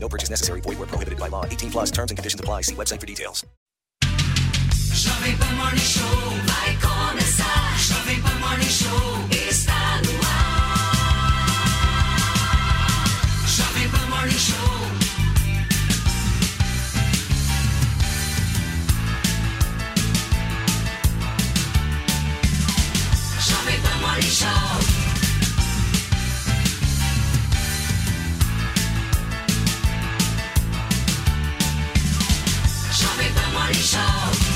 No purchase necessary. Void where prohibited by law. 18 plus terms and conditions apply. See website for details. Jovem Pan Morning Show vai começar. Jovem Pan Morning Show está no ar. Jovem Pan Morning Show. Jovem Pan Morning Show. Show.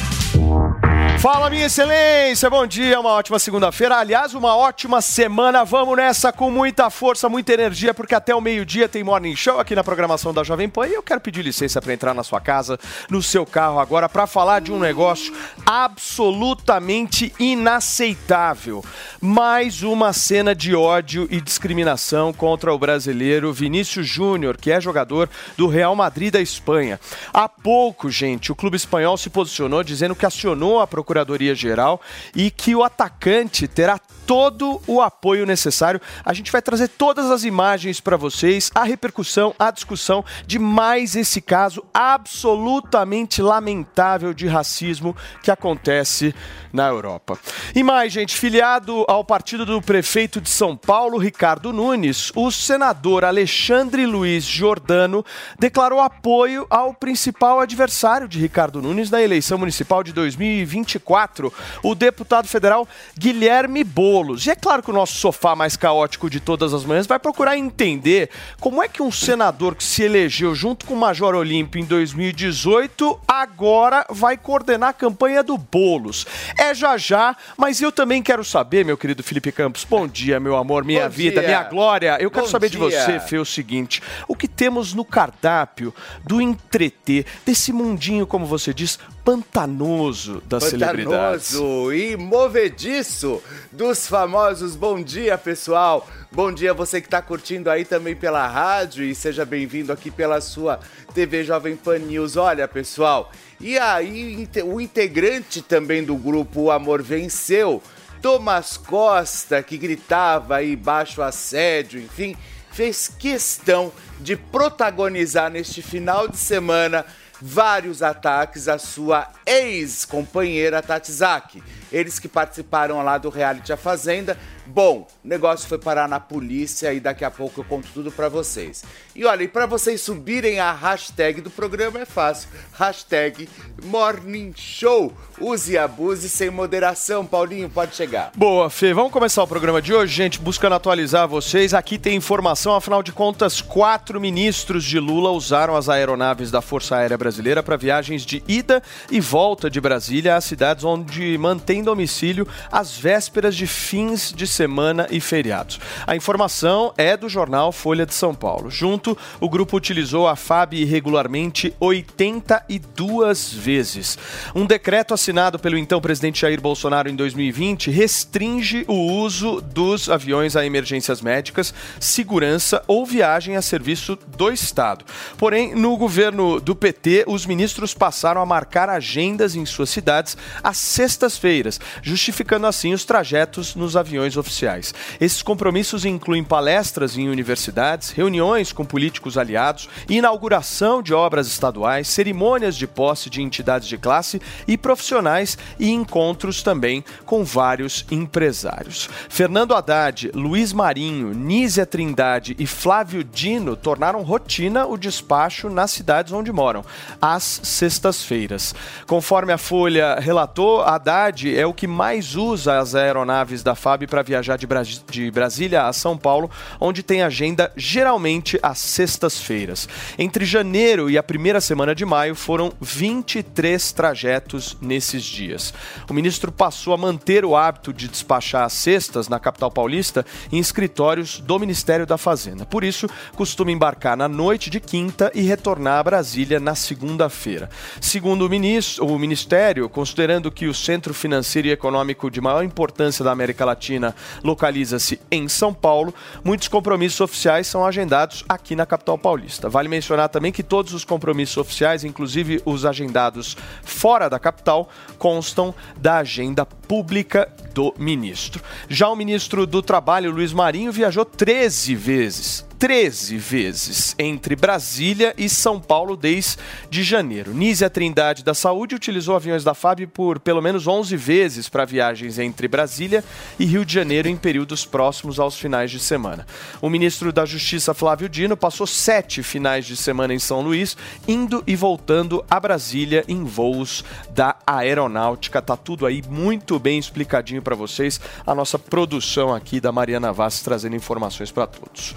Fala, minha excelência, bom dia, uma ótima segunda-feira. Aliás, uma ótima semana. Vamos nessa com muita força, muita energia, porque até o meio-dia tem Morning Show aqui na programação da Jovem Pan. E eu quero pedir licença para entrar na sua casa, no seu carro agora, para falar de um negócio absolutamente inaceitável. Mais uma cena de ódio e discriminação contra o brasileiro Vinícius Júnior, que é jogador do Real Madrid da Espanha. Há pouco, gente, o clube espanhol se posicionou dizendo que acionou a Procuradoria-Geral e que o atacante terá todo o apoio necessário. A gente vai trazer todas as imagens para vocês, a repercussão, a discussão de mais esse caso absolutamente lamentável de racismo que acontece na Europa. E mais, gente, filiado ao partido do prefeito de São Paulo, Ricardo Nunes, o senador Alexandre Luiz Jordano declarou apoio ao principal adversário de Ricardo Nunes na eleição municipal de 2024, o deputado federal Guilherme Bolos. E é claro que o nosso sofá mais caótico de todas as manhãs vai procurar entender como é que um senador que se elegeu junto com o Major Olímpio em 2018 agora vai coordenar a campanha do Bolos. É já já, mas eu também quero saber, meu querido Felipe Campos, bom dia, meu amor, minha Bom vida, dia. minha glória. Eu quero Bom saber de dia. você, Fê, o seguinte: o que temos no cardápio do entreter, desse mundinho, como você diz, pantanoso das celebridades? Pantanoso e movediço dos famosos. Bom dia, pessoal. Bom dia você que está curtindo aí também pela rádio e seja bem-vindo aqui pela sua TV Jovem Pan News. Olha, pessoal, e aí o integrante também do grupo O Amor Venceu, Thomas Costa, que gritava aí baixo assédio, enfim, fez questão de protagonizar neste final de semana vários ataques à sua ex-companheira Tati Zaki. Eles que participaram lá do reality A Fazenda. Bom, o negócio foi parar na polícia e daqui a pouco eu conto tudo pra vocês. E olha, e pra vocês subirem a hashtag do programa é fácil. Hashtag Morning Show. Use e abuse sem moderação. Paulinho, pode chegar. Boa, Fê. Vamos começar o programa de hoje, gente, buscando atualizar vocês. Aqui tem informação, afinal de contas, quatro ministros de Lula usaram as aeronaves da Força Aérea Brasileira para viagens de ida e volta de Brasília às cidades onde mantém domicílio às vésperas de fins de semana e feriados. A informação é do jornal Folha de São Paulo. Junto, o grupo utilizou a FAB irregularmente 82 vezes. Um decreto assinado pelo então presidente Jair Bolsonaro em 2020 restringe o uso dos aviões a emergências médicas, segurança ou viagem a serviço do Estado. Porém, no governo do PT, os ministros passaram a marcar agendas em suas cidades às sextas-feiras, justificando assim os trajetos nos aviões oficiais. Esses compromissos incluem palestras em universidades, reuniões com políticos aliados, inauguração de obras estaduais, cerimônias de posse de entidades de classe e profissionais e encontros também com vários empresários. Fernando Haddad, Luiz Marinho, Nízia Trindade e Flávio Dino tornaram rotina o despacho nas cidades onde moram, às sextas-feiras. Conforme a Folha relatou, Haddad é o que mais usa as aeronaves da FAB para viajar de, de Brasília a São Paulo, onde tem agenda geralmente às sextas-feiras. Entre janeiro e a primeira semana de maio foram 23 trajetos nesses dias. O ministro passou a manter o hábito de despachar às sextas na capital paulista em escritórios do Ministério da Fazenda. Por isso, costuma embarcar na noite de quinta e retornar a Brasília na segunda-feira. Segundo o, ministro, o Ministério, considerando que o centro financeiro e econômico de maior importância da América Latina localiza-se em São Paulo, muitos compromissos oficiais são agendados aqui na capital paulista. Vale mencionar também que todos os compromissos oficiais, inclusive os agendados fora da capital, constam da agenda pública do ministro. Já o ministro do Trabalho, Luiz Marinho, viajou 13 vezes 13 vezes entre Brasília e São Paulo desde janeiro. Nízia Trindade da Saúde utilizou aviões da FAB por pelo menos 11 vezes para viagens entre Brasília e Rio de Janeiro em períodos próximos aos finais de semana. O ministro da Justiça, Flávio Dino, passou sete finais de semana em São Luís, indo e voltando a Brasília em voos da aeronáutica. Tá tudo aí muito bem explicadinho para vocês. A nossa produção aqui da Mariana Vaz trazendo informações para todos.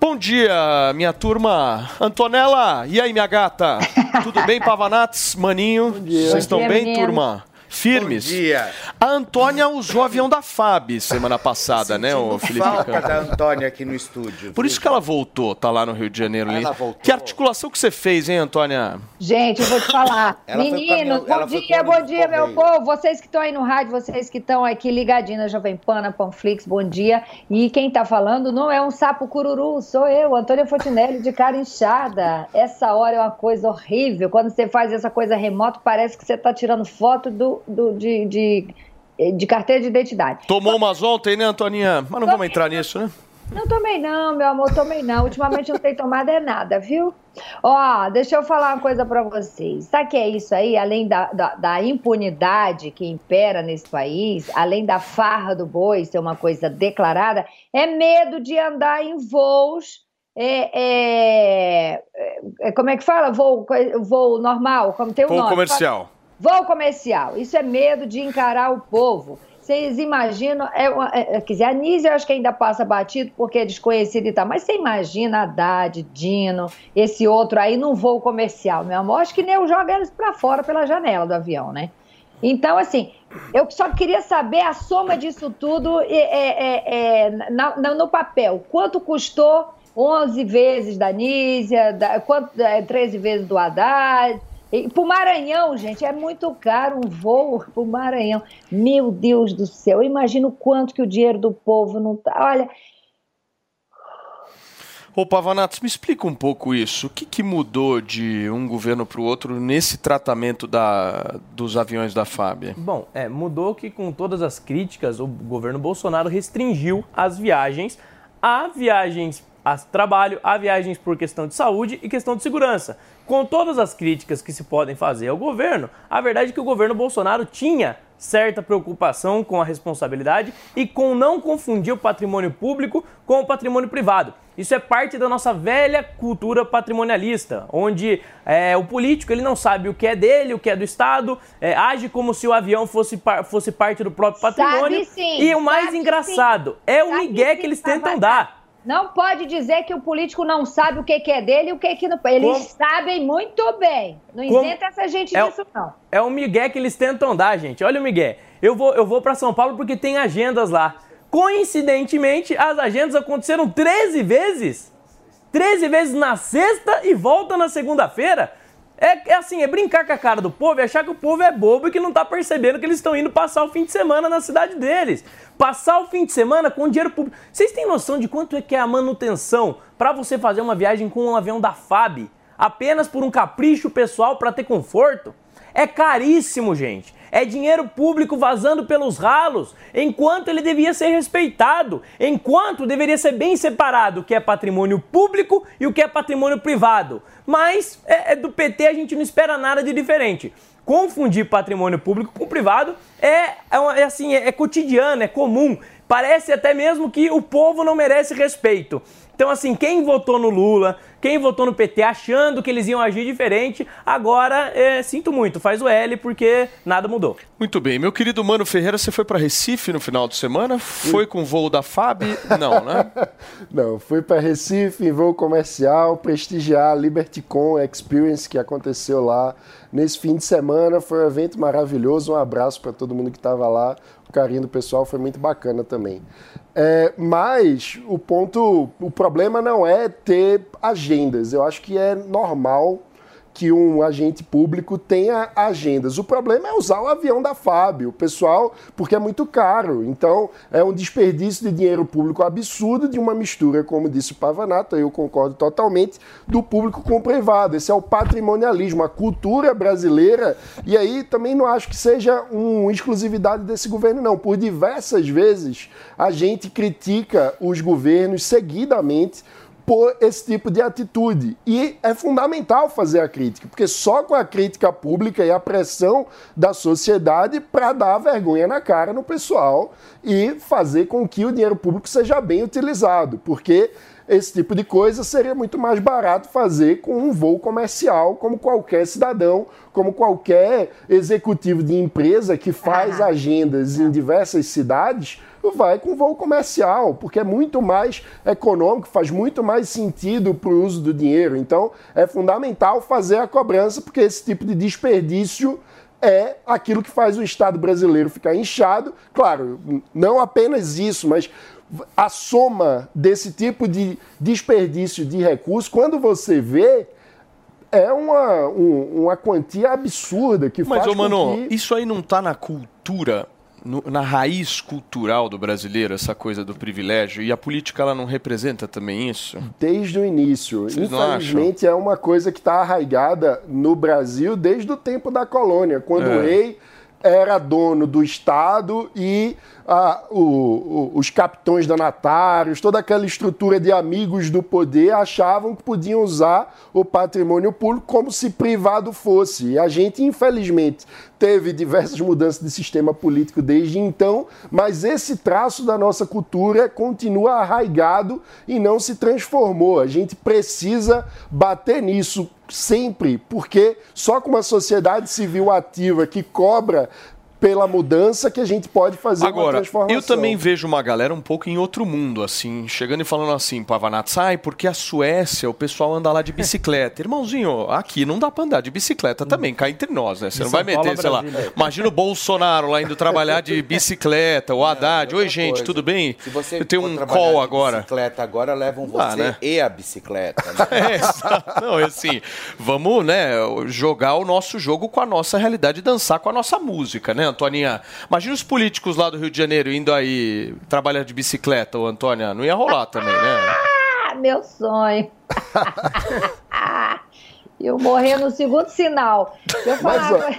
Bom dia, minha turma. Antonella, e aí, minha gata? Tudo bem, Pavanatos? Maninho? Vocês estão bem, menino. turma? Firmes? Bom dia. A Antônia usou o avião da FAB semana passada, né, o Felipe Falta da Antônia aqui no estúdio. Por isso que ela voltou, tá lá no Rio de Janeiro. ali. Ela voltou. Que articulação que você fez, hein, Antônia? Gente, eu vou te falar. Meninos, minha- bom dia, bom dia, meu povo. Vocês que estão aí no rádio, vocês que estão aqui ligadinhos na Jovem Pan, na Panflix, bom dia. E quem tá falando não é um sapo cururu, sou eu, Antônia Fontinelli, de cara inchada. Essa hora é uma coisa horrível. Quando você faz essa coisa remota, parece que você tá tirando foto do, do- de, de, de carteira de identidade. Tomou umas ontem, né, Antoninha? Mas não vamos entrar nisso, né? Não tomei não, meu amor, tomei não. Ultimamente não tenho tomado é nada, viu? Ó, deixa eu falar uma coisa pra vocês. Sabe que é isso aí? Além da, da, da impunidade que impera nesse país, além da farra do boi ser uma coisa declarada, é medo de andar em voos. É, é, é, como é que fala? Voo, voo normal? Como tem o Voo nome? comercial. Voo comercial. Isso é medo de encarar o povo. Vocês imaginam, é, é, é, quer dizer, a Nízia eu acho que ainda passa batido porque é desconhecido e tal, mas você imagina Haddad, Dino, esse outro aí num voo comercial, meu amor, acho que nem eu jogo eles pra fora pela janela do avião, né? Então, assim, eu só queria saber a soma disso tudo é, é, é, é, na- na- no papel. Quanto custou 11 vezes da Nízia, da, quanto, é, 13 vezes do Haddad? E pro Maranhão, gente, é muito caro um voo pro Maranhão. Meu Deus do céu, eu imagino quanto que o dinheiro do povo não tá. Olha, Ô, Pavanatos, me explica um pouco isso. O que, que mudou de um governo para o outro nesse tratamento da, dos aviões da FAB? Bom, é, mudou que com todas as críticas, o governo Bolsonaro restringiu as viagens a viagens a trabalho, a viagens por questão de saúde e questão de segurança. Com todas as críticas que se podem fazer ao governo, a verdade é que o governo Bolsonaro tinha certa preocupação com a responsabilidade e com não confundir o patrimônio público com o patrimônio privado. Isso é parte da nossa velha cultura patrimonialista, onde é, o político ele não sabe o que é dele, o que é do Estado, é, age como se o avião fosse, par- fosse parte do próprio Sabe patrimônio. sim, e o mais sabe engraçado é o Sabe migué sim, que eles tentam dar. Não pode dizer que o político não sabe o que, que é dele e o que, que não. Eles Como- sabem muito bem. Não Como- isenta essa gente É disso, não. É o migué que eles tentam dar, gente. Olha o migué. Eu vou, eu vou para São Paulo porque tem agendas lá. Coincidentemente, as agendas aconteceram 13 vezes. 13 vezes na sexta e volta na segunda-feira. É, é assim, é brincar com a cara do povo e achar que o povo é bobo e que não tá percebendo que eles estão indo passar o fim de semana na cidade deles. Passar o fim de semana com dinheiro público. Vocês têm noção de quanto é que é a manutenção para você fazer uma viagem com um avião da FAB? Apenas por um capricho pessoal para ter conforto? É caríssimo, gente. É dinheiro público vazando pelos ralos, enquanto ele devia ser respeitado, enquanto deveria ser bem separado o que é patrimônio público e o que é patrimônio privado. Mas é, é do PT a gente não espera nada de diferente. Confundir patrimônio público com privado é, é, é assim, é, é cotidiano, é comum. Parece até mesmo que o povo não merece respeito. Então, assim, quem votou no Lula, Quem votou no PT achando que eles iam agir diferente, agora é, sinto muito, faz o L porque nada mudou. Muito bem. Meu querido Mano Ferreira, você foi para Recife no final de semana? Foi com o voo da FAB? Não, né? Não, fui para Recife em voo comercial, prestigiar a LibertyCon Experience que aconteceu lá nesse fim de semana. Foi um evento maravilhoso. Um abraço para todo mundo que estava lá. Carinho do pessoal foi muito bacana também. É, mas o ponto, o problema não é ter agendas. Eu acho que é normal que um agente público tenha agendas. O problema é usar o avião da FAB, o pessoal, porque é muito caro. Então, é um desperdício de dinheiro público absurdo de uma mistura, como disse o Pavanato, eu concordo totalmente, do público com o privado. Esse é o patrimonialismo, a cultura brasileira. E aí também não acho que seja uma exclusividade desse governo, não. Por diversas vezes a gente critica os governos seguidamente por esse tipo de atitude. E é fundamental fazer a crítica, porque só com a crítica pública e a pressão da sociedade para dar vergonha na cara no pessoal e fazer com que o dinheiro público seja bem utilizado, porque esse tipo de coisa seria muito mais barato fazer com um voo comercial, como qualquer cidadão, como qualquer executivo de empresa que faz agendas em diversas cidades vai com voo comercial, porque é muito mais econômico, faz muito mais sentido para o uso do dinheiro. Então, é fundamental fazer a cobrança, porque esse tipo de desperdício é aquilo que faz o Estado brasileiro ficar inchado. Claro, não apenas isso, mas a soma desse tipo de desperdício de recursos, quando você vê, é uma, um, uma quantia absurda que Mas, faz ô, mano, que... isso aí não tá na cultura no- na raiz cultural do brasileiro, essa coisa do privilégio, e a política ela não representa também isso? Desde o início. Vocês Infelizmente, é uma coisa que está arraigada no Brasil desde o tempo da colônia, quando É. o rei era dono do Estado e ah, o- o- os capitões donatários, toda aquela estrutura de amigos do poder achavam que podiam usar o patrimônio público como se privado fosse. E a gente, infelizmente, teve diversas mudanças de sistema político desde então, mas esse traço da nossa cultura continua arraigado e não se transformou. A gente precisa bater nisso sempre, porque só com uma sociedade civil ativa que cobra pela mudança que a gente pode fazer Agora, transformação. eu também vejo uma galera um pouco em outro mundo, assim, chegando e falando assim, Pavanato, sai, porque a Suécia, o pessoal anda lá de bicicleta. Irmãozinho, aqui não dá pra andar de bicicleta também, cá entre nós, né? Você não vai Paulo meter, sei lá, imagina o Bolsonaro lá indo trabalhar de bicicleta, o Haddad, oi gente, coisa, tudo bem? Se você eu tenho um call de agora. bicicleta agora, levam você né? e a bicicleta. né? É, não, é assim, vamos, né, jogar o nosso jogo com a nossa realidade, dançar com a nossa música, né, Antoninha? Imagina os políticos lá do Rio de Janeiro indo aí trabalhar de bicicleta, ô Antônia, não ia rolar também, né? Ah, meu sonho. Eu morrer no segundo sinal. Eu Mas, falava.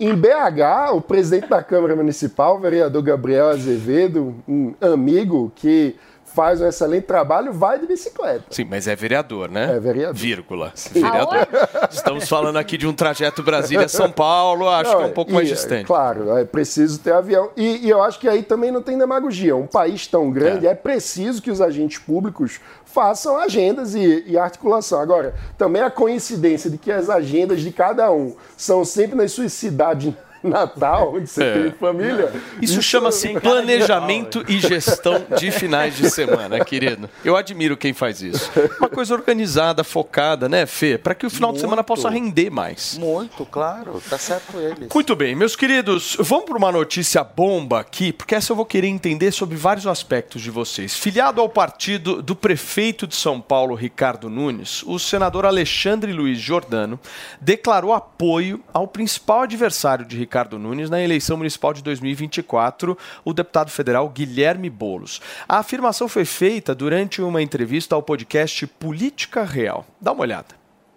Em, em BH, o presidente da Câmara Municipal, o vereador Gabriel Azevedo, um amigo que faz um excelente trabalho, vai de bicicleta. Sim, mas é vereador, né? É vereador. Vírgula. Vereador. Estamos falando aqui de um trajeto Brasília-São Paulo, acho Não, que é um pouco e, mais distante. Claro, é preciso ter avião. E, e eu acho que aí também não tem demagogia. Um país tão grande, É. é, preciso que os agentes públicos façam agendas e, e articulação. Agora, também a coincidência de que as agendas de cada um são sempre nas suas cidades natal, onde você É. tem família. Isso chama-se planejamento e gestão de finais de semana, querido. Eu admiro quem faz isso. Uma coisa organizada, focada, né, Fê? Para que o final de semana Muito. possa render mais. Muito, claro. Tá certo eles. Muito bem, meus queridos, vamos para uma notícia bomba aqui, porque essa eu vou querer entender sobre vários aspectos de vocês. Filiado ao partido do prefeito de São Paulo, Ricardo Nunes, o senador Alexandre Luiz Jordano declarou apoio ao principal adversário de Ricardo Nunes na eleição municipal de 2024, o deputado federal Guilherme Boulos. A afirmação foi feita durante uma entrevista ao podcast Política Real. Dá uma olhada.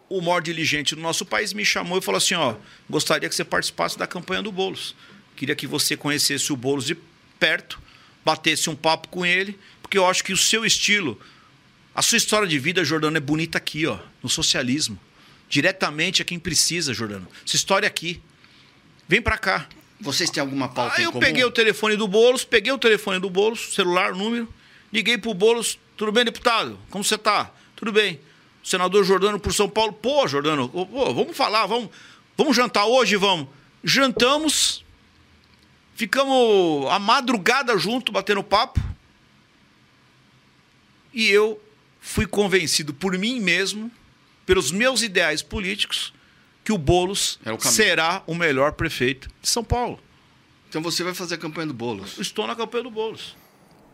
o maior dirigente do nosso país me chamou e falou assim: ó, gostaria que você participasse da campanha do Boulos. Queria que você conhecesse o Boulos de perto, batesse um papo com ele, porque eu acho que o seu estilo, a sua história de vida, Jordano, é bonita aqui, ó, no socialismo. Diretamente a quem precisa, Jordano. Essa história aqui. Vem pra cá. Vocês têm alguma pauta Aí em eu comum? peguei o telefone do Boulos, peguei o telefone do Boulos, celular, número, liguei pro Boulos, tudo bem, deputado? Como você tá? Tudo bem. Senador Jordano por São Paulo. Pô, Jordano, pô, vamos falar, vamos, vamos jantar hoje, vamos. Jantamos, ficamos a madrugada junto, batendo papo. E eu fui convencido por mim mesmo, pelos meus ideais políticos, que o Boulos É será o melhor prefeito de São Paulo. Então você vai fazer a campanha do Boulos. Estou na campanha do Boulos.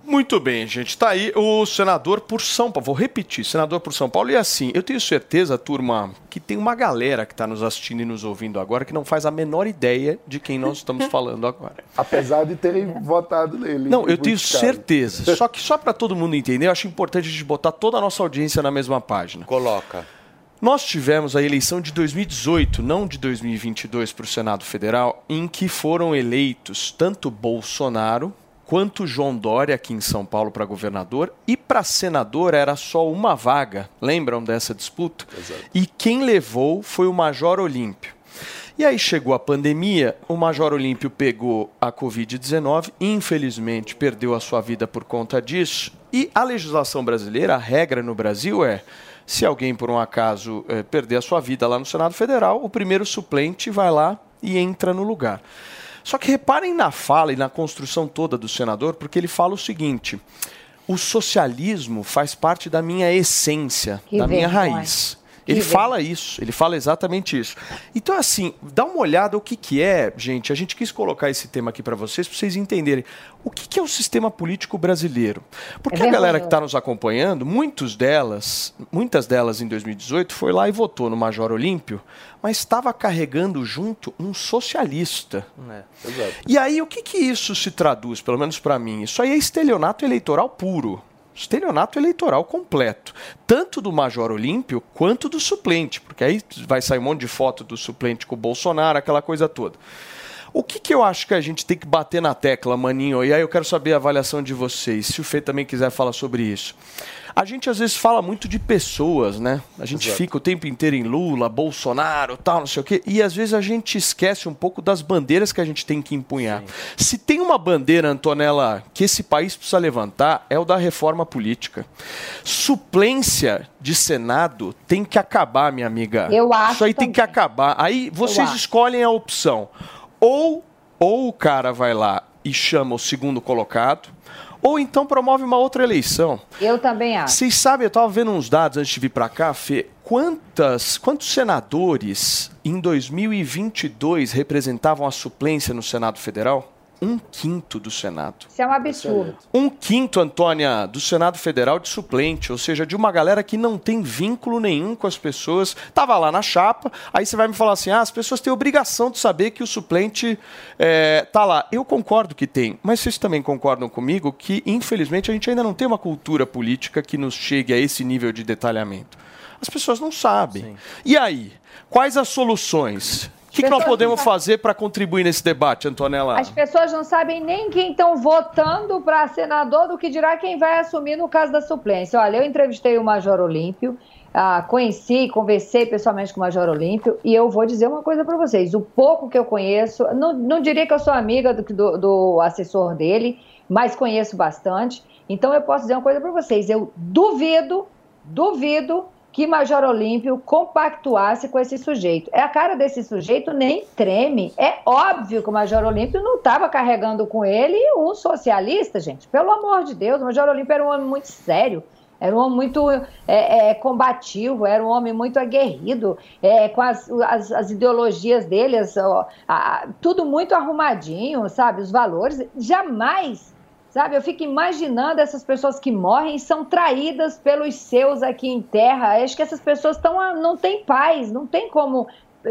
Muito bem, gente. Tá aí o senador por São Paulo. Vou repetir, senador por São Paulo. E assim, eu tenho certeza, turma, que tem uma galera que está nos assistindo e nos ouvindo agora que não faz a menor ideia de quem nós estamos falando agora. Apesar de terem votado nele. Não, eu tenho caro. certeza. Só que só para todo mundo entender, eu acho importante a gente botar toda a nossa audiência na mesma página. Coloca. Nós tivemos a eleição de 2018, não de 2022, para o Senado Federal, em que foram eleitos tanto Bolsonaro quanto João Dória aqui em São Paulo para governador e para senador era só uma vaga. Lembram dessa disputa? E quem levou foi o Major Olímpio. E aí chegou a pandemia, o Major Olímpio pegou a Covid-19, infelizmente perdeu a sua vida por conta disso. E a legislação brasileira, a regra no Brasil é: se alguém por um acaso eh, perder a sua vida lá no Senado Federal, o primeiro suplente vai lá e entra no lugar. Só que reparem na fala e na construção toda do senador, porque ele fala o seguinte: o socialismo faz parte da minha essência, Que da minha raiz. Ele fala isso, ele fala exatamente isso. Então, assim, dá uma olhada o que, que é, gente. A gente quis colocar esse tema aqui para vocês, para vocês entenderem o que, que é o sistema político brasileiro. Porque É a galera que está nos acompanhando, muitos delas, muitas delas em 2018, foi lá e votou no Major Olímpio, mas estava carregando junto um socialista. E aí, o que, que isso se traduz, pelo menos para mim? Isso aí é estelionato eleitoral puro. Estelionato eleitoral completo. Tanto do Major Olímpio quanto do suplente. Porque aí vai sair um monte de foto do suplente com o Bolsonaro, aquela coisa toda. O que, que eu acho que a gente tem que bater na tecla, maninho? E aí eu quero saber a avaliação de vocês. Se o Fê também quiser falar sobre isso. A gente às vezes fala muito de pessoas, né? A gente fica o tempo inteiro em Lula, Bolsonaro, tal, não sei o quê. E às vezes a gente esquece um pouco das bandeiras que a gente tem que empunhar. Se tem uma bandeira, Antonella, que esse país precisa levantar, é o da reforma política. Suplência de Senado tem que acabar, minha amiga. Eu acho Isso aí tem que também. acabar. Aí vocês escolhem a opção. Ou, ou o cara vai lá e chama o segundo colocado, ou então promove uma outra eleição. Eu também acho. Vocês sabem, eu estava vendo uns dados antes de vir para cá, Fê. Quantas, quantos senadores em 2022 representavam a suplência no Senado Federal? Um quinto do Senado. Isso é um absurdo. Um quinto, Antônia, do Senado Federal de suplente, ou seja, de uma galera que não tem vínculo nenhum com as pessoas. Tava lá na chapa, aí você vai me falar assim: ah, as pessoas têm obrigação de saber que o suplente é, tá lá. Eu concordo que tem, mas vocês também concordam comigo que, infelizmente, a gente ainda não tem uma cultura política que nos chegue a esse nível de detalhamento. As pessoas não sabem. E aí, quais as soluções? O que, que nós podemos sabem. fazer para contribuir nesse debate, Antonella? As pessoas não sabem nem quem estão votando para senador, do que dirá quem vai assumir no caso da suplência. Olha, eu entrevistei o Major Olímpio, ah, conheci, conversei pessoalmente com o Major Olímpio, e eu vou dizer uma coisa para vocês: o pouco que eu conheço, não, não diria que eu sou amiga do, do, do assessor dele, mas conheço bastante. Então eu posso dizer uma coisa para vocês: eu duvido, duvido que Major Olímpio compactuasse com esse sujeito. É a cara desse sujeito nem treme. É óbvio que o Major Olímpio não estava carregando com ele um socialista, gente. Pelo amor de Deus, o Major Olímpio era um homem muito sério. Era um homem muito é, é, combativo, era um homem muito aguerrido, é, com as, as, as ideologias dele, as, ó, a- tudo muito arrumadinho, sabe? Os valores. Jamais Sabe, eu fico imaginando essas pessoas que morrem são traídas pelos seus aqui em terra. Acho que essas pessoas estão não têm paz, não tem como,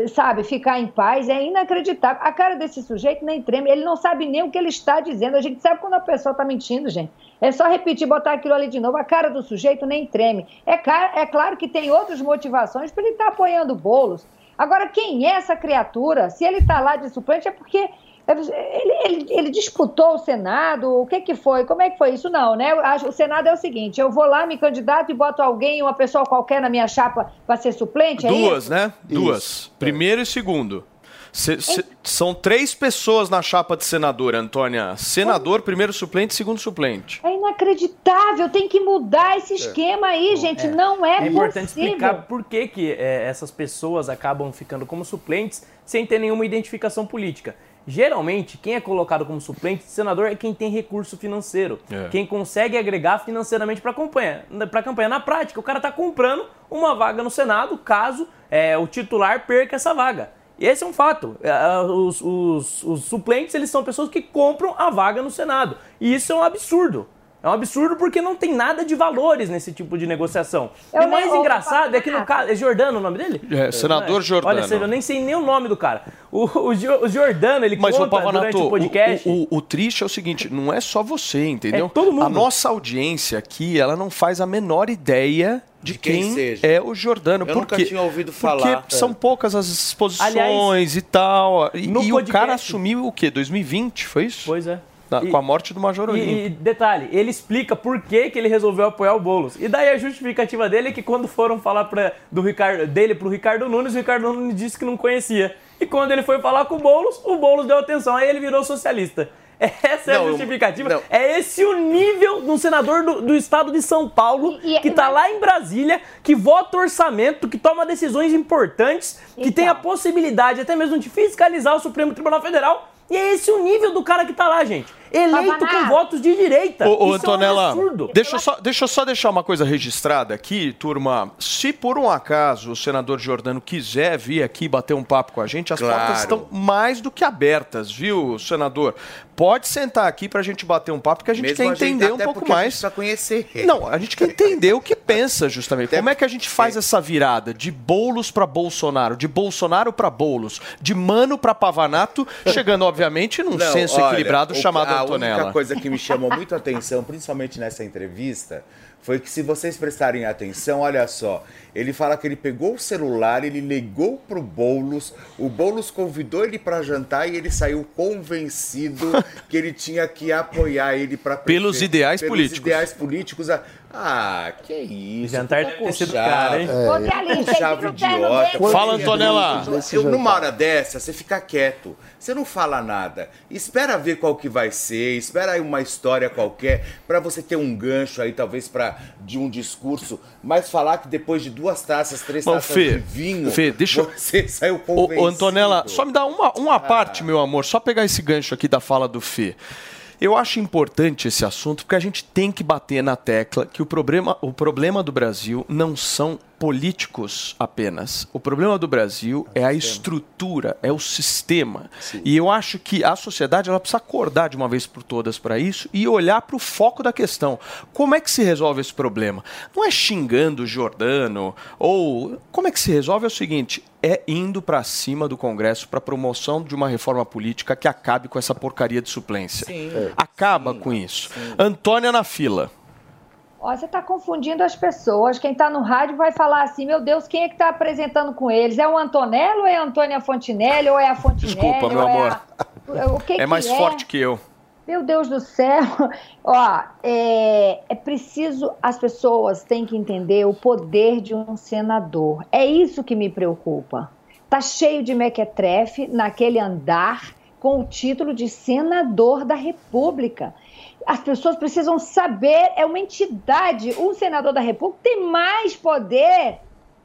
sabe, ficar em paz. É inacreditável. A cara desse sujeito nem treme, ele não sabe nem o que ele está dizendo. A gente sabe quando a pessoa está mentindo, gente. É só repetir, botar aquilo ali de novo. A cara do sujeito nem treme. É, é claro que tem outras motivações para ele estar apoiando bolos. Agora, quem é essa criatura? Se ele está lá de suplente, é porque ele, ele- ele disputou o Senado? O que, que foi? Como é que foi isso? Não, né? Eu acho- O Senado é o seguinte: eu vou lá, me candidato e boto alguém, uma pessoa qualquer na minha chapa para ser suplente? É Duas, isso? né? Duas. Primeiro e segundo. Se- se- são três pessoas na chapa de senador, Antônia. Senador, primeiro suplente, segundo suplente. É inacreditável. Tem que mudar esse esquema aí, gente. Não é, É importante possível. explicar por que, que é, essas pessoas acabam ficando como suplentes sem ter nenhuma identificação política. Geralmente, quem é colocado como suplente de senador é quem tem recurso financeiro, É. quem consegue agregar financeiramente para a campanha. Pra campanha. Na prática, o cara está comprando uma vaga no Senado caso é, o titular perca essa vaga. E esse é um fato. É, Os, os- os suplentes eles são pessoas que compram a vaga no Senado. E isso é um absurdo. É um absurdo porque não tem nada de valores nesse tipo de negociação. Eu e o mais engraçado é que no Papaná. caso. É Jordano o nome dele? É, senador Jordano. Olha, eu nem sei nem o nome do cara. O, o, o Jordano, ele Mas, conta Pavanato, durante o podcast. o, o- o triste é o seguinte, não é só você, entendeu? É todo mundo. A nossa audiência aqui, ela não faz a menor ideia de, De quem quem, seja. é o Jordano. Eu Por nunca quê? tinha ouvido Porque falar. são poucas as exposições Aliás, e tal. E, e o cara assumiu o quê? 2020, foi isso? Pois é. Na- E- com a morte do Major Olímpio. E, e detalhe, ele explica por que, que ele resolveu apoiar o Boulos. E daí a justificativa dele é que quando foram falar pra, do Ricardo, dele pro Ricardo Nunes, o Ricardo Nunes disse que não conhecia. E quando ele foi falar com o Boulos, o Boulos deu atenção, aí ele virou socialista. Essa é Não, a justificativa. não. É esse o nível de um senador do, do estado de São Paulo, E- e- que tá mas- lá em Brasília, que vota orçamento, que toma decisões importantes, que Então. tem a possibilidade até mesmo de fiscalizar o Supremo Tribunal Federal. E é esse o nível do cara que tá lá, gente. Eleito com votos de direita. Ô, ô Isso é um Antonella, absurdo. deixa eu, só, deixa eu só deixar uma coisa registrada aqui, turma. Se por um acaso o senador Jordano quiser vir aqui bater um papo com a gente, as Claro. portas estão mais do que abertas, viu, senador? Pode sentar aqui pra gente bater um papo, porque a gente Mesmo quer a gente- entender um pouco a mais. precisa conhecer. Não, a gente quer entender o que pensa, justamente. Até Como é que a gente faz essa virada de bolos pra Bolsonaro, de Bolsonaro pra bolos, de mano pra Pavanato, chegando, obviamente, num Não, senso olha, equilibrado o- chamado A Antonella. única coisa que me chamou muito a atenção, principalmente nessa entrevista, foi que se vocês prestarem atenção, olha só, ele fala que ele pegou o celular, ele ligou pro Boulos, o Boulos convidou ele para jantar e ele saiu convencido que ele tinha que apoiar ele para Pelos ideais pelos políticos. ideais políticos. Ah, que isso. Jantar deve com ter sido chave. caro, hein? Você Chave idiota. Fala, Antonella. Eu, numa hora dessa, você fica quieto. Você não fala nada. Espera ver qual que vai ser. Espera aí uma história qualquer pra você ter um gancho aí, talvez, para de um discurso. Mas falar que depois de duas taças, três Bom, taças Fê, de vinho, Fê, deixa eu- você saiu convencido. ô, Antonella, só me dá uma, uma parte, meu amor, só pegar esse gancho aqui da fala do Fê. Eu acho importante esse assunto porque a gente tem que bater na tecla que o problema, o problema do Brasil não são políticos apenas. O problema do Brasil é a estrutura, é o sistema. E eu acho que a sociedade ela precisa acordar de uma vez por todas para isso e olhar para o foco da questão. Como é que se resolve esse problema? Não é xingando o Jordano ou como é que se resolve é o seguinte, é indo para cima do Congresso para promoção de uma reforma política que acabe com essa porcaria de suplência. Acaba com isso. Antônia na fila. Ó, você está confundindo as pessoas. Quem está no rádio vai falar assim: meu Deus, quem é que está apresentando com eles? É o Antonello ou é a Antônia Fontinelli? Ou é a Fontinelli? Desculpa, meu ou é amor. a- que É que mais forte que eu. Meu Deus do céu! Ó, é, é preciso, as pessoas têm que entender o poder de um senador. É isso que me preocupa. Tá cheio de mequetrefe naquele andar com o título de senador da República. As pessoas precisam saber, é uma entidade. Um senador da República tem mais poder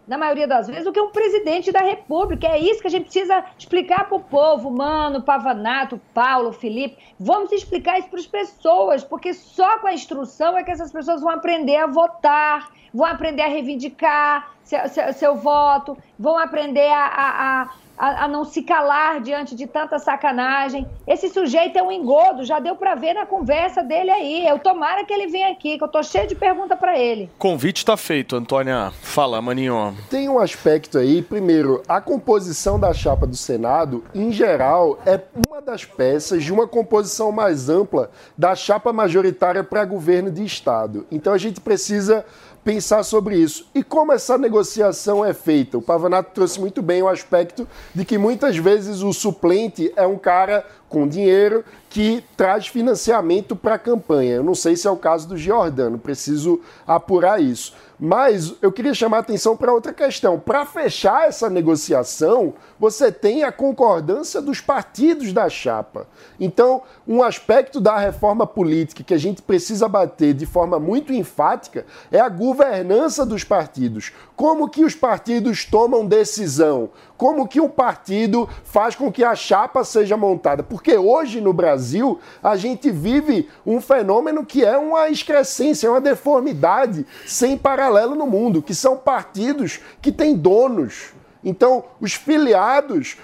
na maioria das vezes, do que um presidente da República. É isso que a gente precisa explicar para o povo, Mano, Pavanato, Paulo, Felipe. Vamos explicar isso para as pessoas, porque só com a instrução é que essas pessoas vão aprender a votar, vão aprender a reivindicar seu, seu, seu voto, vão aprender a, a, a, a não se calar diante de tanta sacanagem. Esse sujeito é um engodo, já deu para ver na conversa dele aí. Eu tomara que ele venha aqui, que eu tô cheio de pergunta para ele. Convite está feito, Antônia. Fala, maninho. Tem um aspecto aí, primeiro, a composição da chapa do Senado, em geral, é uma das peças de uma composição mais ampla da chapa majoritária para governo de Estado. Então a gente precisa pensar sobre isso. E como essa negociação é feita? O Pavanato trouxe muito bem o aspecto de que muitas vezes o suplente é um cara com dinheiro que traz financiamento para a campanha. Eu não sei se é o caso do Giordano, preciso apurar isso. Mas eu queria chamar a atenção para outra questão. Para fechar essa negociação, você tem a concordância dos partidos da chapa. Então, um aspecto da reforma política que a gente precisa bater de forma muito enfática é a governança dos partidos. Como que os partidos tomam decisão? Como que um partido faz com que a chapa seja montada? Porque hoje no Brasil a gente vive um fenômeno que é uma excrescência, uma deformidade sem paralelo no mundo, que são partidos que têm donos. Então, os filiados,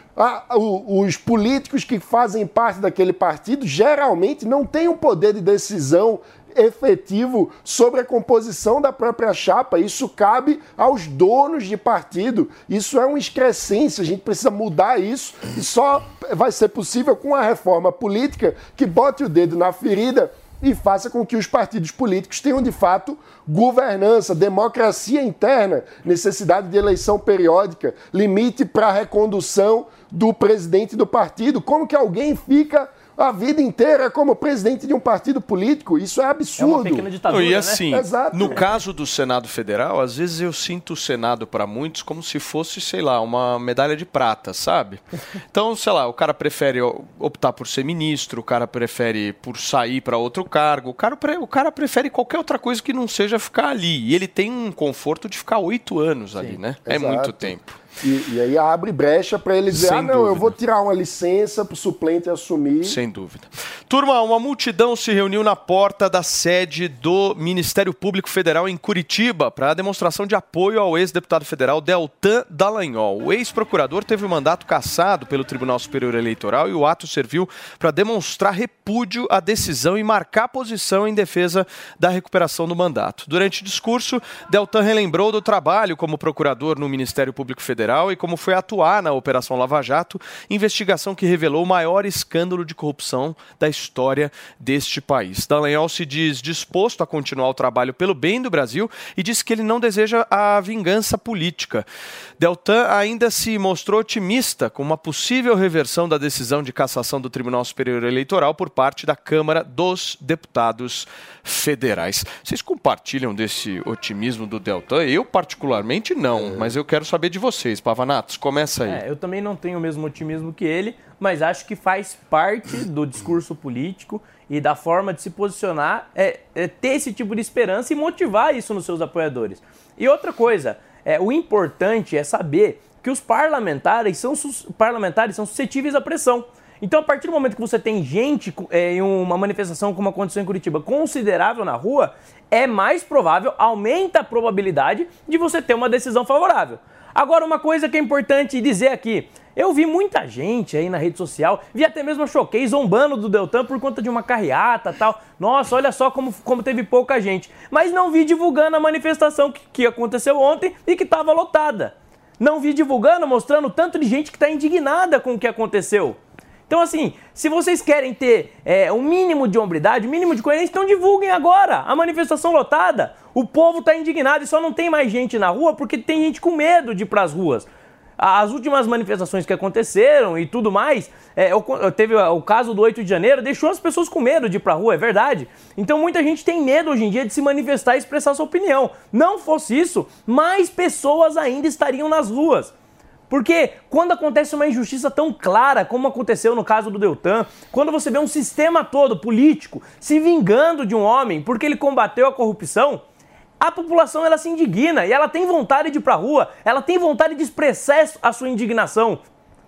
o- os políticos que fazem parte daquele partido, geralmente não têm um poder de decisão efetivo sobre a composição da própria chapa. Isso cabe aos donos de partido. Isso é uma excrescência. A gente precisa mudar isso e só vai ser possível com a reforma política que bote o dedo na ferida e faça com que os partidos políticos tenham de fato governança, democracia interna, necessidade de eleição periódica, limite para a recondução do presidente do partido. Como que alguém fica a vida inteira como presidente de um partido político? Isso é absurdo. Não, e assim, Exato. no caso do Senado Federal, às vezes eu sinto o Senado para muitos como se fosse, sei lá, uma medalha de prata, sabe? Então, sei lá, o cara prefere optar por ser ministro, o cara prefere por sair para outro cargo, o cara, o cara prefere qualquer outra coisa que não seja ficar ali. E ele tem um conforto de ficar oito anos ali, né? É Exato. muito tempo. E, e aí abre brecha para ele dizer: Sem ah, não, eu dúvida. vou tirar uma licença para o suplente assumir. Sem dúvida. Turma, uma multidão se reuniu na porta da sede do Ministério Público Federal em Curitiba para a demonstração de apoio ao ex-deputado federal Deltan Dallagnol. O ex-procurador teve o mandato cassado pelo Tribunal Superior Eleitoral e o ato serviu para demonstrar repúdio à decisão e marcar posição em defesa da recuperação do mandato. Durante o discurso, Deltan relembrou do trabalho como procurador no Ministério Público Federal e como foi atuar na Operação Lava Jato, investigação que revelou o maior escândalo de corrupção da história deste país. Dallagnol se diz disposto a continuar o trabalho pelo bem do Brasil e disse que ele não deseja a vingança política. Deltan ainda se mostrou otimista com uma possível reversão da decisão de cassação do Tribunal Superior Eleitoral por parte da Câmara dos Deputados Federais. Vocês compartilham desse otimismo do Deltan? Eu, particularmente, não, mas eu quero saber de vocês. Pavanatos, começa aí. É, eu também não tenho o mesmo otimismo que ele, mas acho que faz parte do discurso político e da forma de se posicionar é, é ter esse tipo de esperança e motivar isso nos seus apoiadores. E outra coisa, é, o importante é saber que os parlamentares são, parlamentares são suscetíveis à pressão. Então, a partir do momento que você tem gente é, em uma manifestação como aconteceu em Curitiba considerável na rua, é mais provável, aumenta a probabilidade de você ter uma decisão favorável. Agora, uma coisa que é importante dizer aqui. Eu vi muita gente aí na rede social, vi até mesmo Choquei zombando do Deltan por conta de uma carreata tal. Nossa, olha só como, como teve pouca gente. Mas não vi divulgando a manifestação que, que aconteceu ontem e que estava lotada. Não vi divulgando, mostrando tanto de gente que está indignada com o que aconteceu. Então, assim, se vocês querem ter é, um mínimo de hombridade, um mínimo de coerência, então divulguem agora a manifestação lotada. O povo está indignado e só não tem mais gente na rua porque tem gente com medo de ir para as ruas. As últimas manifestações que aconteceram e tudo mais, é, teve o caso do 8 de janeiro, deixou as pessoas com medo de ir pra rua, é verdade. Então muita gente tem medo hoje em dia de se manifestar e expressar sua opinião. Não fosse isso, mais pessoas ainda estariam nas ruas. Porque quando acontece uma injustiça tão clara, como aconteceu no caso do Deltan, quando você vê um sistema todo político se vingando de um homem porque ele combateu a corrupção, a população ela se indigna e ela tem vontade de ir pra rua, ela tem vontade de expressar a sua indignação.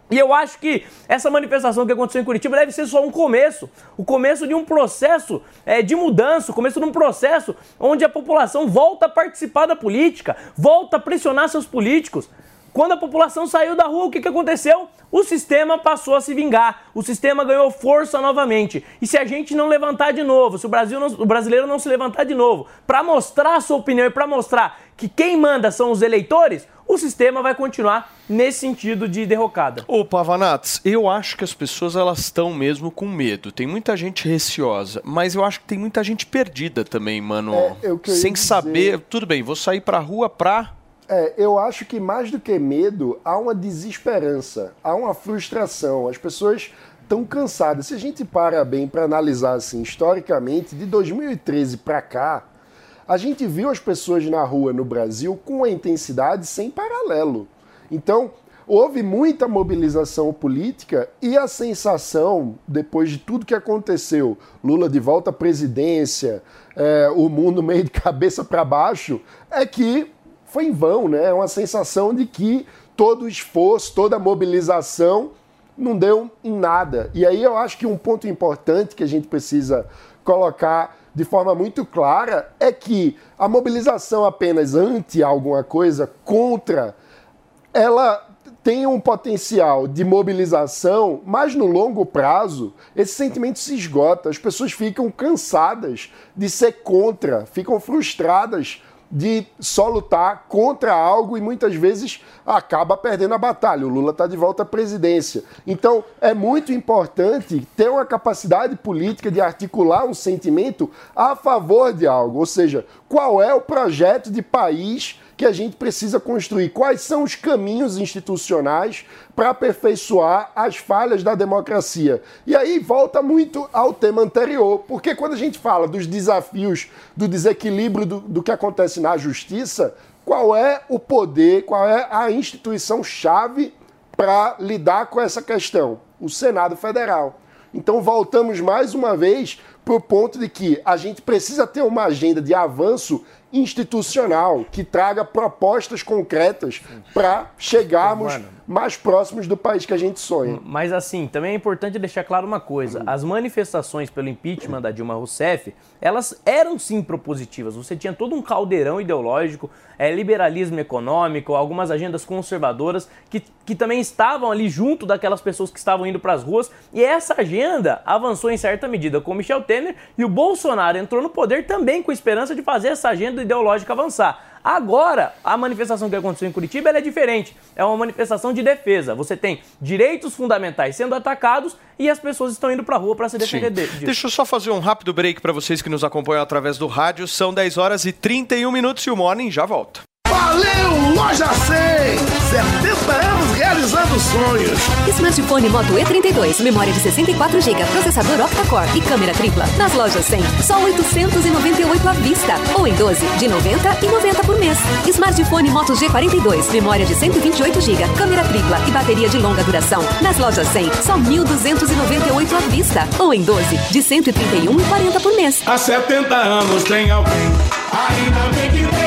E eu acho que essa manifestação que aconteceu em Curitiba deve ser só um começo, o começo de um processo é, de mudança, o começo de um processo onde a população volta a participar da política, volta a pressionar seus políticos. Quando a população saiu da rua, o que, que aconteceu? O sistema passou a se vingar, o sistema ganhou força novamente. E se a gente não levantar de novo, se o, Brasil não- o brasileiro não se levantar de novo, para mostrar a sua opinião e para mostrar que quem manda são os eleitores, o sistema vai continuar nesse sentido de derrocada. Ô, Pavanatos, eu acho que as pessoas elas estão mesmo com medo. Tem muita gente receosa, mas eu acho que tem muita gente perdida também, mano. É, eu queria Sem dizer- saber, tudo bem, vou sair pra rua pra É, eu acho que mais do que medo, há uma desesperança, há uma frustração. As pessoas tão cansada. Se a gente para bem para analisar assim, historicamente, de 2013 para cá, a gente viu as pessoas na rua no Brasil com uma intensidade sem paralelo. Então, houve muita mobilização política e a sensação, depois de tudo que aconteceu, Lula de volta à presidência, é, o mundo meio de cabeça para baixo, é que foi em vão, né? É uma sensação de que todo o esforço, toda a mobilização não deu em nada. E aí eu acho que um ponto importante que a gente precisa colocar de forma muito clara é que a mobilização apenas ante alguma coisa, contra, ela tem um potencial de mobilização, mas no longo prazo esse sentimento se esgota. As pessoas ficam cansadas de ser contra, ficam frustradas de só lutar contra algo e muitas vezes acaba perdendo a batalha. O Lula está de volta à presidência. Então é muito importante ter uma capacidade política de articular um sentimento a favor de algo. Ou seja, qual é o projeto de país que a gente precisa construir? Quais são os caminhos institucionais para aperfeiçoar as falhas da democracia? E aí volta muito ao tema anterior, porque quando a gente fala dos desafios, do desequilíbrio do, do que acontece na justiça, qual é o poder, qual é a instituição chave para lidar com essa questão? O Senado Federal. Então voltamos mais uma vez para o ponto de que a gente precisa ter uma agenda de avanço institucional que traga propostas concretas para chegarmos Mano. mais próximos do país que a gente sonha. Mas assim, também é importante deixar claro uma coisa: as manifestações pelo impeachment da Dilma Rousseff, elas eram sim propositivas. Você tinha todo um caldeirão ideológico, é, liberalismo econômico, algumas agendas conservadoras que, que também estavam ali junto daquelas pessoas que estavam indo para as ruas. E essa agenda avançou em certa medida com Michel Temer e o Bolsonaro entrou no poder também com esperança de fazer essa agenda ideológica avançar. Agora, a manifestação que aconteceu em Curitiba é diferente. É uma manifestação de defesa. Você tem direitos fundamentais sendo atacados e as pessoas estão indo pra rua para se defender de- disso. Deixa eu só fazer um rápido break para vocês que nos acompanham através do rádio. São 10 horas e 31 minutos e o Morning já volta. Valeu, Loja 100! 70 anos realizando sonhos. Smartphone Moto E32, memória de 64GB, processador octa-core e câmera tripla. Nas lojas 100, só 898 à vista. Ou em 12, de 90 e 90 por mês. Smartphone Moto G42, memória de 128GB, câmera tripla e bateria de longa duração. Nas lojas 100, só 1.298 à vista. Ou em 12, de 131 e 40 por mês. Há 70 anos tem alguém, ainda bem que tem Loja 100.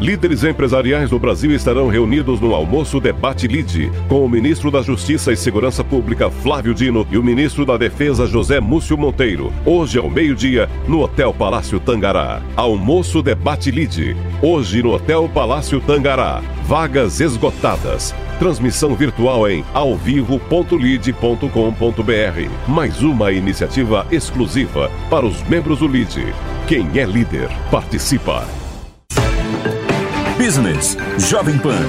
Líderes empresariais do Brasil estarão reunidos no almoço Debate Lide, com o ministro da Justiça e Segurança Pública, Flávio Dino, e o ministro da Defesa, José Múcio Monteiro, hoje ao meio-dia, no Hotel Palácio Tangará. Almoço Debate Lide, hoje no Hotel Palácio Tangará. Vagas esgotadas. Transmissão virtual em alvivo.lide.com.br. Mais uma iniciativa exclusiva para os membros do Lide. Quem é líder, participa. Business Jovem Pan.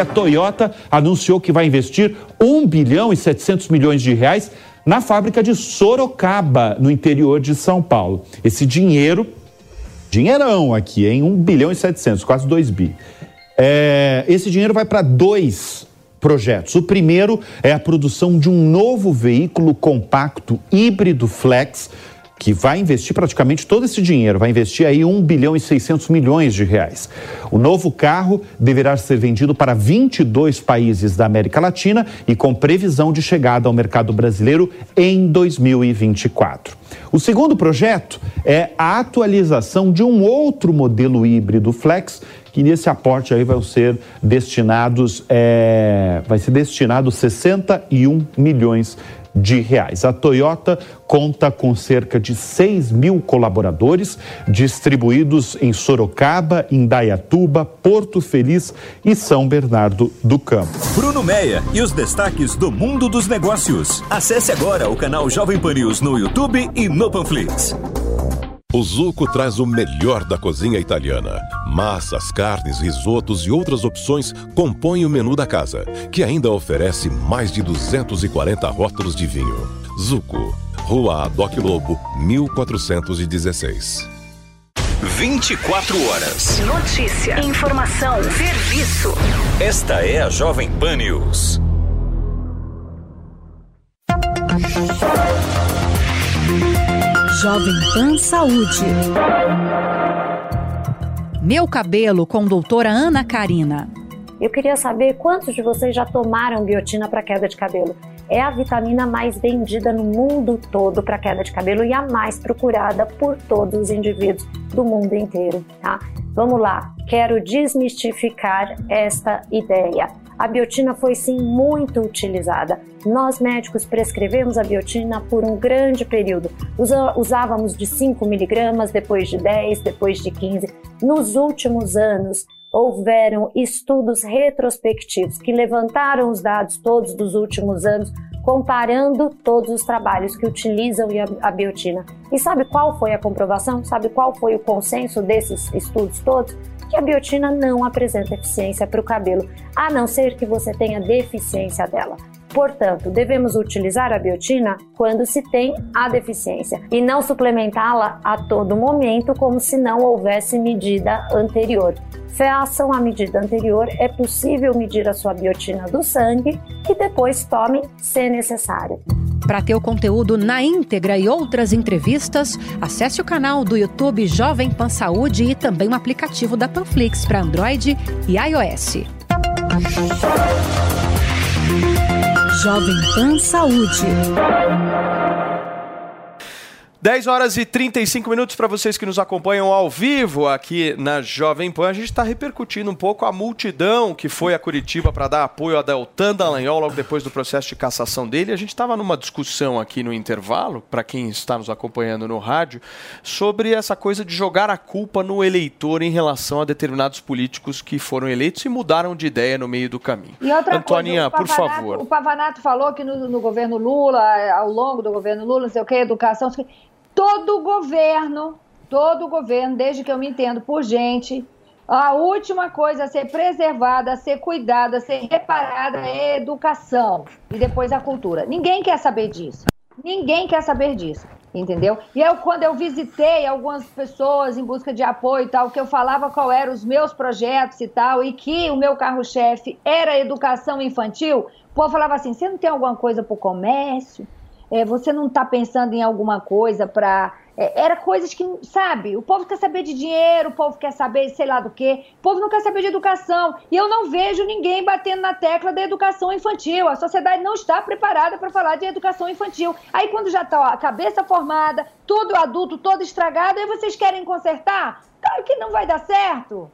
A Toyota anunciou que vai investir 1 bilhão e 700 milhões de reais na fábrica de Sorocaba, no interior de São Paulo. Esse dinheiro, dinheirão aqui, em 1 bilhão e 700, quase 2 bi. É, esse dinheiro vai para dois projetos. O primeiro é a produção de um novo veículo compacto híbrido flex que vai investir praticamente todo esse dinheiro, vai investir aí 1 bilhão e 600 milhões de reais. O novo carro deverá ser vendido para 22 países da América Latina e com previsão de chegada ao mercado brasileiro em 2024. O segundo projeto é a atualização de um outro modelo híbrido flex que nesse aporte aí vão ser destinados, é, vai ser destinado 61 milhões de reais. A Toyota conta com cerca de 6 mil colaboradores distribuídos em Sorocaba, Indaiatuba, Porto Feliz e São Bernardo do Campo. Bruno Meia e os destaques do mundo dos negócios. Acesse agora o canal Jovem Pan News no YouTube e no Panflix. O Zuco traz o melhor da cozinha italiana. Massas, carnes, risotos e outras opções compõem o menu da casa, que ainda oferece mais de 240 rótulos de vinho. Zuco, Rua Adoc Lobo, 1416. 24 horas. Notícia, informação, serviço. Esta é a Jovem Pan News. Jovem Pan Saúde. Meu cabelo com doutora Ana Karina. Eu queria saber quantos de vocês já tomaram biotina para queda de cabelo. É a vitamina mais vendida no mundo todo para queda de cabelo e a mais procurada por todos os indivíduos do mundo inteiro, tá? Vamos lá, quero desmistificar esta ideia. A biotina foi sim muito utilizada. Nós médicos prescrevemos a biotina por um grande período. Usávamos de 5 miligramas, depois de 10, depois de 15. Nos últimos anos, houveram estudos retrospectivos que levantaram os dados todos dos últimos anos, comparando todos os trabalhos que utilizam a biotina. E sabe qual foi a comprovação? Sabe qual foi o consenso desses estudos todos? Que a biotina não apresenta eficiência para o cabelo, a não ser que você tenha deficiência dela. Portanto, devemos utilizar a biotina quando se tem a deficiência e não suplementá-la a todo momento como se não houvesse medida anterior. Façam a medida anterior, é possível medir a sua biotina do sangue e depois tome se necessário. Para ter o conteúdo na íntegra e outras entrevistas, acesse o canal do YouTube Jovem Pan Saúde e também o aplicativo da Panflix para Android e iOS. Jovem Pan Saúde. 10 horas e 35 minutos para vocês que nos acompanham ao vivo aqui na Jovem Pan. A gente está repercutindo um pouco a multidão que foi a Curitiba para dar apoio a Deltan Dallagnol logo depois do processo de cassação dele. A gente estava numa discussão aqui no intervalo, para quem está nos acompanhando no rádio, sobre essa coisa de jogar a culpa no eleitor em relação a determinados políticos que foram eleitos e mudaram de ideia no meio do caminho. E outra Antoninha, coisa, por Pavanato- favor. O Pavanato falou que no, no governo Lula, ao longo do governo Lula, não sei o que, educação, não sei o quê. Todo governo, todo governo, desde que eu me entendo por gente, a última coisa a ser preservada, a ser cuidada, a ser reparada é a educação e depois a cultura. Ninguém quer saber disso. Ninguém quer saber disso, entendeu? E eu, quando eu visitei algumas pessoas em busca de apoio e tal, que eu falava qual eram os meus projetos e tal, e que o meu carro-chefe era educação infantil, o povo falava assim: você não tem alguma coisa para o comércio? É, você não está pensando em alguma coisa para. era coisas que, sabe, o povo quer saber de dinheiro, o povo quer saber sei lá do quê, o povo não quer saber de educação. E eu não vejo ninguém batendo na tecla da educação infantil. A sociedade não está preparada para falar de educação infantil. Aí quando já está a cabeça formada, tudo adulto, todo estragado, aí vocês querem consertar? Claro que não vai dar certo.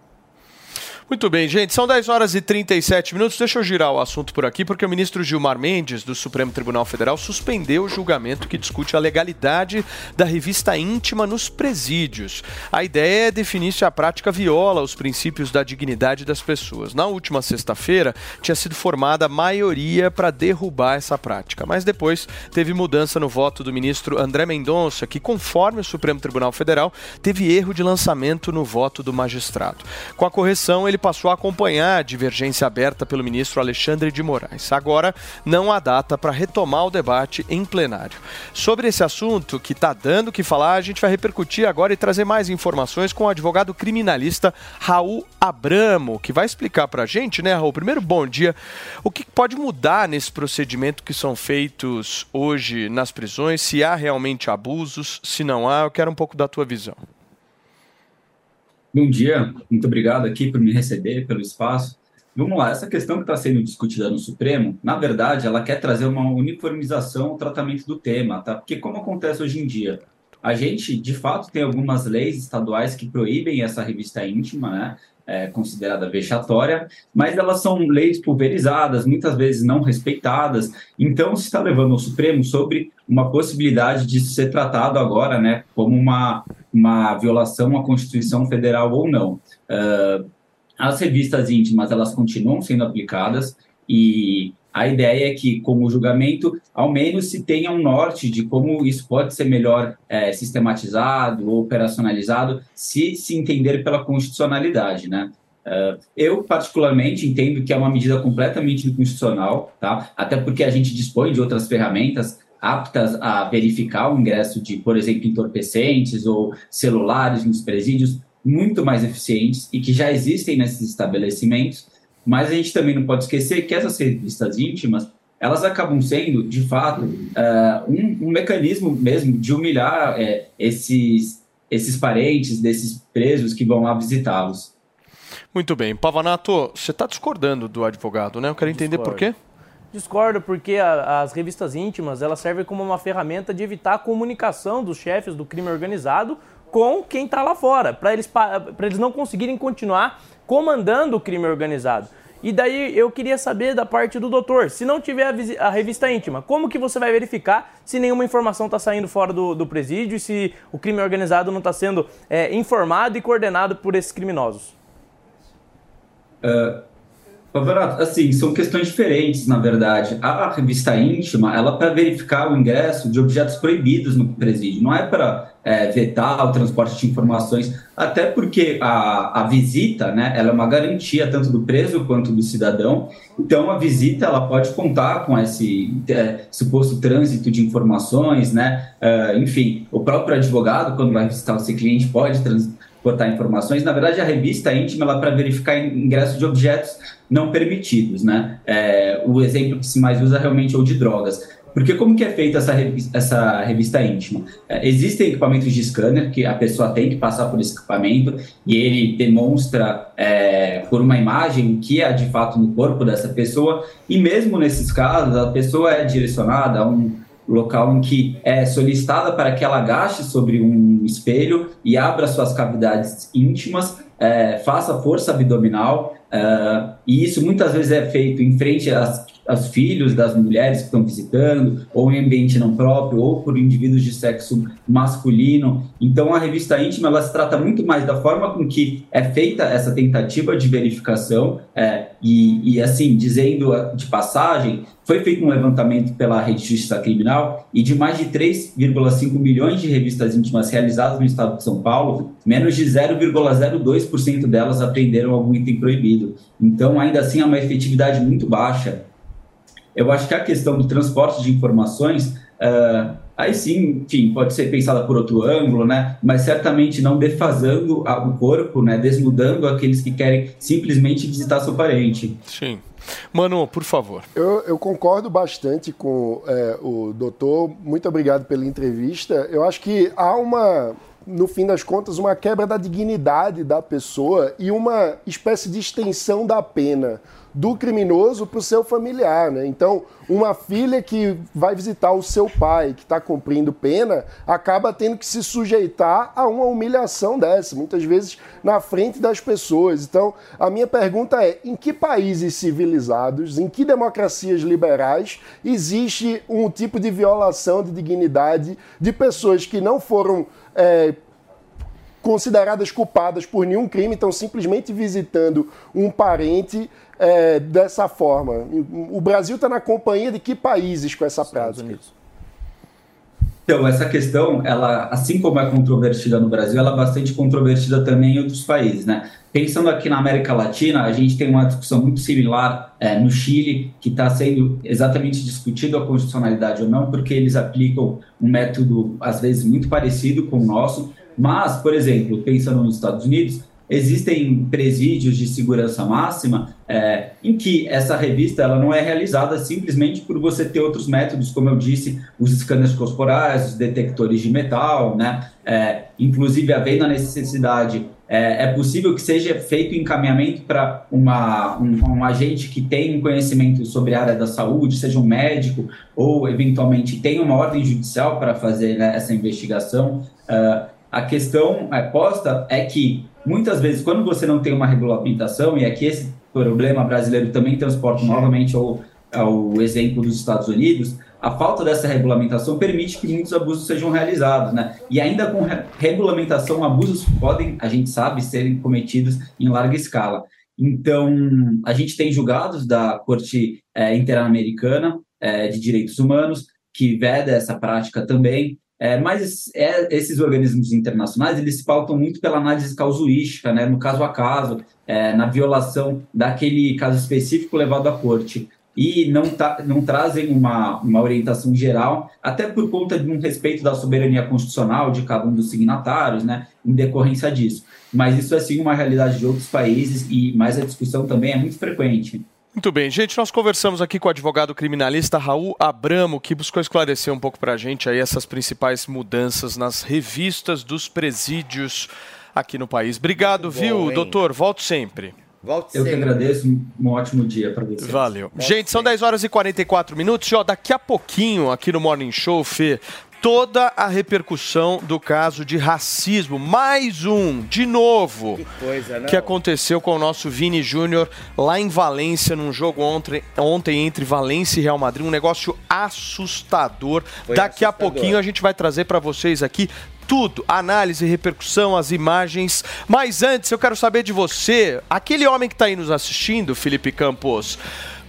Muito bem, gente, são 10 horas e 37 minutos. Deixa eu girar o assunto por aqui, porque o ministro Gilmar Mendes, do Supremo Tribunal Federal, suspendeu o julgamento que discute a legalidade da revista íntima nos presídios. A ideia é definir se a prática viola os princípios da dignidade das pessoas. Na última sexta-feira, tinha sido formada a maioria para derrubar essa prática, mas depois teve mudança no voto do ministro André Mendonça, que, conforme o Supremo Tribunal Federal, teve erro de lançamento no voto do magistrado. Com a correção, ele passou a acompanhar a divergência aberta pelo ministro Alexandre de Moraes. Agora, não há data para retomar o debate em plenário. Sobre esse assunto que está dando o que falar, a gente vai repercutir agora e trazer mais informações com o advogado criminalista Raul Abramo, que vai explicar para a gente, né, Raul? Primeiro, bom dia. O que pode mudar nesse procedimento que são feitos hoje nas prisões? Se há realmente abusos, se não há, eu quero um pouco da tua visão. Bom dia, muito obrigado aqui por me receber, pelo espaço. Vamos lá, essa questão que está sendo discutida no Supremo, na verdade, ela quer trazer uma uniformização ao tratamento do tema, tá? Porque como acontece hoje em dia, a gente, de fato, tem algumas leis estaduais que proíbem essa revista íntima, né? é, considerada vexatória, mas elas são leis pulverizadas, muitas vezes não respeitadas. Então, se está levando ao Supremo sobre uma possibilidade de ser tratado agora né, como uma, uma violação à Constituição Federal ou não. Uh, as revistas íntimas, elas continuam sendo aplicadas e a ideia é que, com o julgamento, ao menos se tenha um norte de como isso pode ser melhor é, sistematizado ou operacionalizado, se se entender pela constitucionalidade, né? Uh, eu, particularmente, entendo que é uma medida completamente inconstitucional, tá? até porque a gente dispõe de outras ferramentas aptas a verificar o ingresso de, por exemplo, entorpecentes ou celulares nos presídios, muito mais eficientes e que já existem nesses estabelecimentos, mas a gente também não pode esquecer que essas revistas íntimas, elas acabam sendo, de fato, uh, um, um, mecanismo mesmo de humilhar uh, esses, esses parentes desses presos que vão lá visitá-los. Muito bem. Pavanato, você está discordando do advogado, né? Eu quero entender Discordo. por quê. Discordo porque a, as revistas íntimas elas servem como uma ferramenta de evitar a comunicação dos chefes do crime organizado com quem está lá fora, para eles, eles não conseguirem continuar comandando o crime organizado. E daí eu queria saber da parte do doutor, se não tiver a, a revista íntima, como que você vai verificar se nenhuma informação está saindo fora do, do, presídio e se o crime organizado não está sendo é, informado e coordenado por esses criminosos? Uh, Pavanato, assim, são questões diferentes, na verdade. A revista íntima, ela para verificar o ingresso de objetos proibidos no presídio, não é para é, vetar o transporte de informações, até porque a, a visita, né, ela é uma garantia tanto do preso quanto do cidadão. Então, a visita, ela pode contar com esse é, suposto trânsito de informações, né? É, enfim, o próprio advogado, quando vai visitar o seu cliente, pode transportar informações. Na verdade, a revista íntima, ela é para verificar ingresso de objetos não permitidos, né? É, o exemplo que se mais usa realmente é o de drogas. Porque como que é feita essa revista, essa revista íntima? É, existem equipamentos de scanner que a pessoa tem que passar por esse equipamento e ele demonstra é, por uma imagem o que é de fato no corpo dessa pessoa e mesmo nesses casos a pessoa é direcionada a um local em que é solicitada para que ela agache sobre um espelho e abra suas cavidades íntimas, é, faça força abdominal Uh, e isso muitas vezes é feito em frente às, aos filhos das mulheres que estão visitando, ou em ambiente não próprio, ou por indivíduos de sexo masculino. Então, a revista íntima ela se trata muito mais da forma com que é feita essa tentativa de verificação, é, e, e assim, dizendo de passagem, foi feito um levantamento pela Rede de Justiça Criminal e de mais de 3,5 milhões de revistas íntimas realizadas no estado de São Paulo, menos de 0,02% delas apreenderam algum item proibido. Então, ainda assim, é uma efetividade muito baixa. Eu acho que a questão do transporte de informações, uh, aí sim, enfim, pode ser pensada por outro ângulo, né? Mas certamente não defasando o corpo, né? Desnudando aqueles que querem simplesmente visitar seu parente. Sim. Manu, por favor. Eu, eu concordo bastante com é, o doutor. Muito obrigado pela entrevista. Eu acho que há uma, no fim das contas, uma quebra da dignidade da pessoa e uma espécie de extensão da pena do criminoso para o seu familiar. Né? Então, uma filha que vai visitar o seu pai, que está cumprindo pena, acaba tendo que se sujeitar a uma humilhação dessa, muitas vezes na frente das pessoas. Então, a minha pergunta é: em que países civilizados, em que democracias liberais existe um tipo de violação de dignidade de pessoas que não foram. É, consideradas culpadas por nenhum crime, estão simplesmente visitando um parente é, dessa forma? O Brasil está na companhia de que países com essa prática? Então, essa questão, ela, assim como é controvertida no Brasil, ela é bastante controvertida também em outros países, né? Pensando aqui na América Latina, a gente tem uma discussão muito similar é, no Chile, que está sendo exatamente discutido a constitucionalidade ou não, porque eles aplicam um método, às vezes, muito parecido com o nosso. Mas, por exemplo, pensando nos Estados Unidos, existem presídios de segurança máxima é, em que essa revista ela não é realizada simplesmente por você ter outros métodos, como eu disse, os scanners corporais, os detectores de metal, né? É, inclusive, havendo a necessidade, é, é, possível que seja feito encaminhamento para uma, um, um, agente que tem conhecimento sobre a área da saúde, seja um médico, ou eventualmente tenha uma ordem judicial para fazer né, essa investigação. Uh, a questão é posta é que muitas vezes, quando você não tem uma regulamentação, e aqui esse problema brasileiro também transporta novamente ao, ao exemplo dos Estados Unidos, a falta dessa regulamentação permite que muitos abusos sejam realizados, né? E ainda com re regulamentação, abusos podem, a gente sabe, serem cometidos em larga escala. Então, a gente tem julgados da Corte é, Interamericana é, de Direitos Humanos que veda essa prática também, é, mas é, esses organismos internacionais eles se pautam muito pela análise causuística, né, no caso a caso, é, na violação daquele caso específico levado à corte e não, tá, não trazem uma, uma orientação geral, até por conta de um respeito da soberania constitucional de cada um dos signatários, né, em decorrência disso. Mas isso é sim uma realidade de outros países e mais a discussão também é muito frequente. Muito bem, gente, nós conversamos aqui com o advogado criminalista Raul Abramo, que buscou esclarecer um pouco para a gente aí essas principais mudanças nas revistas dos presídios aqui no país. Obrigado, bom, viu, hein? doutor? Volto sempre. Volte Eu que sempre. agradeço, um ótimo dia para vocês. Valeu. Gente, são 10 horas e 44 minutos e ó, daqui a pouquinho aqui no Morning Show, Fê, toda a repercussão do caso de racismo. Mais um, de novo. Que coisa, não? que aconteceu com o nosso Vini Júnior lá em Valência, num jogo ontem, ontem entre Valência e Real Madrid. Um negócio assustador. Foi Daqui a assustador. pouquinho a gente vai trazer para vocês aqui tudo, análise, repercussão, as imagens. Mas antes, eu quero saber de você, aquele homem que está aí nos assistindo, Felipe Campos.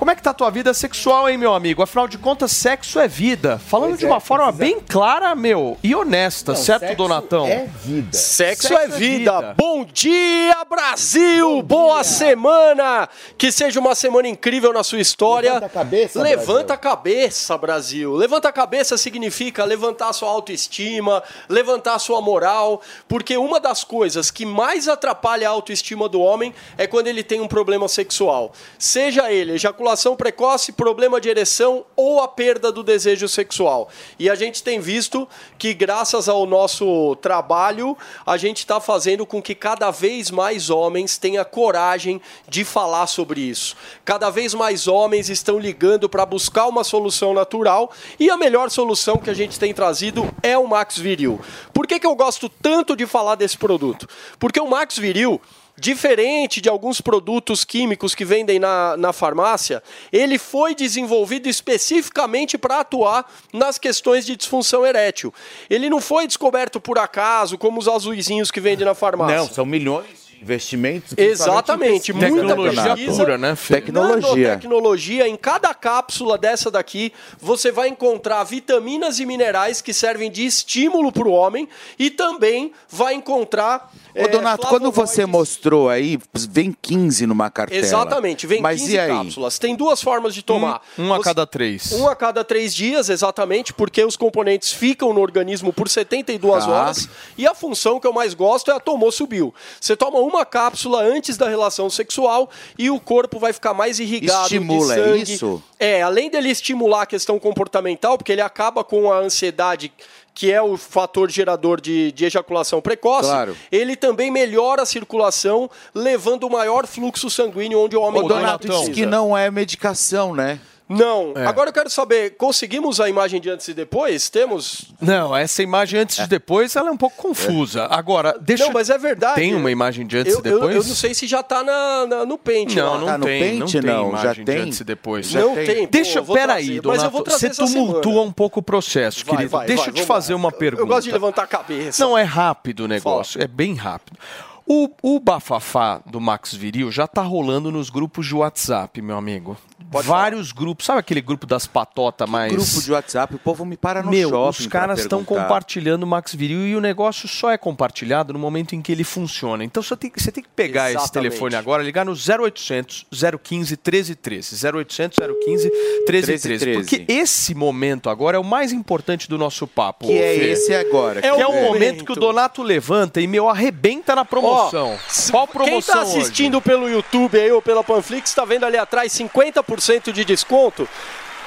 Como é que tá a tua vida sexual, hein, meu amigo? Afinal de contas, sexo é vida. Falando Pois de é, uma forma precisa- bem clara, meu, e honesta, Não, certo, sexo Donatão? É vida. Sexo, Sexo é é vida. vida. Bom dia, Brasil! Boa semana! Que seja uma semana incrível na sua história. Levanta a cabeça, Levanta Brasil. a cabeça, Brasil. Levanta a cabeça significa levantar a sua autoestima, levantar a sua moral, porque uma das coisas que mais atrapalha a autoestima do homem é quando ele tem um problema sexual. Seja ele ejaculação precoce, problema de ereção ou a perda do desejo sexual. E a gente tem visto que, graças ao nosso trabalho, a gente está fazendo com que cada vez mais homens tenham coragem de falar sobre isso. Cada vez mais homens estão ligando para buscar uma solução natural e a melhor solução que a gente tem trazido é o Max Viril. Por que, que eu gosto tanto de falar desse produto? Porque o Max Viril Diferente de alguns produtos químicos que vendem na, na farmácia, ele foi desenvolvido especificamente para atuar nas questões de disfunção erétil. Ele não foi descoberto por acaso, como os azuizinhos que vendem na farmácia. Não, são milhões de investimentos. Exatamente, muita Tecnologia pesquisa, pura, né? Tecnologia. Nanotecnologia, em cada cápsula dessa daqui, você vai encontrar vitaminas e minerais que servem de estímulo para o homem e também vai encontrar. Ô, eh, Donato, quando você mostrou aí, vem 15 numa cartela. Exatamente, vem Mas 15 e aí? cápsulas. Tem duas formas de tomar. Um a Você- cada três. Um a cada três dias, exatamente, porque os componentes ficam no organismo por 72 Tá. horas. E a função que eu mais gosto é a tomou, subiu. Você toma uma cápsula antes da relação sexual e o corpo vai ficar mais irrigado Estimula, de é sangue. isso? É, além dele estimular a questão comportamental, porque ele acaba com a ansiedade que é o fator gerador de, de ejaculação precoce, Claro. ele também melhora a circulação, levando o maior fluxo sanguíneo onde o homem Ô, Donato, isso que não é medicação, né? Não. É. Agora eu quero saber, conseguimos a imagem de antes e depois? Temos? Não, essa imagem antes e depois ela é um pouco confusa. Agora, deixa. Não, mas é verdade. Tem uma imagem de antes eu, e depois? Eu, eu não sei se já tá na, na- no pente. Não, lá. não Tá tem, pente, não tem não, já imagem de tem? antes e depois. Já não tem. tem. pô, Deixa, eu vou peraí, trazer, Donato, Mas eu vou trazer você essa tumultua semana. um pouco o processo, Vai, querido. vai, Deixa vai, eu te fazer lá. uma Eu- pergunta. Eu gosto de levantar a cabeça. Não, é rápido o negócio, é bem rápido. O, o bafafá do Max Viril já tá rolando nos grupos de WhatsApp, meu amigo. Vários grupos, sabe aquele grupo das patotas mais... Grupo de WhatsApp, o povo me para no Meu, shopping os caras estão compartilhando o Max Viril e o negócio só é compartilhado no momento em que ele funciona. Então você tem, que- você tem que pegar esse Exatamente. telefone agora, ligar no 0800 015 1313. 0800 015 1313. 1313. Porque esse momento agora é o mais importante do nosso papo. Que é esse agora. É Que é o momento. momento que o Donato levanta e, meu, arrebenta na promoção. Ó, Qual Quem promoção tá assistindo pelo YouTube aí ou pela Panflix, tá vendo ali atrás 50% de desconto?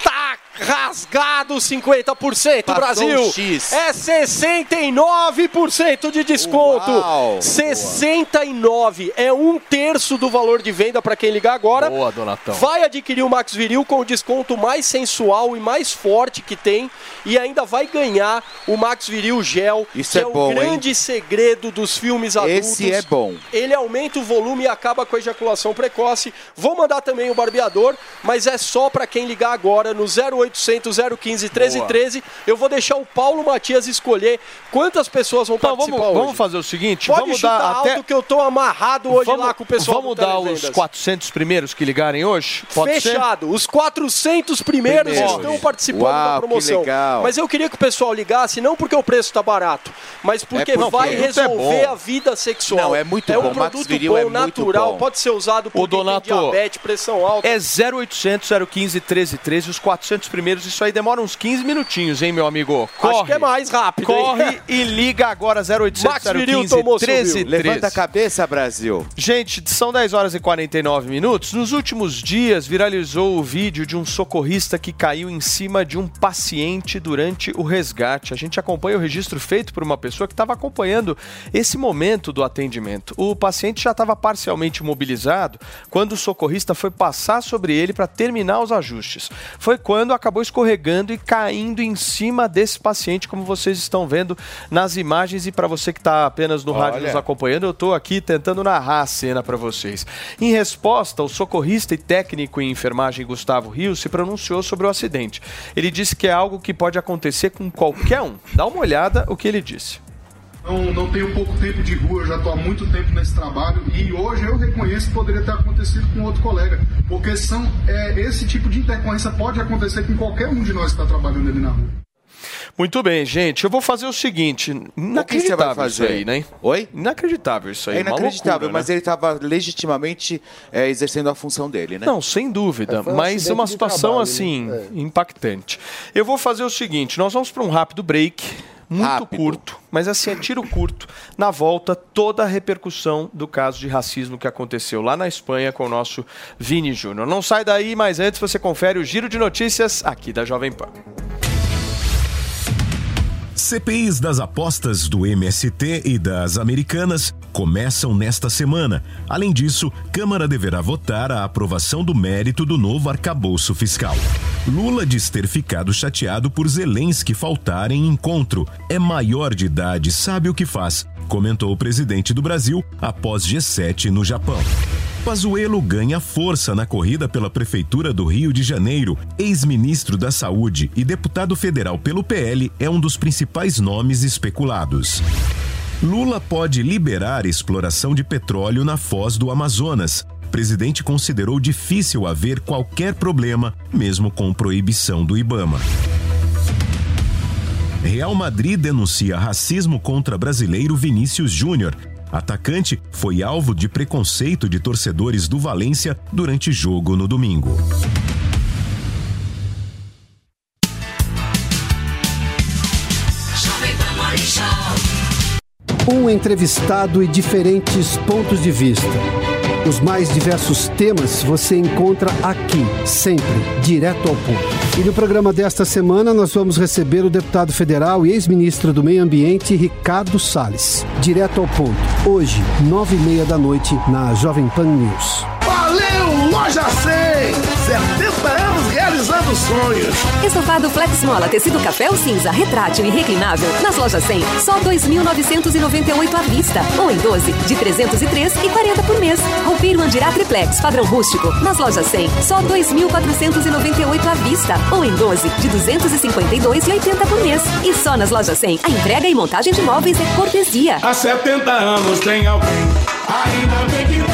Tá rasgado 50%, Passou Brasil. X. É 69% de desconto. Uau. 69 é um terço do valor de venda para quem ligar agora. Boa, Donatão. Vai adquirir o Max Viril com o desconto mais sensual e mais forte que tem e ainda vai ganhar o Max Viril Gel, Isso que é é, bom, o hein? grande segredo dos filmes adultos. Esse é bom. Ele aumenta o volume e acaba com a ejaculação precoce. Vou mandar também o barbeador, mas é só para quem ligar agora no 0800 015 1313. Eu vou deixar o Paulo Matias escolher quantas pessoas vão Então, participar vamos, hoje. vamos fazer o seguinte, Pode vamos dar alto até que eu tô amarrado hoje vamos, lá com o pessoal Vamos dar os Televendas. 400 primeiros que ligarem hoje? Pode ser? Fechado. Os 400 primeiros Primeiros. estão participando Uau, da que promoção. legal. Mas eu queria que o pessoal ligasse, não porque o preço está barato, mas porque É porque vai é resolver bom. a vida sexual. Não, é muito é bom. um produto Viril bom, é natural, bom. pode ser usado por Ô, quem tem Donato, diabetes, pressão alta. É 0800 015 1313, os 400 primeiros, isso aí demora uns 15 minutinhos, hein, meu amigo? Corre. Acho que é mais rápido. hein? Corre e liga agora 0800 Max Viril 015 tomou seu 1313. Viril. Levanta a cabeça, Brasil. Gente, são 10 horas e 49 minutos. Nos últimos dias viralizou o vídeo de um socorrista que caiu em cima de um paciente durante o resgate. A gente acompanha o registro feito por uma pessoa que estava acompanhando esse momento do atendimento. O paciente já estava parcialmente imobilizado quando o socorrista foi passar sobre ele para terminar os ajustes. Foi quando acabou escorregando e caindo em cima desse paciente, como vocês estão vendo nas imagens. E para você que está apenas no rádio Olha. nos acompanhando, eu estou aqui tentando narrar a cena para vocês. Em resposta, o socorrista e técnico em enfermagem Gustavo Rios se pronunciou sobre o acidente. Ele disse que é algo que pode acontecer com qualquer um. Dá uma olhada o que ele disse. Não, não tenho pouco tempo de rua, eu já estou há muito tempo nesse trabalho e hoje eu reconheço que poderia ter acontecido com outro colega, porque são, é, esse tipo de intercorrência pode acontecer com qualquer um de nós que está trabalhando ali na rua. Muito bem, gente. Eu vou fazer o seguinte. Inacreditável vai isso fazer? aí, né? Oi? Inacreditável isso aí. É inacreditável, loucura, mas né? ele estava legitimamente é, exercendo a função dele, né? Não, sem dúvida, É, um mas acidente uma situação trabalho, assim né? impactante. Eu vou fazer o seguinte, nós vamos para um rápido break, muito Rápido. curto, mas assim é tiro curto. Na volta, toda a repercussão do caso de racismo que aconteceu lá na Espanha com o nosso Vini Júnior. Não sai daí, mas antes você confere o giro de notícias aqui da Jovem Pan. CPIs das apostas do MST e das Americanas começam nesta semana. Além disso, Câmara deverá votar a aprovação do mérito do novo arcabouço fiscal. Lula diz ter ficado chateado por Zelensky faltar em encontro. É maior de idade, sabe o que faz, comentou o presidente do Brasil após G7 no Japão. Pazuello ganha força na corrida pela Prefeitura do Rio de Janeiro. Ex-ministro da Saúde e deputado federal pelo PL é um dos principais nomes especulados. Lula pode liberar exploração de petróleo na foz do Amazonas. O presidente considerou difícil haver qualquer problema, mesmo com proibição do Ibama. Real Madrid denuncia racismo contra brasileiro Vinícius Júnior. Atacante foi alvo de preconceito de torcedores do Valência durante jogo no domingo. Um entrevistado e diferentes pontos de vista. Os mais diversos temas você encontra aqui, sempre, direto ao ponto. E no programa desta semana nós vamos receber o deputado federal e ex-ministro do Meio Ambiente, Ricardo Salles. Direto ao ponto, hoje, nove e meia da noite, na Jovem Pan News. Valeu, Loja 100! 70 anos realizando sonhos. Estofado Flex Mola, tecido café cinza, retrátil e reclinável. Nas lojas 100, só 2.998 à vista. Ou em 12, de 303 e 40 por mês. Roupeiro Andirá Triplex, padrão rústico. Nas lojas 100, só 2.498 à vista. Ou em 12, de 252 e 80 por mês. E só nas lojas 100, a entrega e montagem de móveis é cortesia. Há 70 anos tem alguém, ainda bem que tem Loja 100.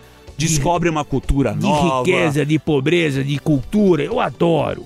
Descobre uma cultura de nova. riqueza, de pobreza, de cultura. Eu adoro.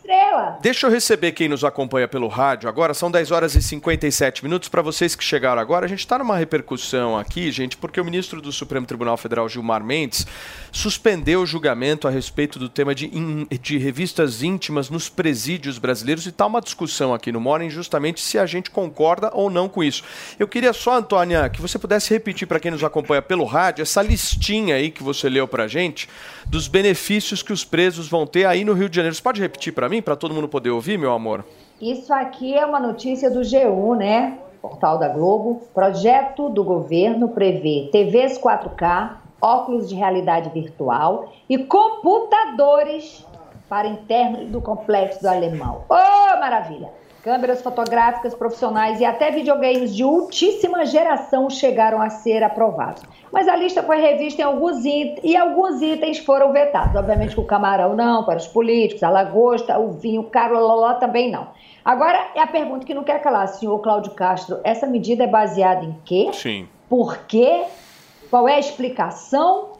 Estrela. Deixa eu receber quem nos acompanha pelo rádio agora. São 10 horas e 57 minutos. Para vocês que chegaram agora, a gente está numa repercussão aqui, gente, porque o ministro do Supremo Tribunal Federal, Gilmar Mendes, suspendeu o julgamento a respeito do tema de, in- de revistas íntimas nos presídios brasileiros. E está uma discussão aqui no Morning justamente se a gente concorda ou não com isso. Eu queria só, Antônia, que você pudesse repetir para quem nos acompanha pelo rádio essa listinha aí que você leu para gente dos benefícios que os presos vão ter aí no Rio de Janeiro. Você pode repetir para mim, para todo mundo poder ouvir, meu amor? Isso aqui é uma notícia do G1, né? Portal da Globo. Projeto do governo prevê TVs 4K, óculos de realidade virtual e computadores para internos do complexo do Alemão. Ô, maravilha! Câmeras fotográficas profissionais e até videogames de ultíssima geração chegaram a ser aprovados. Mas a lista foi revista em alguns itens e alguns itens foram vetados. Obviamente que o camarão não, para os políticos, a lagosta, o vinho caro, loló também não. Agora é a pergunta que não quer calar, senhor Cláudio Castro. Essa medida é baseada em quê? Sim. Por quê? Qual é a explicação?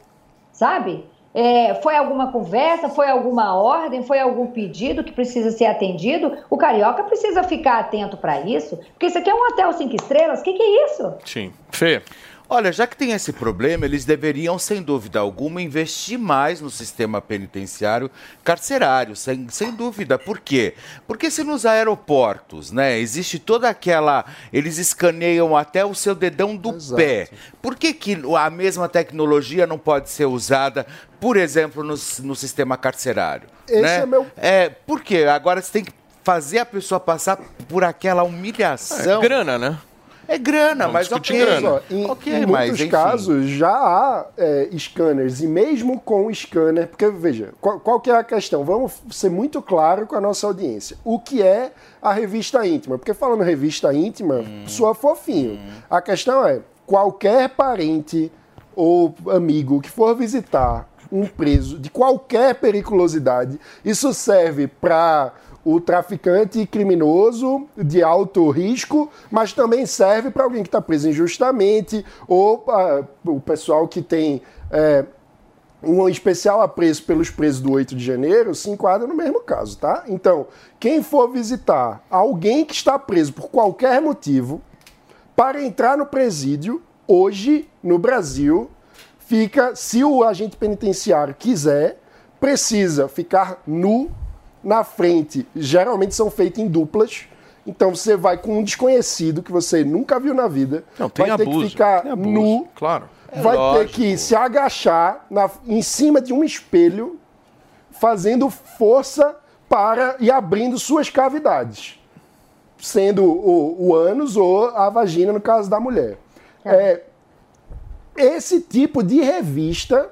Sabe? É, foi alguma conversa? Foi alguma ordem? Foi algum pedido que precisa ser atendido? O carioca precisa ficar atento para isso, porque isso aqui é um hotel cinco estrelas. O que, que é isso? Sim. Fê. Olha, já que tem esse problema, eles deveriam, sem dúvida alguma, investir mais no sistema penitenciário carcerário, sem, sem dúvida. Por quê? Porque se nos aeroportos, né, existe toda aquela. Eles escaneiam até o seu dedão do pé. Por que, que a mesma tecnologia não pode ser usada, por exemplo, no, no sistema carcerário? Esse né? é meu- É, por quê? Agora você tem que fazer a pessoa passar por aquela humilhação. É grana, né? É grana, Vamos mas ok. grana. Em, ok, em mas muitos enfim. casos já há é, scanners, e mesmo com o scanner, porque veja, qual, qual que é a questão? Vamos ser muito claro com a nossa audiência. O que é a revista íntima? Porque falando revista íntima, Hum. soa fofinho. A questão é, qualquer parente ou amigo que for visitar um preso de qualquer periculosidade, isso serve para o traficante criminoso de alto risco, mas também serve para alguém que está preso injustamente ou para o pessoal que tem é, um especial apreço pelos presos do 8 de janeiro se enquadra no mesmo caso, tá? Então, quem for visitar alguém que está preso por qualquer motivo, para entrar no presídio, hoje, no Brasil, fica, se o agente penitenciário quiser, precisa ficar nu na frente. Geralmente são feitos em duplas. Então você vai com um desconhecido que você nunca viu na vida. Não, tem vai ter abuso. que ficar Tem abuso, nu. Claro. vai ter que se agachar na- em cima de um espelho, fazendo força para e abrindo suas cavidades sendo o, o ânus ou a vagina, no caso da mulher. É, esse tipo de revista,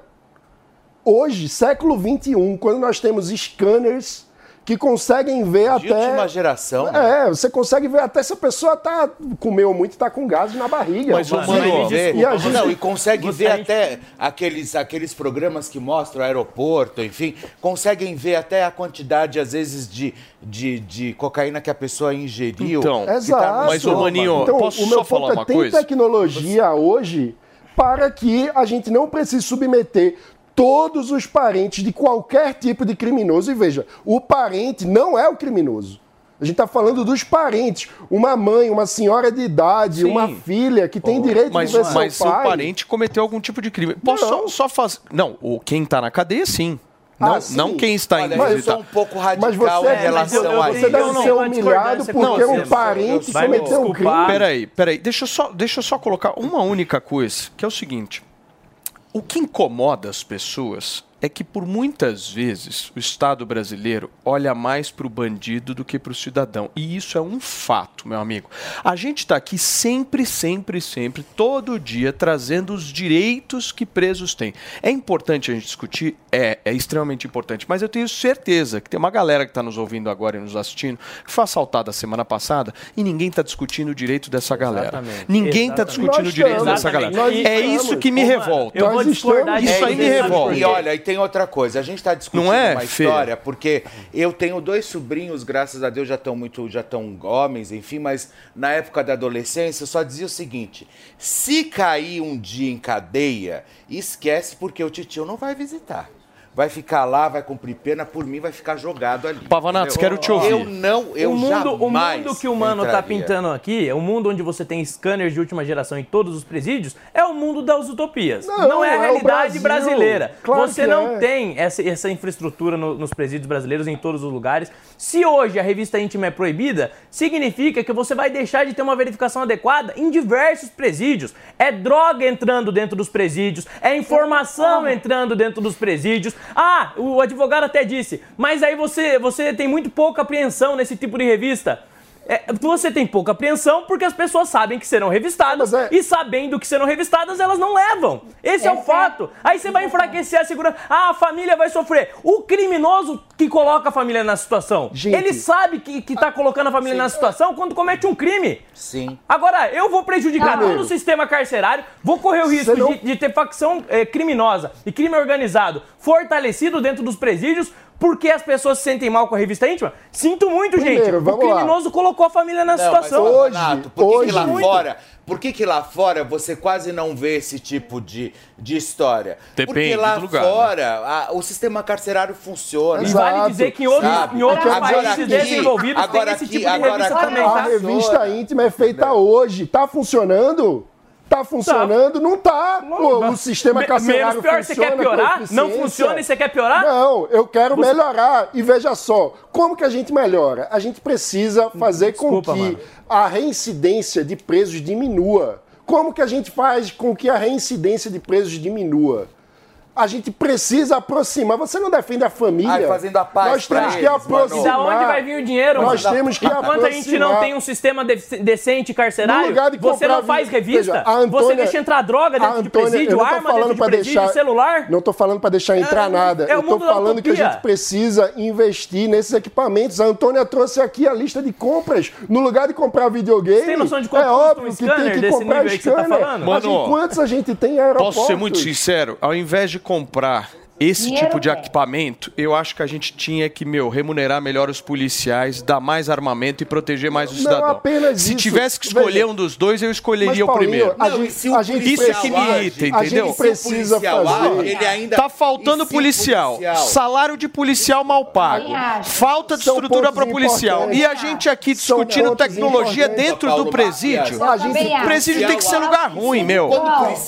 hoje, século XXI, quando nós temos scanners que conseguem ver De até. última geração. né? É, você consegue ver até se a pessoa tá, comeu muito e tá com gás na barriga. Mas o Mano, mano vê, e a gente- não, e consegue ver até aqueles, aqueles programas que mostram o aeroporto, enfim, conseguem ver até a quantidade, às vezes, de, de, de cocaína que a pessoa ingeriu. Então, tá Exato. Mas, ô, Maninho, então, posso o meu só falar ponto é, uma tem coisa? tecnologia hoje para que a gente não precise submeter todos os parentes de qualquer tipo de criminoso. E veja, o parente não é o criminoso. A gente está falando dos parentes. Uma mãe, uma senhora de idade, Sim. uma filha que tem direito Mas, de ver mas seu seu pai. parente cometeu algum tipo de crime. Posso só, só fazer. Não, o quem tá na cadeia, sim. Não, Ah, sim. não quem está Olha, indo eu visitar. sou um pouco Mas radical você, em relação você, a você isso. deve ser humilhado porque um parente cometeu um crime. Peraí, peraí. Deixa eu, só, deixa eu só colocar uma única coisa, que é o seguinte. O que incomoda as pessoas é que, por muitas vezes, o Estado brasileiro olha mais para o bandido do que para o cidadão. E isso é um fato, meu amigo. A gente está aqui sempre, sempre, sempre, todo dia, trazendo os direitos que presos têm. É importante a gente discutir? É, é extremamente importante. Mas eu tenho certeza que tem uma galera que está nos ouvindo agora e nos assistindo que foi assaltada semana passada e ninguém está discutindo o direito dessa galera. Exatamente. Ninguém está discutindo o direito dessa galera. Exatamente. É isso que me estamos. revolta. Eu vou discordar de Isso aí me revolta. E olha, e tem outra coisa, a gente está discutindo Não é, uma história, porque eu tenho dois sobrinhos, graças a Deus já estão muito, já estão homens, enfim, mas na época da adolescência eu só dizia o seguinte: se cair um dia em cadeia, esquece porque o titio não vai visitar. Vai ficar lá, vai cumprir pena, por mim vai ficar jogado ali. Pavanatos, quero te ouvir. Eu não, eu o mundo, o mundo que o Mano tá entraria. pintando aqui, é o mundo onde você tem scanners de última geração em todos os presídios, é o mundo das utopias. Não, Não, é a é realidade Brasil. brasileira. Claro você que não é. tem essa, essa infraestrutura no- nos presídios brasileiros em todos os lugares. Se hoje a revista íntima é proibida, significa que você vai deixar de ter uma verificação adequada em diversos presídios. É droga entrando dentro dos presídios, é informação entrando dentro dos presídios, Ah, o advogado até disse, mas aí você, você tem muito pouca apreensão nesse tipo de revista. É, você tem pouca apreensão porque as pessoas sabem que serão revistadas e sabendo que serão revistadas, elas não levam. Esse é, o fato. Aí você vai enfraquecer a segurança. Ah, a família vai sofrer. O criminoso que coloca a família na situação, ele sabe que, que tá colocando a família na situação quando comete um crime. Sim. Agora, eu vou prejudicar Amigo. todo o sistema carcerário, vou correr o risco não- de, de ter facção eh, criminosa e crime organizado fortalecido dentro dos presídios porque as pessoas se sentem mal com a revista íntima? Sinto muito, Primeiro, gente. O vamos lá. criminoso colocou a família na Não, situação. Mas, ô, Renato, por que, que lá Muito. fora? Por que, que lá fora você quase não vê esse tipo de, de história? Depende Porque lá do lugar, né? fora a- o sistema carcerário funciona. E vale dizer que em outros- em outros Agora países aqui- desenvolvidos tem agora esse aqui- tipo de agora revista aqui também, tá? A revista íntima é feita hoje. Tá funcionando? Tá funcionando? Não tá. O, o sistema Me- carcerário menos pior, você funciona quer com piorar? Não funciona e você quer piorar? Não, eu quero Você- melhorar. E veja só, como que a gente melhora? A gente precisa fazer Desculpa, com que mano. a reincidência de presos diminua. Como que a gente faz com que a reincidência de presos diminua? A gente precisa aproximar. Você não defende a família. Ai, fazendo a paz Nós temos que eles, mano. aproximar. E da onde vai vir o dinheiro? Nós temos que Enquanto a gente não aproximar. tem um sistema de- decente carcerário, de você não faz vi- revista? Veja, a você Antônia- deixa entrar droga dentro de Antônia, eu presídio, arma dentro falando de presídio, deixar- celular? Não tô falando para deixar entrar É, nada. é eu da falando que a gente precisa investir nesses equipamentos. A Antônia trouxe aqui a lista de compras. No lugar de comprar videogame, Você tem noção de quanto é óbvio um que tem que comprar que tá scanner. gente- Mano, quantos a gente tem em aeroportos? Posso ser muito sincero? Ao invés de comprar esse Dinheiro tipo de equipamento, eu acho que a gente tinha que, meu, remunerar melhor os policiais, dar mais armamento e proteger mais o Não cidadão. apenas Se isso. tivesse que escolher Veja. um dos dois, eu escolheria Mas, o Paulinho, primeiro. a gente- a gente Isso é que me irrita, a entendeu? gente precisa fazer. ele ainda- Tá faltando o policial. policial- Salário de policial mal pago. Falta de São estrutura para policial. E a gente aqui discutindo tecnologia dentro Paulo do presídio. A O presídio tem que ser lugar ruim, meu. O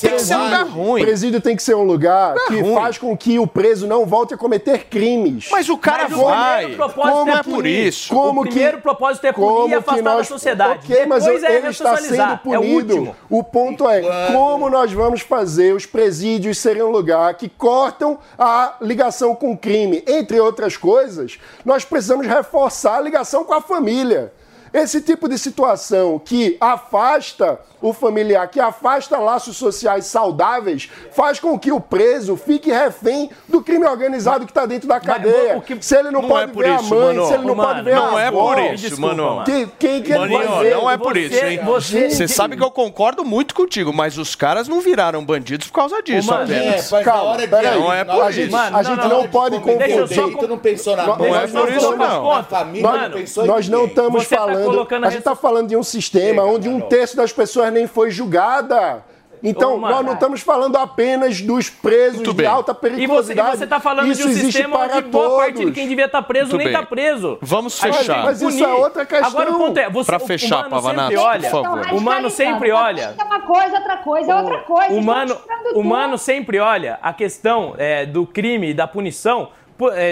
Tem que ser lugar ruim. Presídio tem que ser um lugar que ruim. faz com que o preso não volte a cometer crimes. Mas o cara Mas o vai. primeiro propósito Como é é por isso? Como o primeiro propósito é punir e como que afastar da nós- sociedade. Ok, mas Depois é ele está sendo ressocializar. É o punido. o ponto é como nós vamos fazer os presídios serem um lugar que cortam a ligação com o crime. Entre outras coisas, nós precisamos reforçar a ligação com a família. Esse tipo de situação que afasta o familiar, que afasta laços sociais saudáveis, faz com que o preso fique refém do crime organizado que está dentro da cadeia. o que- Se ele não, Não pode é ver isso, a mãe, mano. se ele não Mano, pode ver Não a é avó, por isso, desculpa, mano. mano. Quem, que Maninho, vai ver? não é por Você- isso, hein? você- Você sabe que eu concordo muito contigo, mas os caras não viraram bandidos por causa disso Ô, mano, apenas. É, mas Calma, de peraí. Não é por hora isso. Mano, a gente não, não, não, pode só confundir. Tu não pensou na Não é por isso, não. Na família, Nós, não pensou nós não ninguém. estamos tá falando. a a gente está falando de um sistema onde um terço das pessoas nem foi julgada. Então, nós não estamos falando apenas dos presos de alta E você, e periculosidade. você tá falando Isso de um existe sistema para onde boa parte de todos. quem devia estar preso Muito nem está preso. Vamos fechar. que Mas isso é outra questão. Agora o ponto é, você, Pra fechar, humano Pavanato, sempre olha, por favor. o humano sempre olha, É uma coisa, outra coisa, é outra coisa. o humano, humano sempre olha a questão é, do crime e da punição pu-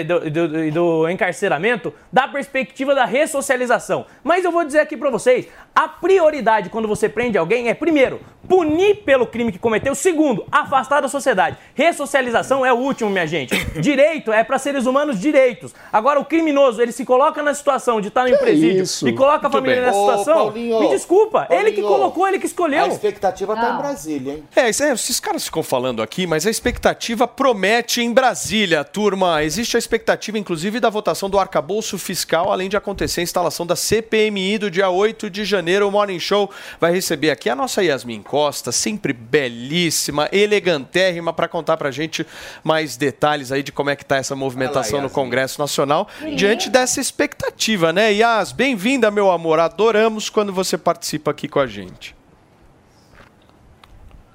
do, do- do encarceramento da perspectiva da ressocialização. Mas eu vou dizer aqui pra vocês, a prioridade quando você prende alguém é, primeiro, punir pelo crime que cometeu, segundo, afastar da sociedade. Ressocialização é o último, minha gente. Direito é pra seres humanos direitos. Agora o criminoso, ele se coloca na situação de estar no presídio isso? e coloca a Muito família bem. nessa Ô, situação. Paulinho, me desculpa, ele que Paulinho, colocou, ele que escolheu. A expectativa tá Não. em Brasília, hein? É, é, esses caras ficam falando aqui, mas a expectativa promete em Brasília, turma. Existe a expectativa, inclusive, da votação do arcabouço fiscal, além de acontecer a instalação da CPMI do dia 8 de janeiro. O Morning Show vai receber aqui a nossa Yasmin Costa, sempre belíssima, elegantérrima, para contar pra gente mais detalhes aí de como é que tá essa movimentação no Congresso Nacional, diante dessa expectativa, né? Yas, bem-vinda, meu amor. Adoramos quando você participa aqui com a gente.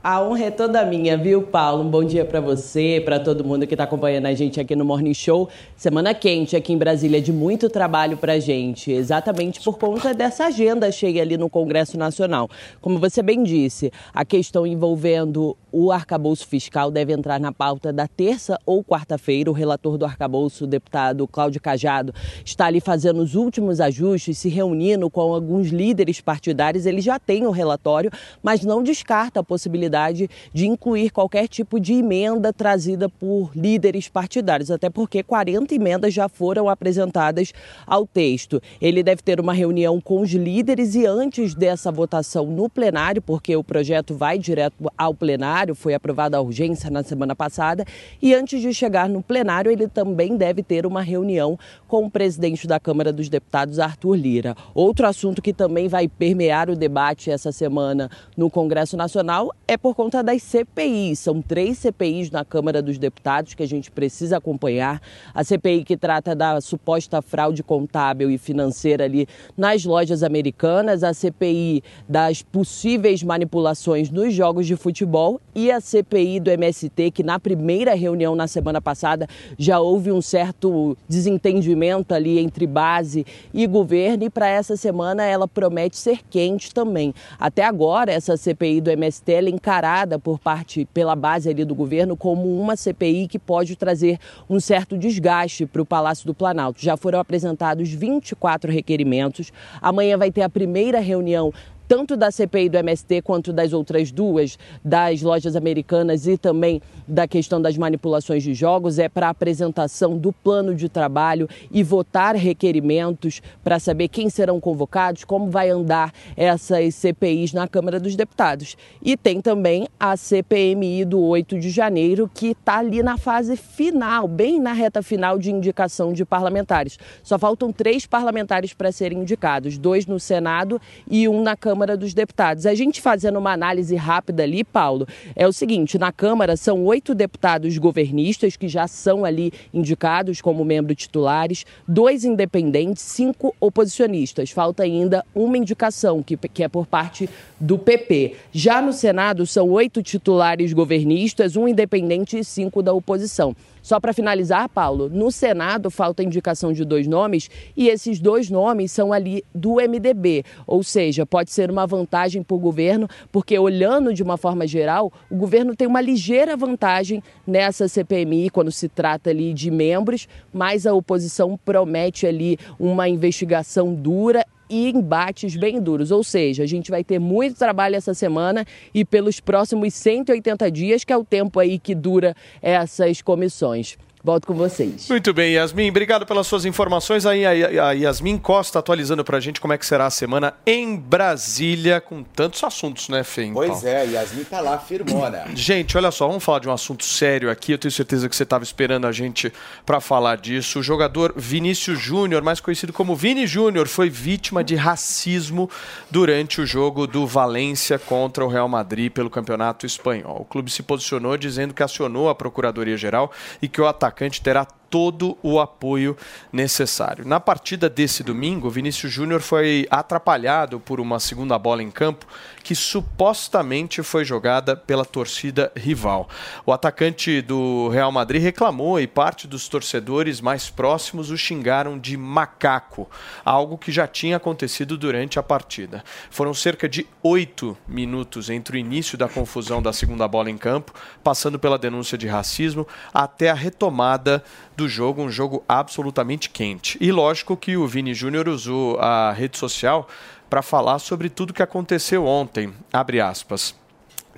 A honra é toda minha, viu, Paulo? Um bom dia pra você, pra todo mundo que tá acompanhando a gente aqui no Morning Show. Semana quente aqui em Brasília, de muito trabalho pra gente, exatamente por conta dessa agenda cheia ali no Congresso Nacional. Como você bem disse, a questão envolvendo o arcabouço fiscal deve entrar na pauta da terça ou quarta-feira. O relator do arcabouço, o deputado Cláudio Cajado, está ali fazendo os últimos ajustes, se reunindo com alguns líderes partidários. Ele já tem o relatório, mas não descarta a possibilidade possibilidade de incluir qualquer tipo de emenda trazida por líderes partidários, até porque 40 emendas já foram apresentadas ao texto. Ele deve ter uma reunião com os líderes e antes dessa votação no plenário, porque o projeto vai direto ao plenário, foi aprovada a urgência na semana passada, e antes de chegar no plenário, ele também deve ter uma reunião com o presidente da Câmara dos Deputados, Arthur Lira. Outro assunto que também vai permear o debate essa semana no Congresso Nacional por conta das CPIs. São três CPIs na Câmara dos Deputados que a gente precisa acompanhar. A CPI que trata da suposta fraude contábil e financeira ali nas lojas americanas, a CPI das possíveis manipulações nos jogos de futebol e a CPI do MST, que na primeira reunião na semana passada já houve um certo desentendimento ali entre base e governo e para essa semana ela promete ser quente também. Até agora essa CPI do MST ela encarada por parte pela base ali do governo como uma CPI que pode trazer um certo desgaste para o Palácio do Planalto. Já foram apresentados 24 requerimentos. Amanhã vai ter a primeira reunião tanto da CPI do MST quanto das outras duas, das lojas americanas e também da questão das manipulações de jogos, é para apresentação do plano de trabalho e votar requerimentos para saber quem serão convocados, como vai andar essas CPIs na Câmara dos Deputados. E tem também a CPMI do 8 de janeiro, que está ali na fase final, bem na reta final de indicação de parlamentares. Só faltam três parlamentares para serem indicados, dois no Senado e um na Câmara dos Deputados. A gente fazendo uma análise rápida ali, Paulo, é o seguinte: na Câmara são oito deputados governistas que já são ali indicados como membros titulares, dois independentes, cinco oposicionistas. Falta ainda uma indicação, que, que é por parte do PP. Já no Senado são oito titulares governistas, um independente e cinco da oposição. Só para finalizar, Paulo, no Senado falta indicação de dois nomes e esses dois nomes são ali do MDB, ou seja, pode ser uma vantagem para o governo, porque olhando de uma forma geral, o governo tem uma ligeira vantagem nessa CPMI quando se trata ali de membros, mas a oposição promete ali uma investigação dura e embates bem duros. Ou seja, a gente vai ter muito trabalho essa semana e pelos próximos 180 dias, que é o tempo aí que dura essas comissões. Volto com vocês. Muito bem, Yasmin. Obrigado pelas suas informações. Aí a Yasmin Costa atualizando pra gente como é que será a semana em Brasília, com tantos assuntos, né, Fê? Pois é, Yasmin tá lá, firmona. Gente, olha só, vamos falar de um assunto sério aqui. Eu tenho certeza que você estava esperando a gente para falar disso. O jogador Vinícius Júnior, mais conhecido como Vini Júnior, foi vítima de racismo durante o jogo do Valência contra o Real Madrid pelo Campeonato Espanhol. O clube se posicionou dizendo que acionou a Procuradoria-Geral e que o atacante terá todo o apoio necessário. Na partida desse domingo, Vinícius Júnior foi atrapalhado por uma segunda bola em campo que supostamente foi jogada pela torcida rival. O atacante do Real Madrid reclamou e parte dos torcedores mais próximos o xingaram de macaco, algo que já tinha acontecido durante a partida. Foram cerca de oito minutos entre o início da confusão da segunda bola em campo, passando pela denúncia de racismo, até a retomada do jogo, um jogo absolutamente quente. E lógico que o Vini Júnior usou a rede social para falar sobre tudo que aconteceu ontem. Abre aspas.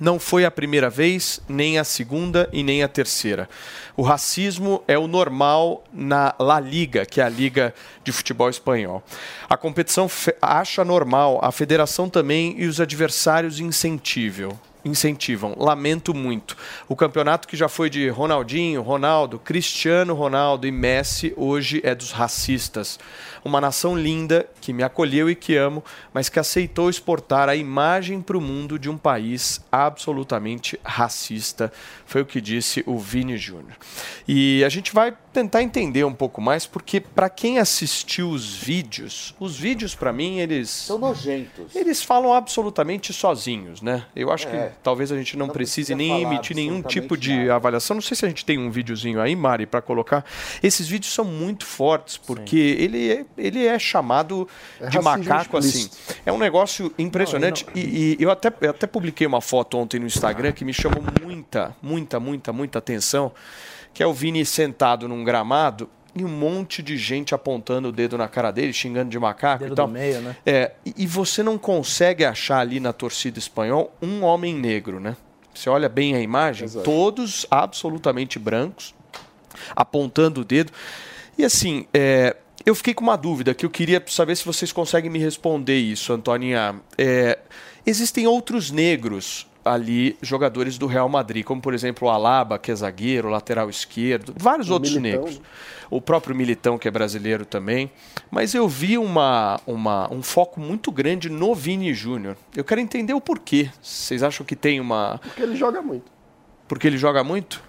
Não foi a primeira vez, nem a segunda e nem a terceira. O racismo é o normal na La Liga, que é a liga de futebol espanhol. A competição acha normal, a federação também e os adversários incentivam incentivam. Lamento muito. O campeonato que já foi de Ronaldinho, Ronaldo, Cristiano Ronaldo e Messi, hoje é dos racistas. Uma nação linda que me acolheu e que amo, mas que aceitou exportar a imagem para o mundo de um país absolutamente racista. Foi o que disse o Vini Júnior. E a gente vai tentar entender um pouco mais, porque para quem assistiu os vídeos, os vídeos para mim eles são nojentos. Eles falam absolutamente sozinhos, né? Eu acho É. que talvez a gente não, Não precise nem emitir nenhum tipo de absolutamente avaliação. Não sei se a gente tem um videozinho aí, Mari, para colocar. Esses vídeos são muito fortes porque ele é, ele é chamado É de macaco assim. É um negócio impressionante e, e eu até eu até publiquei uma foto ontem no Instagram que me chamou muita, muita, muita, muita atenção, que é o Vini sentado num gramado e um monte de gente apontando o dedo na cara dele, xingando de macaco Dedo e tal. do meio, né? É, e, você não consegue achar ali na torcida espanhol um homem negro, né? Você olha bem a imagem, todos absolutamente brancos, apontando o dedo. E assim, é, eu fiquei com uma dúvida que eu queria saber se vocês conseguem me responder isso, Antoninha. É, existem outros negros ali, jogadores do Real Madrid, como por exemplo o Alaba, que é zagueiro, lateral esquerdo, vários O outros Militão, negros. né? O próprio Militão, que é brasileiro também. Mas eu vi uma, uma, um foco muito grande no Vini Júnior. Eu quero entender o porquê. Vocês acham que tem uma. Porque ele joga muito. Porque ele joga muito?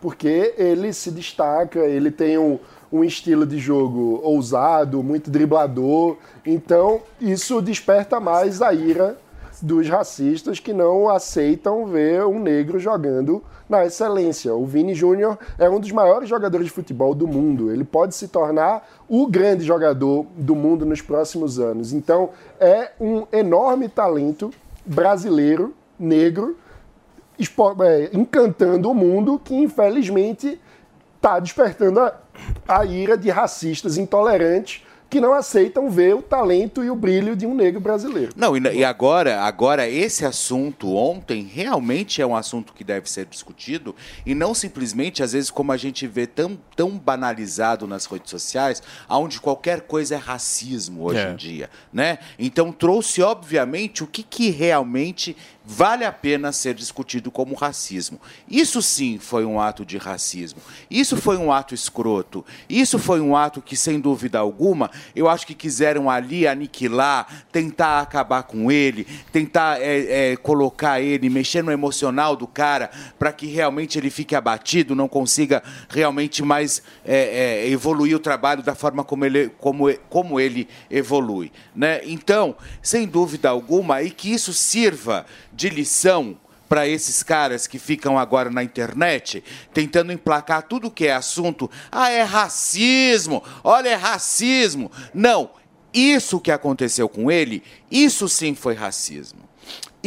Porque ele se destaca, ele tem um, um estilo de jogo ousado, muito driblador. Então, isso desperta mais a ira dos racistas que não aceitam ver um negro jogando na excelência. O Vini Júnior é um dos maiores jogadores de futebol do mundo. Ele pode se tornar o grande jogador do mundo nos próximos anos. Então, é um enorme talento brasileiro, negro, é, encantando o mundo que, infelizmente, está despertando a, a ira de racistas intolerantes que não aceitam ver o talento e o brilho de um negro brasileiro. Não, e, e agora, agora esse assunto ontem realmente é um assunto que deve ser discutido e não simplesmente, às vezes, como a gente vê tão, tão banalizado nas redes sociais, onde qualquer coisa é racismo hoje É. em dia, né? Então trouxe, obviamente, o que, que realmente vale a pena ser discutido como racismo. Isso sim foi um ato de racismo. Isso foi um ato escroto. Isso foi um ato que, sem dúvida alguma, eu acho que quiseram ali aniquilar, tentar acabar com ele, tentar é, é, colocar ele, mexer no emocional do cara para que realmente ele fique abatido, não consiga realmente mais é, é, evoluir o trabalho da forma como ele, como, como ele evolui. Né? Então, sem dúvida alguma, e que isso sirva de lição para esses caras que ficam agora na internet tentando emplacar tudo que é assunto. Ah, é racismo! Olha, é racismo! Não, isso que aconteceu com ele, isso sim foi racismo.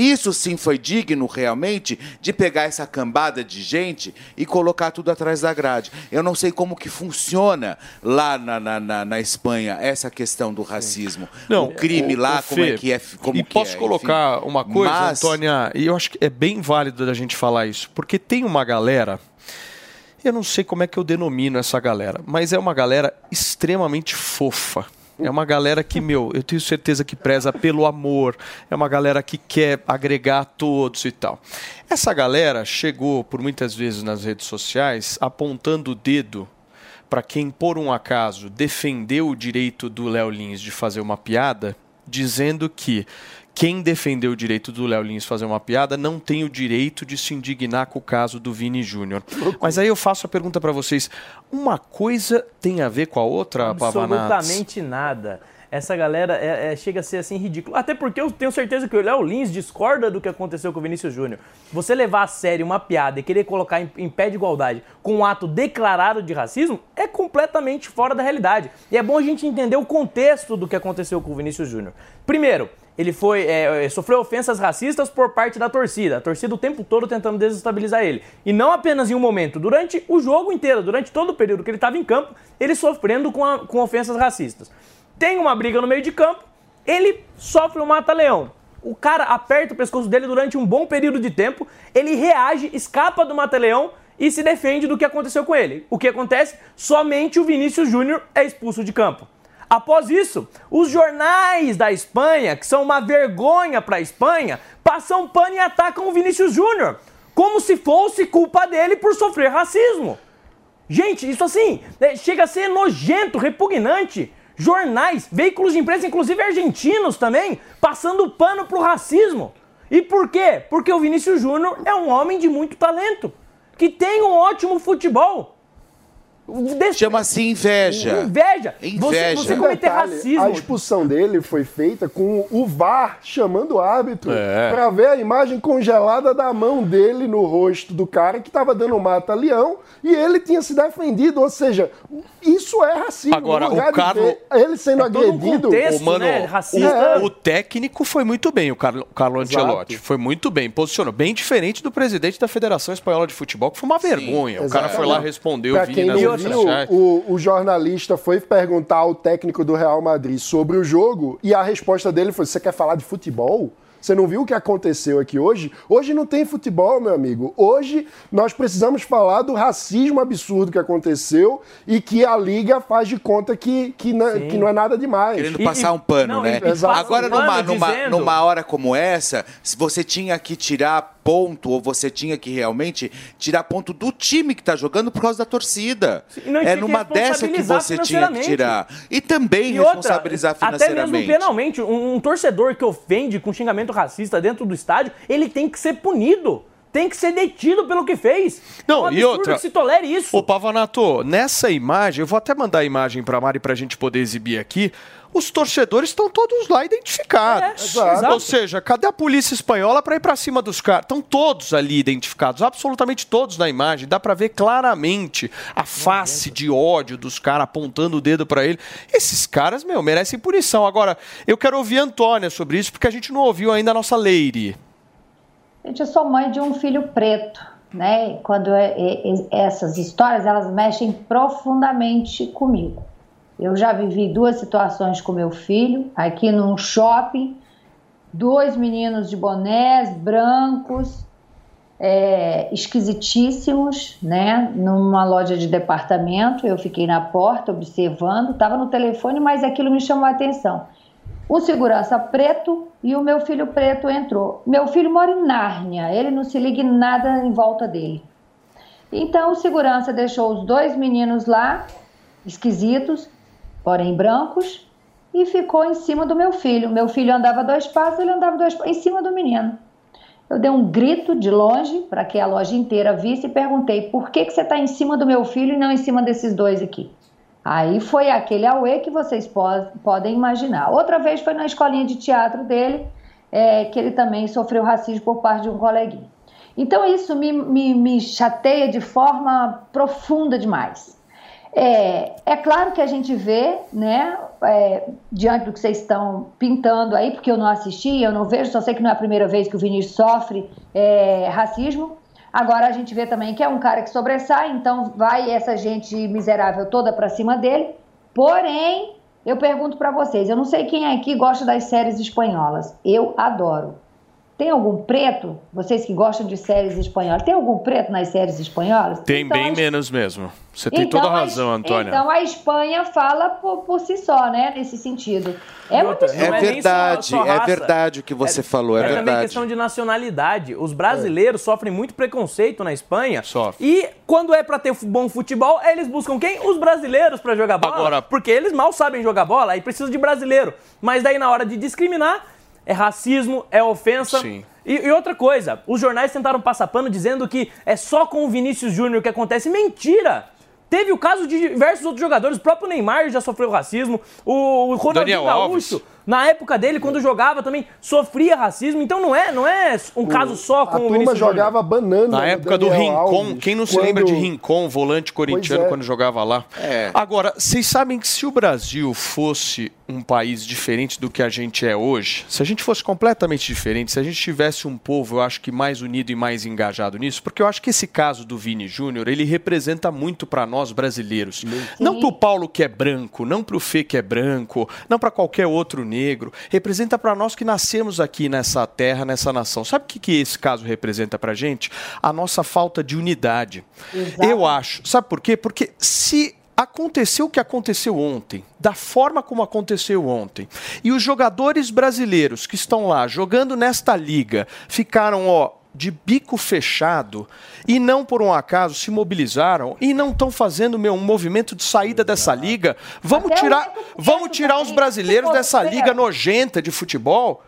Isso sim foi digno realmente de pegar essa cambada de gente e colocar tudo atrás da grade. Eu não sei como que funciona lá na, na, na- na Espanha essa questão do racismo. o crime o- lá, o como é Fê, que é. Como e posso é, colocar enfim. uma coisa, Mas- Antônia, e eu acho que é bem válido da gente falar isso, porque tem uma galera, eu não sei como é que eu denomino essa galera, mas é uma galera extremamente fofa. É uma galera que, meu, eu tenho certeza que preza pelo amor, é uma galera que quer agregar a todos e tal. Essa galera chegou, por muitas vezes nas redes sociais, apontando o dedo para quem, por um acaso, defendeu o direito do Léo Lins de fazer uma piada, dizendo que quem defendeu o direito do Léo Lins fazer uma piada não tem o direito de se indignar com o caso do Vini Júnior. Mas aí eu faço a pergunta para vocês: uma coisa tem a ver com a outra, Pavanatos? Absolutamente nada. Essa galera é- é- chega a ser assim ridículo. Até porque eu tenho certeza que o Léo Lins discorda do que aconteceu com o Vinícius Júnior. Você levar a sério uma piada e querer colocar em, em pé de igualdade com um ato declarado de racismo é completamente fora da realidade. E é bom a gente entender o contexto do que aconteceu com o Vinícius Júnior. Primeiro, ele foi é, é, sofreu ofensas racistas por parte da torcida. A torcida o tempo todo tentando desestabilizar ele. E não apenas em um momento, durante o jogo inteiro, durante todo o período que ele estava em campo, ele sofrendo com, a- com ofensas racistas. Tem uma briga no meio de campo, ele sofre um mata-leão. O cara aperta o pescoço dele durante um bom período de tempo, ele reage, escapa do mata-leão e se defende do que aconteceu com ele. O que acontece? Somente o Vinícius Júnior é expulso de campo. Após isso, os jornais da Espanha, que são uma vergonha para a Espanha, passam pano e atacam o Vinícius Júnior, como se fosse culpa dele por sofrer racismo. Gente, isso assim, é, chega a ser nojento, repugnante. Jornais, veículos de imprensa, inclusive argentinos também, passando pano pro racismo. E por quê? Porque o Vinícius Júnior é um homem de muito talento, que tem um ótimo futebol. Chama-se inveja. Inveja. Inveja. Você, você cometer Detalhe, racismo. A expulsão dele foi feita com o VAR chamando o árbitro É. pra ver a imagem congelada da mão dele no rosto do cara que tava dando mata-leão e ele tinha se defendido. Ou seja, isso é racismo. Agora, o de Carlo- ver ele sendo É todo um agredido. contexto, Ô, mano, né, o- racista. o, técnico foi muito bem, o Carlo, Carlo Ancelotti. Foi muito bem, posicionou. Bem diferente do presidente da Federação Espanhola de Futebol, que foi uma vergonha. O cara foi lá, respondeu, Pra Vini quem nas não o, o jornalista foi perguntar ao técnico do Real Madrid sobre o jogo e a resposta dele foi: Você quer falar de futebol? Você não viu o que aconteceu aqui hoje? Hoje não tem futebol, meu amigo. Hoje nós precisamos falar do racismo absurdo que aconteceu e que a Liga faz de conta que, que, não, que não é nada demais. Querendo passar um pano, né? Exato. Agora, numa, numa, numa hora como essa, se você tinha que tirar ponto, ou você tinha que realmente tirar ponto do time que tá jogando por causa da torcida. Não É numa dessa que responsabilizar você tinha que financeiramente. tirar. E também E outra, responsabilizar Até mesmo financeiramente. penalmente, um, um torcedor que ofende com xingamento racista dentro do estádio, ele tem que ser punido. Tem que ser detido pelo que fez. Não, é um e outra. que se tolere isso. Ô, Pavanato, nessa imagem, eu vou até mandar a imagem pra Mari pra gente poder exibir aqui. Os torcedores estão todos lá identificados. É, exato. Ou seja, cadê a polícia espanhola pra ir pra cima dos caras? Estão todos ali identificados, absolutamente todos na imagem. Dá pra ver claramente a face de ódio dos caras apontando o dedo pra ele. Esses caras, meu, merecem punição. Agora, eu quero ouvir a Antônia sobre isso, porque a gente não ouviu ainda a nossa Leire. Gente, eu sou mãe de um filho preto, né? Quando é- é- é- essas histórias, elas mexem profundamente comigo. Eu já vivi duas situações com meu filho, aqui num shopping, dois meninos de bonés brancos, é, esquisitíssimos, né? Numa loja de departamento, eu fiquei na porta observando, estava no telefone, mas aquilo me chamou a atenção. O segurança preto e o meu filho preto entrou. Meu filho mora em Nárnia, ele não se liga em nada em volta dele. Então o segurança deixou os dois meninos lá, esquisitos, porém brancos, e ficou em cima do meu filho. Meu filho andava dois passos, ele andava dois passos, em cima do menino. Eu dei um grito de longe para que a loja inteira visse e perguntei por que, que você está em cima do meu filho e não em cima desses dois aqui. Aí foi aquele auê que vocês po- podem imaginar. Outra vez foi na escolinha de teatro dele, é, que ele também sofreu racismo por parte de um coleguinha. Então isso me, me, me chateia de forma profunda demais. É, é claro que a gente vê, né, é, diante do que vocês estão pintando aí, porque eu não assisti, eu não vejo, só sei que não é a primeira vez que o Vinícius sofre é, racismo. Agora a gente vê também que é um cara que sobressai, então vai essa gente miserável toda pra cima dele. Porém, eu pergunto pra vocês, eu não sei quem aqui gosta das séries espanholas. Eu adoro. Tem algum preto? Vocês que gostam de séries espanholas, tem algum preto nas séries espanholas? Tem Então, bem a menos mesmo. Você tem então, toda a a- razão, Antônia. Então a Espanha fala por, por si só, né? Nesse sentido. É muito É Não é nem verdade, é verdade o que você falou, é, É também verdade. questão de nacionalidade. Os brasileiros sofrem muito preconceito na Espanha. Sofre. E quando é pra ter bom futebol, eles buscam quem? Os brasileiros pra jogar bola. Agora- porque eles mal sabem jogar bola e precisam de brasileiro. Mas daí na hora de discriminar, é racismo, é ofensa. Sim. E, e outra coisa, os jornais tentaram passar pano dizendo que é só com o Vinícius Júnior que acontece. Mentira! Teve o caso de diversos outros jogadores, o próprio Neymar já sofreu racismo, o, o Ronaldinho Daniel Gaúcho, na época dele, quando jogava também, sofria racismo. Então não é, não é um caso só A com o turma Vinícius Júnior. jogava banana. Na no época do Daniel Rincon, Alves, quem não se quando- lembra de Rincon, volante corintiano, é. quando jogava lá? É. Agora, vocês sabem que se o Brasil fosse um país diferente do que a gente é hoje, se a gente fosse completamente diferente, se a gente tivesse um povo, eu acho que mais unido e mais engajado nisso, porque eu acho que esse caso do Vini Júnior, ele representa muito pra nós brasileiros. Não pro Paulo que é branco, não pro Fê que é branco, não pra qualquer outro negro. Representa pra nós que nascemos aqui nessa terra, nessa nação. Sabe o que, que esse caso representa pra gente? A nossa falta de unidade. Eu acho. Sabe por quê? Porque se aconteceu o que aconteceu ontem, da forma como aconteceu ontem, e os jogadores brasileiros que estão lá jogando nesta liga ficaram, ó, de bico fechado e não por um acaso se mobilizaram e não estão fazendo meu, um movimento de saída dessa liga. Vamos tirar, vamos tirar os brasileiros dessa liga nojenta de futebol.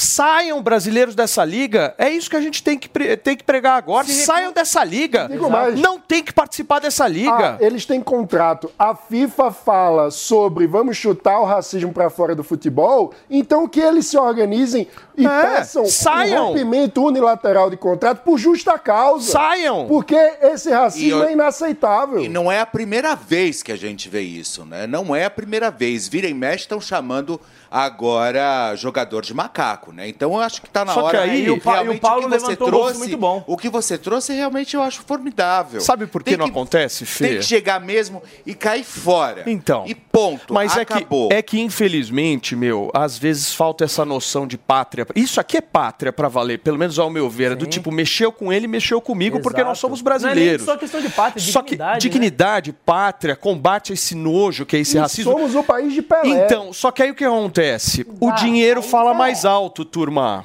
Saiam brasileiros dessa liga. É isso que a gente tem que, pre- tem que pregar agora. Saiam dessa liga. Digo mais. Não tem que participar dessa Ah, liga. eles têm contrato. A FIFA fala sobre vamos chutar o racismo pra fora do futebol, então que eles se organizem e É, peçam saiam. um rompimento unilateral de contrato por justa causa. Saiam. Porque esse racismo eu- é inaceitável. E não é a primeira vez que a gente vê isso, né? Não é a primeira vez. Vira e mexe estão chamando agora jogador de macaco, né? Então eu acho que tá na Só que hora aí e o Pa- e o Paulo o que você levantou um trouxe, muito bom. o que você trouxe realmente eu acho formidável. Sabe por que Tem não acontece, Fê? Tem que chegar mesmo e cair fora. Então. E ponto. Mas acabou. é que, é que, infelizmente, meu, às vezes falta essa noção de pátria. Isso aqui é pátria pra valer, pelo menos ao meu ver. É do tipo, mexeu com ele, mexeu comigo, porque nós somos Não é nem brasileiros. só questão de pátria, Só que dignidade, né? dignidade, pátria, combate a esse nojo que é esse E racismo. somos o país de Pelé. Então, só que aí o que acontece? O dinheiro fala mais alto, turma.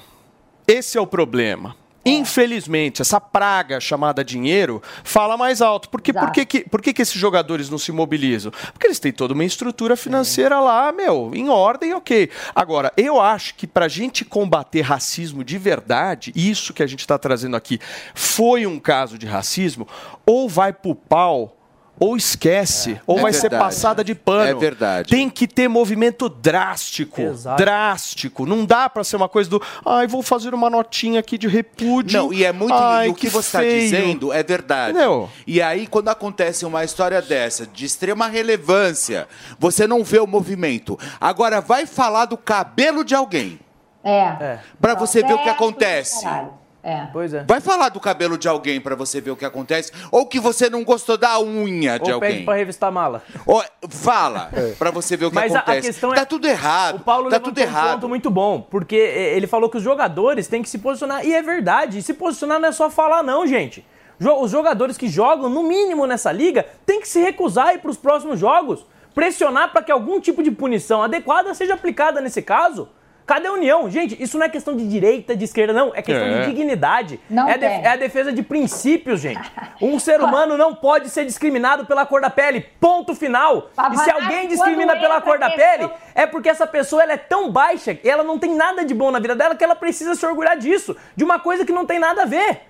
Esse é o problema. Infelizmente, essa praga chamada dinheiro fala mais alto. Porque, por que, que, por que, que esses jogadores não se mobilizam? Porque eles têm toda uma estrutura financeira lá, meu, em ordem, ok. Agora, eu acho que pra gente combater racismo de verdade, isso que a gente está trazendo aqui foi um caso de racismo, ou vai pro pau. Ou esquece, ou É vai ser verdade. passada de pano. É verdade. Tem que ter movimento drástico. Exato. Drástico. Não dá pra ser uma coisa do. Ai, vou fazer uma notinha aqui de repúdio. Não, e é muito. Ai, e o que, você está dizendo é verdade. Entendeu? E aí, quando acontece uma história dessa, de extrema relevância, você não vê o movimento. Agora, vai falar do cabelo de alguém. É. Pra você ver o que acontece. caralho. É. Pois é. Vai falar do cabelo de alguém pra você ver o que acontece. Ou que você não gostou da unha de Ou pede alguém. pra revistar a mala. Ou- fala pra você ver o que Mas a- acontece. a questão tá é- tudo errado. O Paulo tá levantou tudo errado. um ponto muito bom, porque ele falou que os jogadores têm que se posicionar, e é verdade, e se posicionar não é só falar não, gente. Os jogadores que jogam, no mínimo nessa liga, têm que se recusar a ir para os próximos jogos, pressionar para que algum tipo de punição adequada seja aplicada nesse caso. Cadê a união? Gente, isso não é questão de direita, de esquerda, não. É questão É. de dignidade. Não é, de- é a defesa de princípios, gente. Um ser humano não pode ser discriminado pela cor da pele. Ponto final. E se alguém discrimina pela cor da pele, é porque essa pessoa ela é tão baixa, e ela não tem nada de bom na vida dela, que ela precisa se orgulhar disso. De uma coisa que não tem nada a ver.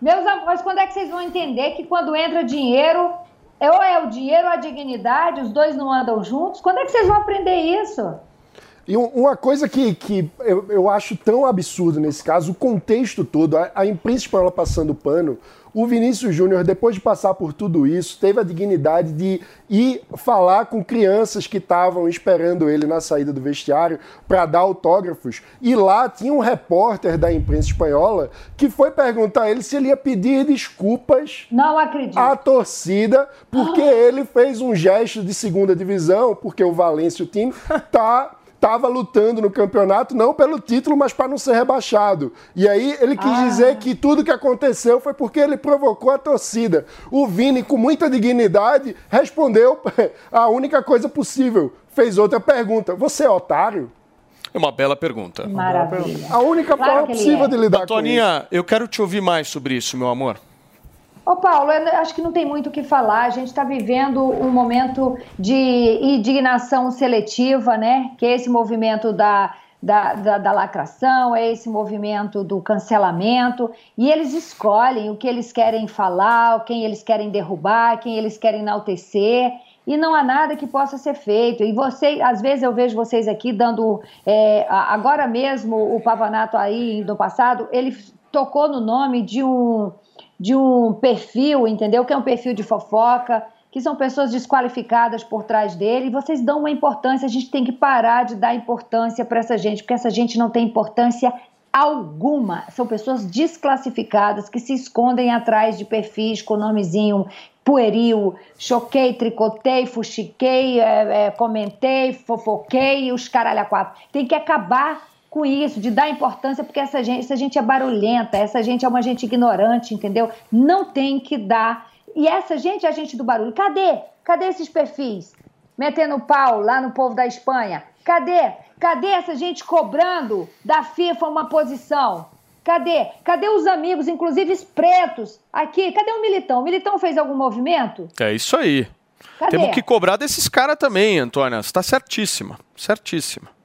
Meus amores, quando é que vocês vão entender que quando entra dinheiro, é ou é o dinheiro ou a dignidade, os dois não andam juntos? Quando é que vocês vão aprender isso? E um- uma coisa que, que eu, eu acho tão absurdo nesse caso, o contexto todo, a, a imprensa espanhola passando pano, o Vinícius Júnior, depois de passar por tudo isso, teve a dignidade de ir falar com crianças que estavam esperando ele na saída do vestiário para dar autógrafos. E lá tinha um repórter da imprensa espanhola que foi perguntar a ele se ele ia pedir desculpas Não acredito. à torcida, porque ele fez um gesto de segunda divisão, porque o Valência, o time, tá estava lutando no campeonato não pelo título, mas para não ser rebaixado. E aí ele quis Ah. dizer que tudo que aconteceu foi porque ele provocou a torcida. O Vini, com muita dignidade, respondeu a única coisa possível. Fez outra pergunta. Você é otário? É uma bela pergunta. Maravilha. A única Claro forma possível é. de lidar com isso. Toninha, eu quero te ouvir mais sobre isso, meu amor. Ô Paulo, acho que não tem muito o que falar. A gente está vivendo um momento de indignação seletiva, né? Que é esse movimento da, da, da, da lacração, é esse movimento do cancelamento. E eles escolhem o que eles querem falar, quem eles querem derrubar, quem eles querem enaltecer. E não há nada que possa ser feito. E você, às vezes eu vejo vocês aqui dando. é, agora mesmo, o Pavanato aí no passado, ele tocou no nome de um de um perfil, entendeu? Que é um perfil de fofoca, que são pessoas desqualificadas por trás dele, e vocês dão uma importância, a gente tem que parar de dar importância para essa gente, porque essa gente não tem importância alguma. São pessoas desclassificadas que se escondem atrás de perfis com nomezinho pueril, choquei, tricotei, fuxiquei, é, é, comentei, fofoquei, os caralho a quatro. Tem que acabar com isso, de dar importância, porque essa gente, essa gente é barulhenta, essa gente é uma gente ignorante, entendeu? Não tem que dar. E essa gente é a gente do barulho. Cadê? Cadê esses perfis? Metendo pau lá no povo da Espanha. Cadê? Cadê essa gente cobrando da FIFA uma posição? Cadê? Cadê os amigos, inclusive os pretos? Aqui, cadê o Militão? O Militão fez algum movimento? É isso aí. Cadê? Temos que cobrar desses caras também, Antônia. Você está certíssima. Certíssima.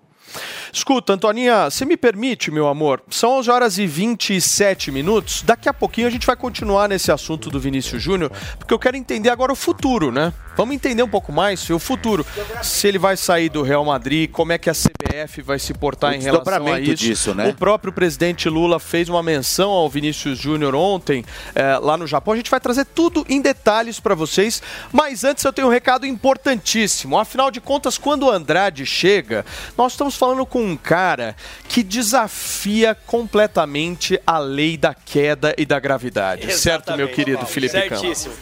Escuta, Antoninha, você me permite, meu amor? São 11 horas e 27 minutos. Daqui a pouquinho a gente vai continuar nesse assunto do Vinícius Júnior, porque eu quero entender agora o futuro, né? Vamos entender um pouco mais o futuro. Se ele vai sair do Real Madrid, como é que a CBF vai se portar O em relação a isso. disso, né? O próprio presidente Lula fez uma menção ao Vinícius Júnior ontem, eh, lá no Japão. A gente vai trazer tudo em detalhes para vocês. Mas antes eu tenho um recado importantíssimo. Afinal de contas, quando o Andrade chega, nós estamos falando com um cara que desafia completamente a lei da queda e da gravidade. certo, meu querido Felipe Campos? Certíssimo.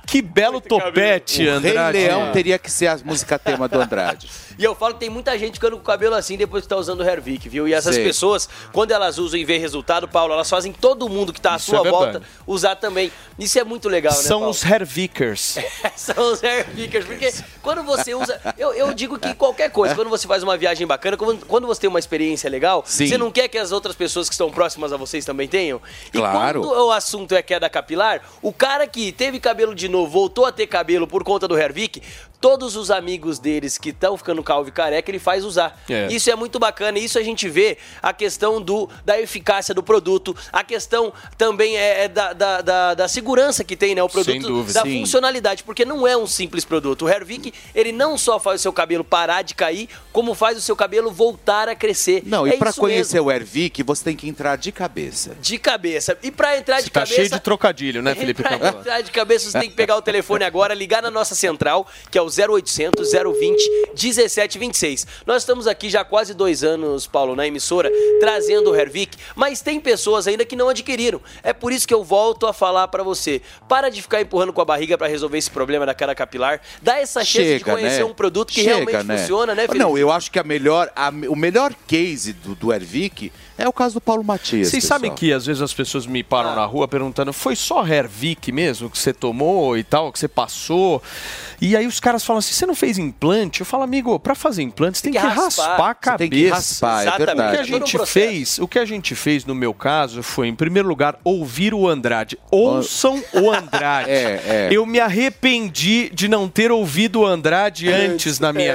Que belo topete, O Rei Andrade. Leão teria que ser a música tema do Andrade. E eu falo que tem muita gente ficando com o cabelo assim depois que tá usando o Hervik, viu? E essas Sei. pessoas, quando elas usam e vê resultado, Paulo, elas fazem todo mundo que tá à Isso sua é verdade. volta usar também. Isso é muito legal, né, São Paulo? os Hervikers. São os Hervikers, porque quando você usa. Eu, eu digo que qualquer coisa, quando você faz uma viagem bacana, quando, quando você tem uma experiência legal, Sim. você não quer que as outras pessoas que estão próximas a vocês também tenham? E Claro. quando o assunto é queda capilar, o cara que teve cabelo de novo, voltou a ter cabelo por conta do Hervik, todos os amigos deles que estão ficando calvo e careca, ele faz usar. É. Isso é muito bacana, isso a gente vê a questão do, da eficácia do produto, a questão também é, é da, da, da, da segurança que tem, né? O produto Sem dúvida. da Sim. funcionalidade, porque não é um simples produto. O Hervik, ele não só faz o seu cabelo parar de cair, como faz o seu cabelo voltar a crescer. Não, e é pra isso conhecer mesmo, o Ervic, você tem que entrar de cabeça. de cabeça. E pra entrar de Tá cabeça... cheio de trocadilho, né, Felipe Pra Campos? entrar de cabeça, você tem que pegar o telefone agora, ligar na nossa central, que é o 0800 020 1726. Nós estamos aqui já há quase dois anos, Paulo, na emissora, trazendo o Hervik, mas tem pessoas ainda que não adquiriram. É por isso que eu volto a falar pra você. Para de ficar empurrando com a barriga pra resolver esse problema da cara capilar. Dá essa chance de conhecer um produto que realmente funciona, né, Felipe? Não, eu acho que a melhor, a- o melhor case do, do Ervic é o caso do Paulo Matias. Vocês pessoal. sabem que às vezes as pessoas me param Ah. na rua perguntando: foi só Hervik mesmo que você tomou e tal, que você passou? E aí os caras falam assim: você não fez implante? Eu falo, amigo, pra fazer implante você tem, Tem que que raspar, raspar. a cabeça. Tem que raspar, é Exatamente. verdade. O que a um gente processo. fez, o que a gente fez no meu caso foi, em primeiro lugar, ouvir o Andrade. Ouçam o Andrade. É, é. Eu me arrependi de não ter ouvido o Andrade antes na minha É.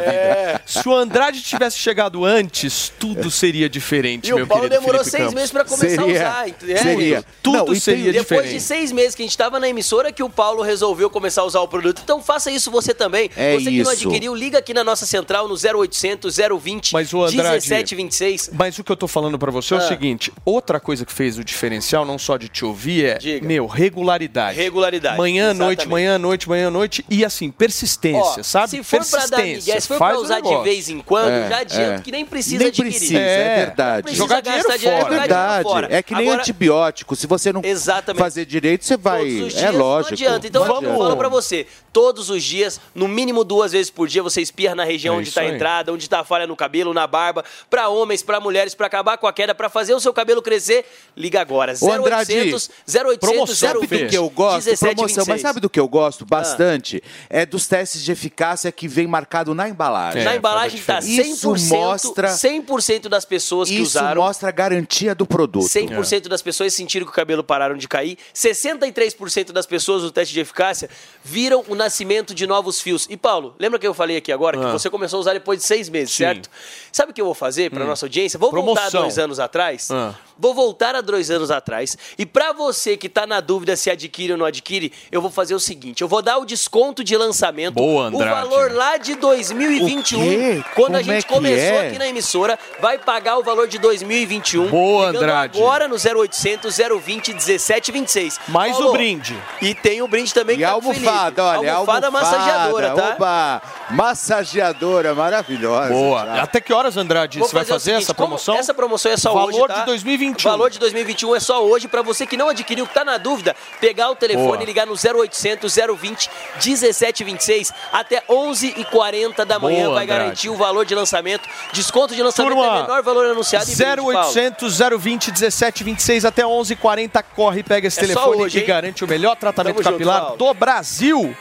vida. Se o Andrade tivesse chegado antes, tudo seria diferente, E meu o Paulo demorou Felipe seis Campos. meses pra começar Seria- a usar. É, seria. Tudo Não, e seria Depois diferente. de seis meses que a gente estava na emissora, que o Paulo resolveu começar a usar o produto. Então faça isso você também. É você que não isso. adquiriu, liga aqui na nossa central no 0800 020 Mas o Andrade- 1726. Mas o que eu tô falando pra você é o Ah. seguinte: outra coisa que fez o diferencial, não só de te ouvir, é, Diga. meu, regularidade. Regularidade. Manhã, noite, exatamente. manhã, noite, manhã, noite. E assim, persistência, Ó, sabe? Se for pra dar migué, se for faz pra usar de vez em quando, É, já adianto é. que nem precisa Nem adquirir. precisa, é, É, verdade. Precisa Jogar dinheiro fora. dinheiro Verdade. fora. É que nem Agora, antibiótico. Se você não Exatamente. fazer direito, você vai. Todos os é lógico. não adianta. Então Não vamos adianta. falar pra você. Todos os dias, no mínimo duas vezes por dia, você espirra na região É onde isso está a entrada, onde está a falha no cabelo, na barba, pra homens, pra mulheres, pra acabar com a queda, pra fazer o seu cabelo crescer. Liga agora. Ô, Andrade, 0800 0800 promoção, Sabe do 020 que eu gosto? Promoção, 1726. mas sabe do que eu gosto bastante? É dos testes de eficácia que vem marcado na embalagem. Na embalagem tá 100%, Isso mostra, 100% das pessoas que isso usaram. mostra a garantia do produto. 100% das pessoas sentiram que o cabelo pararam de cair. 63% das pessoas no teste de eficácia viram o nascimento de novos fios. E Paulo, lembra que eu falei aqui agora que Ah. você começou a usar depois de seis meses, Sim. certo? Sabe o que eu vou fazer para nossa audiência? Vou voltar a Promoção. dois anos atrás. Ah. Vou voltar a dois anos atrás. E para você que tá na dúvida se adquire ou não adquire, eu vou fazer o seguinte: eu vou dar o desconto de lançamento. Boa, o Andrade. valor lá de 2021. O quê? Quando a Como gente é começou é? aqui na emissora, vai pagar o valor de 2021. Boa, Andrade. Agora no 0800 020 1726. Mais Paulo, o brinde. E tem o brinde também E que a tá com o almofada, Felipe. olha, almofada, almofada massageadora, tá? Oba, massageadora maravilhosa. Boa. já. Até que horas, Andrade, Vou você vai fazer seguinte, essa promoção? Essa promoção é só Valor hoje, tá? de 2021. Valor de 2021 é só hoje. Pra você que não adquiriu, que tá na dúvida, pegar o telefone Boa. e ligar no 0800 020 1726 até 11h40 da manhã. Boa, vai Andrade. garantir o valor de lançamento. Desconto de lançamento Turma, é menor valor anunciado e brinde, Paulo. 0800 020 1726 até 11h40. Corre, pega esse É telefone hoje, e hein? garante o melhor tratamento Tamo junto, capilar Paulo. do Brasil.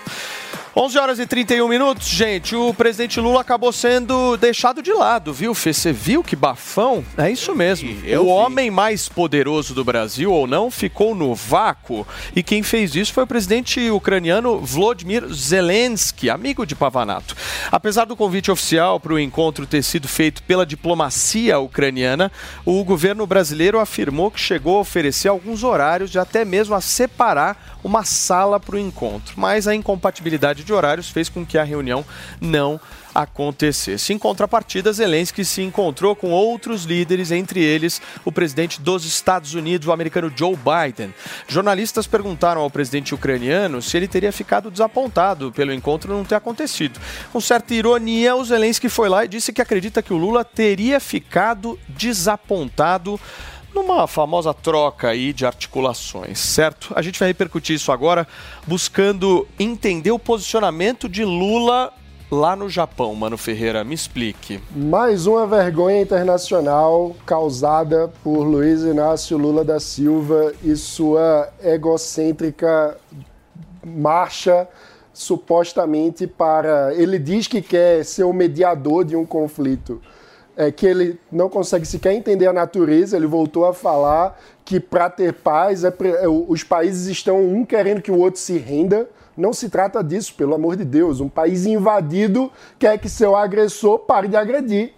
11 horas e 31 minutos, gente. O presidente Lula acabou sendo deixado de lado, viu, Fê? Você viu que bafão? É isso mesmo. o homem mais poderoso do Brasil, ou não, ficou no vácuo. E quem fez isso foi o presidente ucraniano Volodymyr Zelensky, amigo de Pavanato. Apesar do convite oficial para o encontro ter sido feito pela diplomacia ucraniana, o governo brasileiro afirmou que chegou a oferecer alguns horários e até mesmo a separar uma sala para o encontro. Mas a incompatibilidade de horários fez com que a reunião não acontecesse. Em contrapartida, Zelensky se encontrou com outros líderes, entre eles o presidente dos Estados Unidos, o americano Joe Biden. Jornalistas perguntaram ao presidente ucraniano se ele teria ficado desapontado pelo encontro não ter acontecido. Com certa ironia, o Zelensky foi lá e disse que acredita que o Lula teria ficado desapontado numa famosa troca aí de articulações, certo? A gente vai repercutir isso agora, buscando entender o posicionamento de Lula lá no Japão, Mano Ferreira. Me explique. Mais uma vergonha internacional causada por Luiz Inácio Lula da Silva e sua egocêntrica marcha supostamente para. Ele diz que quer ser o mediador de um conflito. É que ele não consegue sequer entender a natureza. Ele voltou a falar que para ter paz, é é, os países estão um querendo que o outro se renda. Não se trata disso, pelo amor de Deus. Um país invadido quer que seu agressor pare de agredir.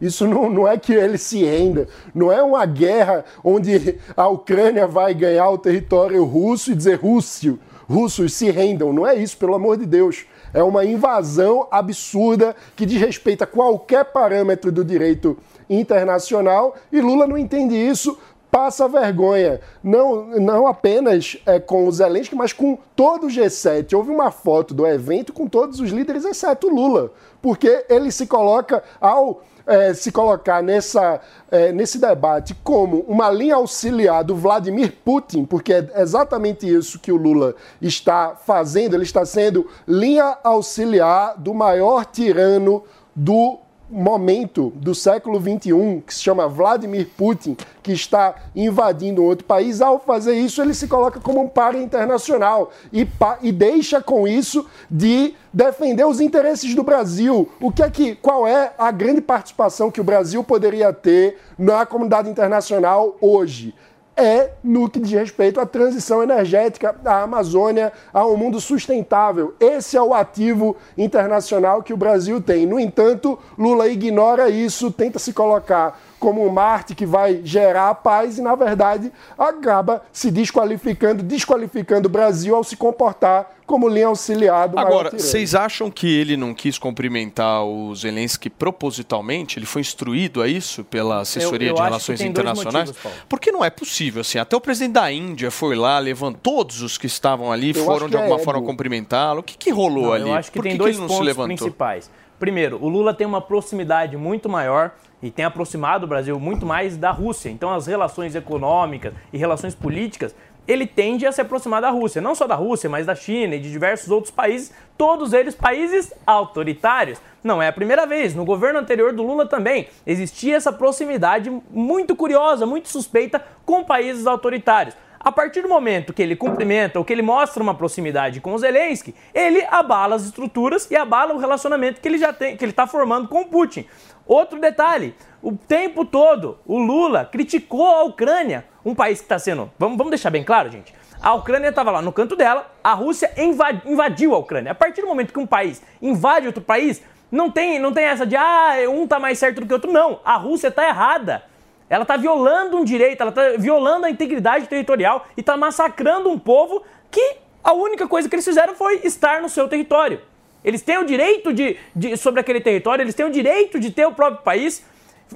Isso não, não é que ele se renda. Não é uma guerra onde a Ucrânia vai ganhar o território russo e dizer Rússio, russos se rendam. Não é isso, pelo amor de Deus. É uma invasão absurda que desrespeita qualquer parâmetro do direito internacional e Lula não entende isso. Passa vergonha, não, não apenas é, com o Zelensky, mas com todo o G7. Houve uma foto do evento com todos os líderes, exceto Lula, porque ele se coloca ao é, se colocar nessa, é, nesse debate como uma linha auxiliar do Vladimir Putin, porque é exatamente isso que o Lula está fazendo, ele está sendo linha auxiliar do maior tirano do momento do século XXI, que se chama Vladimir Putin, que está invadindo outro país, ao fazer isso, ele se coloca como um par internacional e, pa- e deixa com isso de defender os interesses do Brasil. O que é que, qual é a grande participação que o Brasil poderia ter na comunidade internacional hoje? É no que diz respeito à transição energética da Amazônia a um mundo sustentável. Esse é o ativo internacional que o Brasil tem. No entanto, Lula ignora isso, tenta se colocar como um Marte que vai gerar a paz e, na verdade, acaba se desqualificando, desqualificando o Brasil ao se comportar como linha auxiliar do Agora, vocês acham que ele não quis cumprimentar o Zelensky propositalmente? Ele foi instruído a isso pela assessoria Eu- eu de relações internacionais? motivos. Porque não é possível, assim. Até o presidente da Índia foi lá, levantou todos os que estavam ali, Eu foram de é alguma ego. forma cumprimentá-lo. O que, que rolou Não, ali? Eu acho que Por tem que, dois que ele não se pontos levantou? principais. Primeiro, o Lula tem uma proximidade muito maior e tem aproximado o Brasil muito mais da Rússia. Então, as relações econômicas e relações políticas, ele tende a se aproximar da Rússia. Não só da Rússia, mas da China e de diversos outros países, todos eles países autoritários. Não é a primeira vez. No governo anterior do Lula também existia essa proximidade muito curiosa, muito suspeita com países autoritários. A partir do momento que ele cumprimenta ou que ele mostra uma proximidade com o Zelensky, ele abala as estruturas e abala o relacionamento que ele já tem, que ele está formando com o Putin. Outro detalhe, o tempo todo o Lula criticou a Ucrânia, um país que está sendo, vamos, vamos deixar bem claro, gente. A Ucrânia estava lá no canto dela, a Rússia inva- invadiu a Ucrânia. A partir do momento que um país invade outro país, não tem, não tem essa de ah, um tá mais certo do que o outro. Não, a Rússia está errada. Ela está violando um direito, ela está violando a integridade territorial e está massacrando um povo que a única coisa que eles fizeram foi estar no seu território. Eles têm o direito de, de- sobre aquele território, eles têm o direito de ter o próprio país.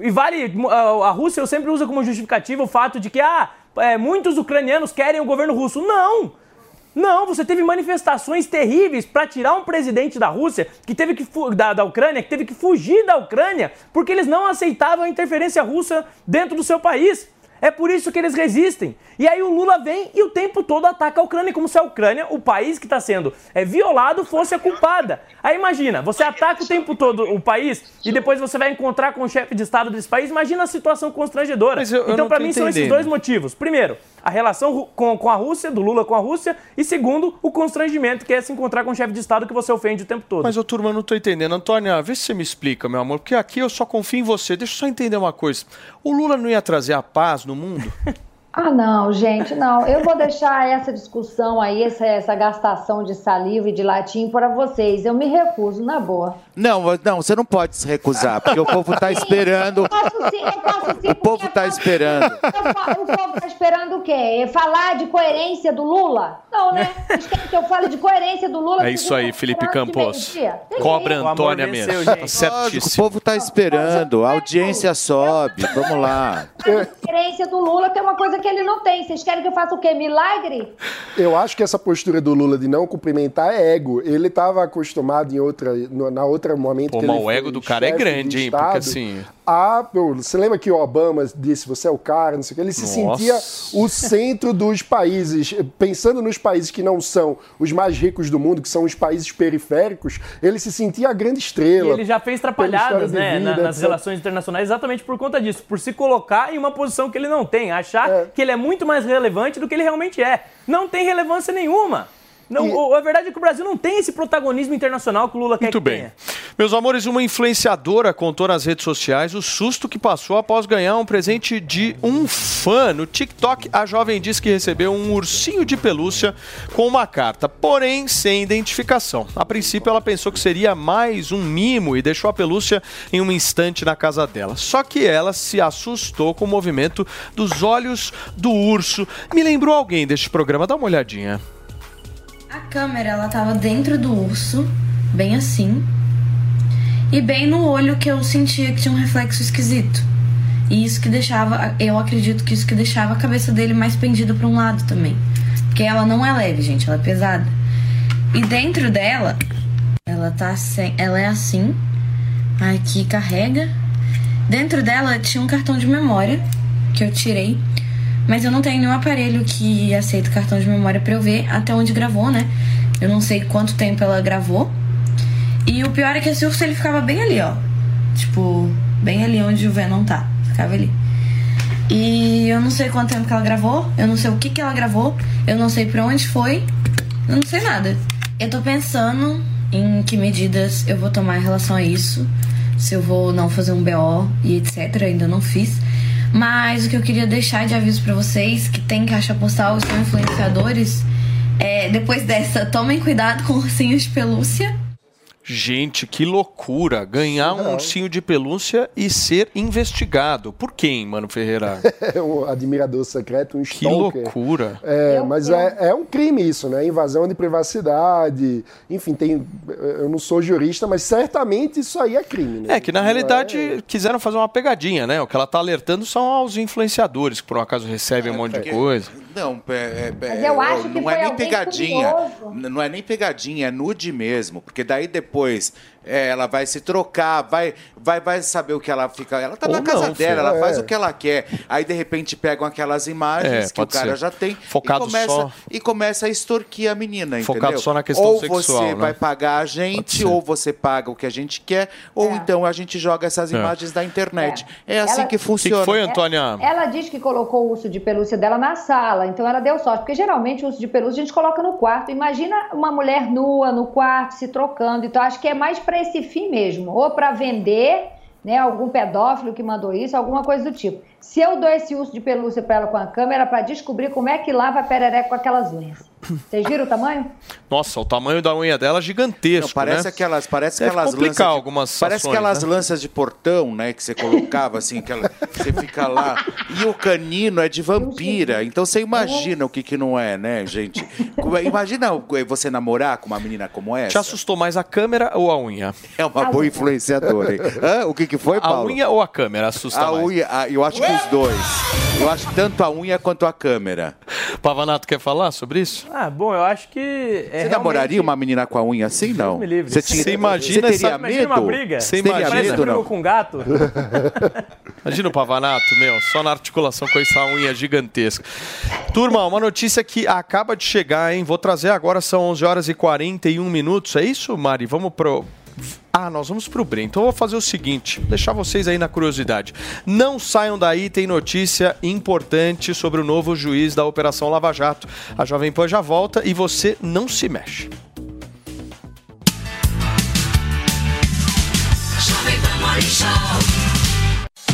E vale, a Rússia sempre usa como justificativa o fato de que ah, é, muitos ucranianos querem o governo russo. Não! Não, você teve manifestações terríveis para tirar um presidente da Rússia, que teve que da, da Ucrânia, que teve que fugir da Ucrânia, porque eles não aceitavam a interferência russa dentro do seu país. É por isso que eles resistem. E aí o Lula vem e o tempo todo ataca a Ucrânia, como se a Ucrânia, o país que está sendo é, violado, fosse a culpada. Aí imagina, você ataca o tempo todo o país e depois você vai encontrar com o chefe de Estado desse país. Imagina a situação constrangedora. eu então, não para mim, são esses entendendo. dois motivos. Primeiro, a relação com, com a Rússia, do Lula com a Rússia, e segundo, o constrangimento que é se encontrar com um chefe de Estado que você ofende o tempo todo. Mas, ô turma, eu não tô entendendo. Antônia, vê se você me explica, meu amor, porque aqui eu só confio em você. Deixa eu só entender uma coisa. O Lula não ia trazer a paz no mundo? Ah, não, gente, não. Eu vou deixar essa discussão aí, essa, essa gastação de saliva e de latim para vocês. Eu me recuso, na boa. Não, não, você não pode se recusar, porque o povo tá esperando. Eu posso sim, eu posso sim. O povo tá esperando. O povo tá esperando o quê? Falar de coerência do Lula? Não, né? Vocês querem que eu fale de coerência do Lula? É isso aí, Felipe Campos. Cobra aí. a Antônia mesmo. venceu, Tá. Lógico, o certíssimo. povo tá esperando, a audiência sobe. Vamos lá. Coerência do Lula, é uma coisa que ele não tem. Vocês querem que eu faça o quê? Milagre? Eu acho que essa postura do Lula de não cumprimentar é ego. Ele estava acostumado em outra, no- na outra momento Pô, que mas ele o ego do cara é grande, de hein? Porque assim. a- pô, você lembra que o Obama disse você é o cara, não sei o que? Ele se Nossa. sentia o centro dos países. Pensando nos países que não são os mais ricos do mundo, que são os países periféricos, ele se sentia a grande E estrela. ele já fez trapalhadas, né, na- vida, nas etc. relações internacionais exatamente por conta disso, por se colocar em uma posição que ele não tem, achar É. que ele é muito mais relevante do que ele realmente é. Não tem relevância nenhuma. Não, o- a verdade é que o Brasil não tem esse protagonismo internacional que o Lula quer Muito que bem. tenha. Meus amores, uma influenciadora contou nas redes sociais o susto que passou após ganhar um presente de um fã. No TikTok, a jovem disse que recebeu um ursinho de pelúcia com uma carta, porém sem identificação. A princípio, ela pensou que seria mais um mimo e deixou a pelúcia em um instante na casa dela. Só que ela se assustou com o movimento dos olhos do urso. Me lembrou alguém deste programa, dá uma olhadinha. A câmera, ela tava dentro do urso, bem assim. E bem no olho que eu sentia que tinha um reflexo esquisito. E isso que deixava, eu acredito que isso que deixava a cabeça dele mais pendida para um lado também. Porque ela não é leve, gente, ela é pesada. E dentro dela, ela tá sem, ela é assim. Aqui carrega. Dentro dela tinha um cartão de memória que eu tirei, mas eu não tenho nenhum aparelho que aceita cartão de memória pra eu ver até onde gravou, né? Eu não sei quanto tempo ela gravou. E o pior é que esse urso ele ficava bem ali, ó. Tipo, bem ali onde o Venom tá. Ficava ali. E eu não sei quanto tempo que ela gravou, eu não sei o que que ela gravou, eu não sei pra onde foi, eu não sei nada. Eu tô pensando em que medidas eu vou tomar em relação a isso, se eu vou não fazer um BO e etc, ainda não fiz. Mas o que eu queria deixar de aviso pra vocês que tem caixa postal e são influenciadores, é, depois dessa, tomem cuidado com ursinhos de pelúcia. Gente, que loucura! Ganhar um ursinho de pelúcia e ser investigado. Por quem, Mano Ferreira? É um admirador secreto, um Que stalker. loucura. É, mas é, é um crime isso, né? Invasão de privacidade. Enfim, tem. Eu não sou jurista, mas certamente isso aí é crime, né? É que na realidade quiseram fazer uma pegadinha, né? O que ela tá alertando são aos influenciadores, que por um acaso recebem um monte de porque- coisa. Não, é, é- Mas eu acho que não é nem pegadinha. curioso. Não é nem pegadinha, é nude mesmo. Porque daí depois é, ela vai se trocar, vai, vai, vai saber o que ela fica. Ela tá Ou na casa não, dela, filho. ela faz É. o que ela quer. Aí de repente pegam aquelas imagens É, que o cara ser. já tem Focado e começa, só- e começa a extorquir a menina, Focado entendeu? só na questão ou sexual, você né? vai pagar a gente, ou você paga o que a gente quer, ou então a gente joga essas É. imagens da internet. É, assim Ela- que funciona. Ela diz que colocou o urso de pelúcia dela na sala, então ela deu sorte, porque geralmente o urso de pelúcia a gente coloca no quarto. Imagina uma mulher nua no quarto se trocando, então acho que é mais esse fim mesmo, ou para vender, né, algum pedófilo que mandou isso, alguma coisa do tipo. Se eu dou esse urso de pelúcia para ela com a câmera para descobrir como é que lava a perereca com aquelas unhas. Vocês viram o tamanho? Nossa, o tamanho da unha dela é gigantesco, Não, parece né? aquelas, parece Deve aquelas lanças de- algumas Parece ações, aquelas né? lanças de portão, né, que você colocava assim, aquela, você fica lá. E o canino é de vampira, então você imagina o que que não é, né, gente? É- Imagina você namorar com uma menina como essa. Te assustou mais a câmera ou a unha? É uma boa influenciadora. hein? Hã? O que que foi, A Paulo? unha ou a câmera assusta A mais? unha, a- eu acho que os dois. Eu acho tanto a unha quanto a câmera. Pavanato quer falar sobre isso? Ah, bom, eu acho que. É Você realmente- namoraria uma menina com a unha assim? Não. me livre. Você, tinha, Você imagina você essa- teria Imagina medo? uma briga. Você teria imagina? Parece medo, não? com um gato. Imagina o Pavanato, meu, só na articulação com essa unha gigantesca. Turma, uma notícia que acaba de chegar, hein? Vou trazer agora, são 11 horas e 41 minutos. É isso, Mari? Vamos pro. Ah, nós vamos pro Breno. Então eu vou fazer o seguinte, deixar vocês aí na curiosidade. Não saiam daí, tem notícia importante sobre o novo juiz da Operação Lava Jato. A Jovem Pan já volta e você não se mexe.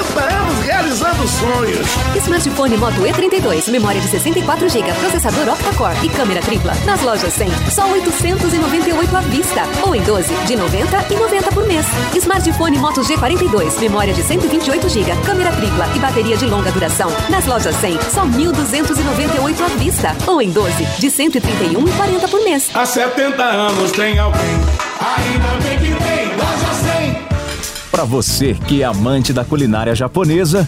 anos realizando sonhos. Smartphone Moto E32, memória de 64 GB, processador octa-core e câmera tripla. Nas lojas 100, só 898 à vista. Ou em 12, de 90 e 90 por mês. Smartphone Moto G42, memória de 128 GB, câmera tripla e bateria de longa duração. Nas lojas 100, só 1.298 à vista. Ou em 12, de 131 e 40 por mês. Há 70 anos tem alguém, ainda bem que tem Loja 100. Para você que é amante da culinária japonesa,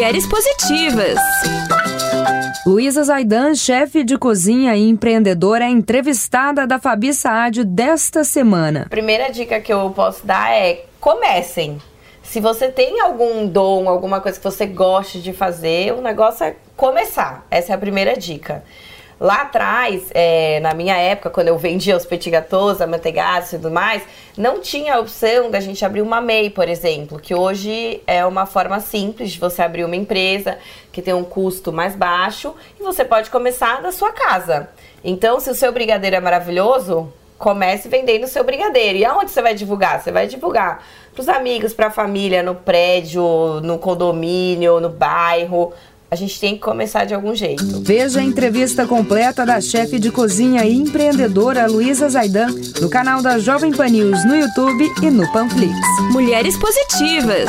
Mulheres positivas. Luísa Zaidan, chefe de cozinha e empreendedora, é entrevistada da Fabi Saad desta semana. Primeira dica que eu posso dar é comecem. Se você tem algum dom, alguma coisa que você goste de fazer, o negócio é começar. Essa é a primeira dica. Lá atrás, é, na minha época, quando eu vendia os petit gâteaux, amanteigados e tudo mais, não tinha a opção da gente abrir uma MEI, por exemplo, que hoje é uma forma simples de você abrir uma empresa que tem um custo mais baixo e você pode começar da sua casa. Então, se o seu brigadeiro é maravilhoso, comece vendendo o seu brigadeiro. E aonde você vai divulgar? Você vai divulgar para os amigos, para a família, no prédio, no condomínio, no bairro. A gente tem que começar de algum jeito. Veja a entrevista completa da chefe de cozinha e empreendedora Luísa Zaidan no canal da Jovem Pan News no YouTube e no Panflix. Mulheres positivas.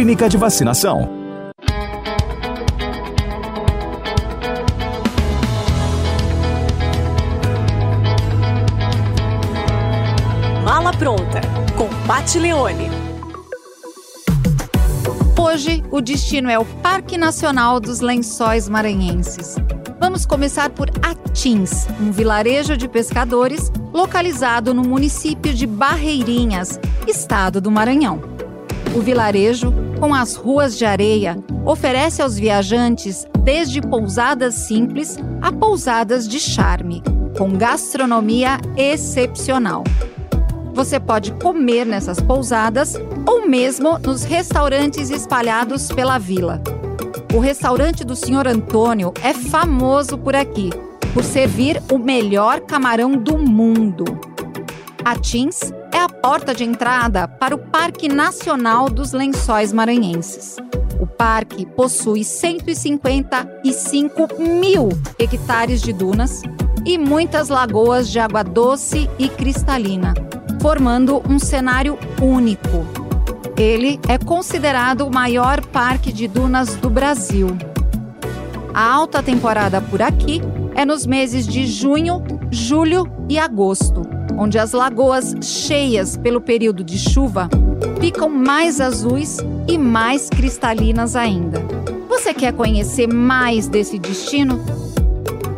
de Vacinação. Mala Pronta, com Pat Leone. Hoje, o destino é o Parque Nacional dos Lençóis Maranhenses. Vamos começar por Atins, um vilarejo de pescadores localizado no município de Barreirinhas, estado do Maranhão. O vilarejo, com as ruas de areia, oferece aos viajantes desde pousadas simples a pousadas de charme, com gastronomia excepcional. Você pode comer nessas pousadas ou mesmo nos restaurantes espalhados pela vila. O restaurante do Sr. Antônio é famoso por aqui, por servir o melhor camarão do mundo. Atins é a porta de entrada para o Parque Nacional dos Lençóis Maranhenses. O parque possui 155 mil hectares de dunas e muitas lagoas de água doce e cristalina, formando um cenário único. Ele é considerado o maior parque de dunas do Brasil. A alta temporada por aqui é nos meses de junho, julho e agosto, onde as lagoas cheias pelo período de chuva ficam mais azuis e mais cristalinas ainda. Você quer conhecer mais desse destino?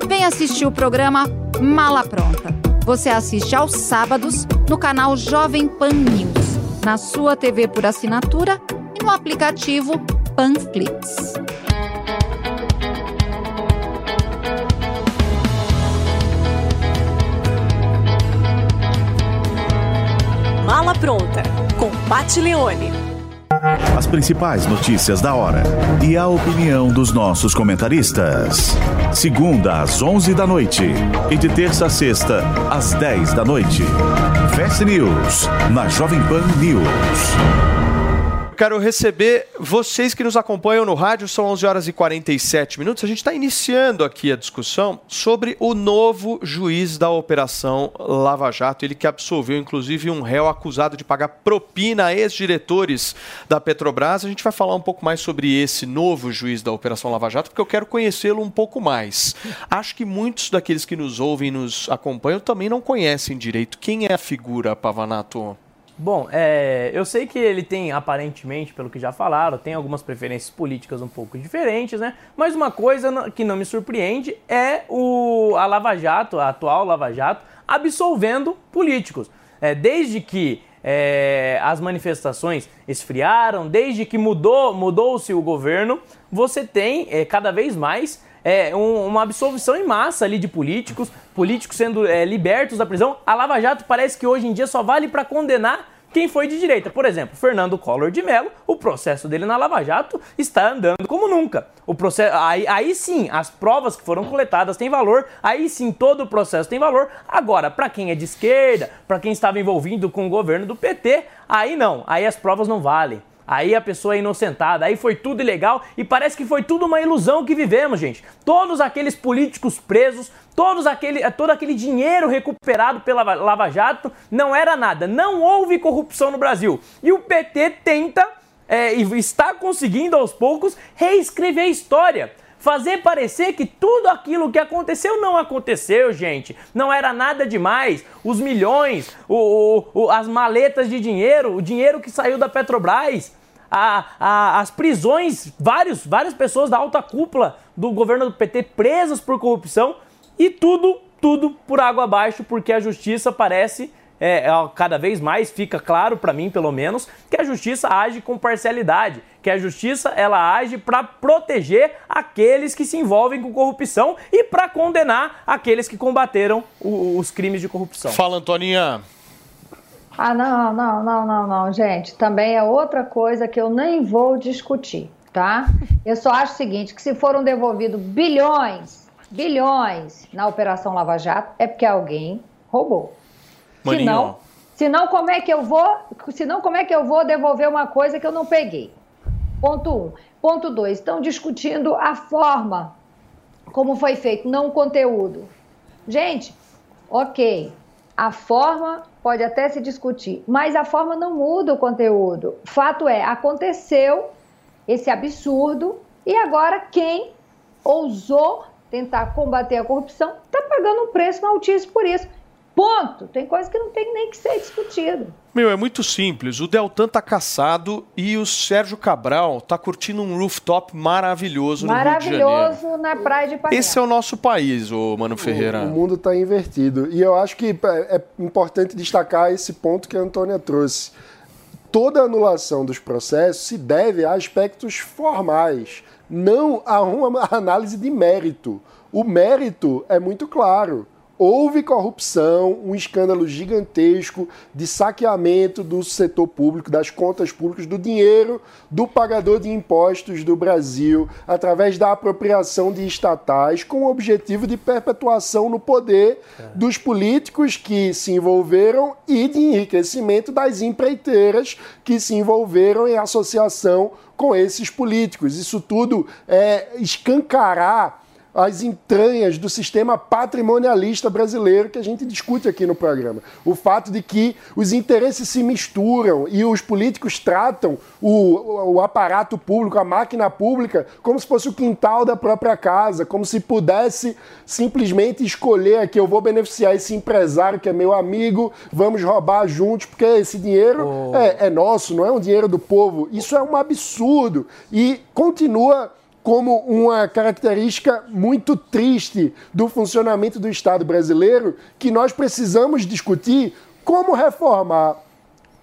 Vem assistir o programa Mala Pronta. Você assiste aos sábados no canal Jovem Pan News. na sua TV por assinatura e no aplicativo Panflix. Mala Pronta, com Pat Leone. As principais notícias da hora e a opinião dos nossos comentaristas. Segunda às 11 da noite e de terça a sexta às 10 da noite. Fast News na Jovem Pan News. Quero receber vocês que nos acompanham no rádio, são 11 horas e 47 minutos. A gente está iniciando aqui a discussão sobre o novo juiz da Operação Lava Jato. Ele que absolveu, inclusive, um réu acusado de pagar propina a ex-diretores da Petrobras. A gente vai falar um pouco mais sobre esse novo juiz da Operação Lava Jato, porque eu quero conhecê-lo um pouco mais. Acho que muitos daqueles que nos ouvem e nos acompanham também não conhecem direito. Quem é a figura, Pavanato? Bom, é, eu sei que ele tem, aparentemente, pelo que já falaram, tem algumas preferências políticas um pouco diferentes, né? Mas uma coisa que não me surpreende é o, a Lava Jato, a atual Lava Jato, absolvendo políticos. É, desde que é, as manifestações esfriaram, desde que mudou, mudou-se o governo, você tem é, cada vez mais é, um, uma absolvição em massa ali de políticos, políticos sendo é, libertos da prisão. A Lava Jato parece que hoje em dia só vale para condenar quem foi de direita. Por exemplo, Fernando Collor de Mello, o processo dele na Lava Jato está andando como nunca. O processo, aí, aí sim, as provas que foram coletadas têm valor, aí sim todo o processo tem valor. Agora, para quem é de esquerda, para quem estava envolvido com o governo do PT, aí não, aí as provas não valem. Aí a pessoa é inocentada, aí foi tudo ilegal e parece que foi tudo uma ilusão que vivemos, gente. Todos aqueles políticos presos, todos aquele, todo aquele dinheiro recuperado pela Lava Jato não era nada. Não houve corrupção no Brasil. E o PT tenta é, e está conseguindo aos poucos reescrever a história fazer parecer que tudo aquilo que aconteceu não aconteceu, gente. Não era nada demais. Os milhões, o, o, as maletas de dinheiro, o dinheiro que saiu da Petrobras, a, a, as prisões, vários, várias pessoas da alta cúpula do governo do PT presas por corrupção e tudo, tudo por água abaixo, porque a justiça parece é, cada vez mais fica claro para mim, pelo menos, que a justiça age com parcialidade, que a justiça ela age para proteger aqueles que se envolvem com corrupção e para condenar aqueles que combateram o, os crimes de corrupção. Fala, Antoninha. Ah, não, não, não, não, não, gente. Também é outra coisa que eu nem vou discutir, tá? Eu só acho o seguinte, que se foram devolvidos bilhões, bilhões na Operação Lava Jato, é porque alguém roubou. Maninho. Senão, senão como é que eu vou, senão como é que eu vou devolver uma coisa que eu não peguei? Ponto um. Ponto dois, estão discutindo a forma como foi feito, não o conteúdo. Gente, ok, a forma pode até se discutir, mas a forma não muda o conteúdo. Fato é, aconteceu esse absurdo e agora quem ousou tentar combater a corrupção está pagando um preço altíssimo por isso. Ponto. Tem coisa que não tem nem que ser discutido. Meu, é muito simples. O Deltan tá caçado e o Sérgio Cabral tá curtindo um rooftop maravilhoso, no Rio de Janeiro. Maravilhoso na praia de Ipanema. Esse é o nosso país, ô Mano Ferreira. O, o mundo está invertido. E eu acho que é, é importante destacar esse ponto que a Antônia trouxe. Toda anulação dos processos se deve a aspectos formais, não a uma análise de mérito. O mérito é muito claro houve corrupção, um escândalo gigantesco de saqueamento do setor público, das contas públicas, do dinheiro do pagador de impostos do Brasil, através da apropriação de estatais, com o objetivo de perpetuação no poder dos políticos que se envolveram e de enriquecimento das empreiteiras que se envolveram em associação com esses políticos. Isso tudo é escancarar as entranhas do sistema patrimonialista brasileiro que a gente discute aqui no programa. O fato de que os interesses se misturam e os políticos tratam o, o aparato público, a máquina pública, como se fosse o quintal da própria casa, como se pudesse simplesmente escolher aqui, eu vou beneficiar esse empresário que é meu amigo, vamos roubar juntos, porque esse dinheiro oh. é, é nosso, não é um dinheiro do povo. Isso é um absurdo e continua como uma característica muito triste do funcionamento do Estado brasileiro que nós precisamos discutir como reformar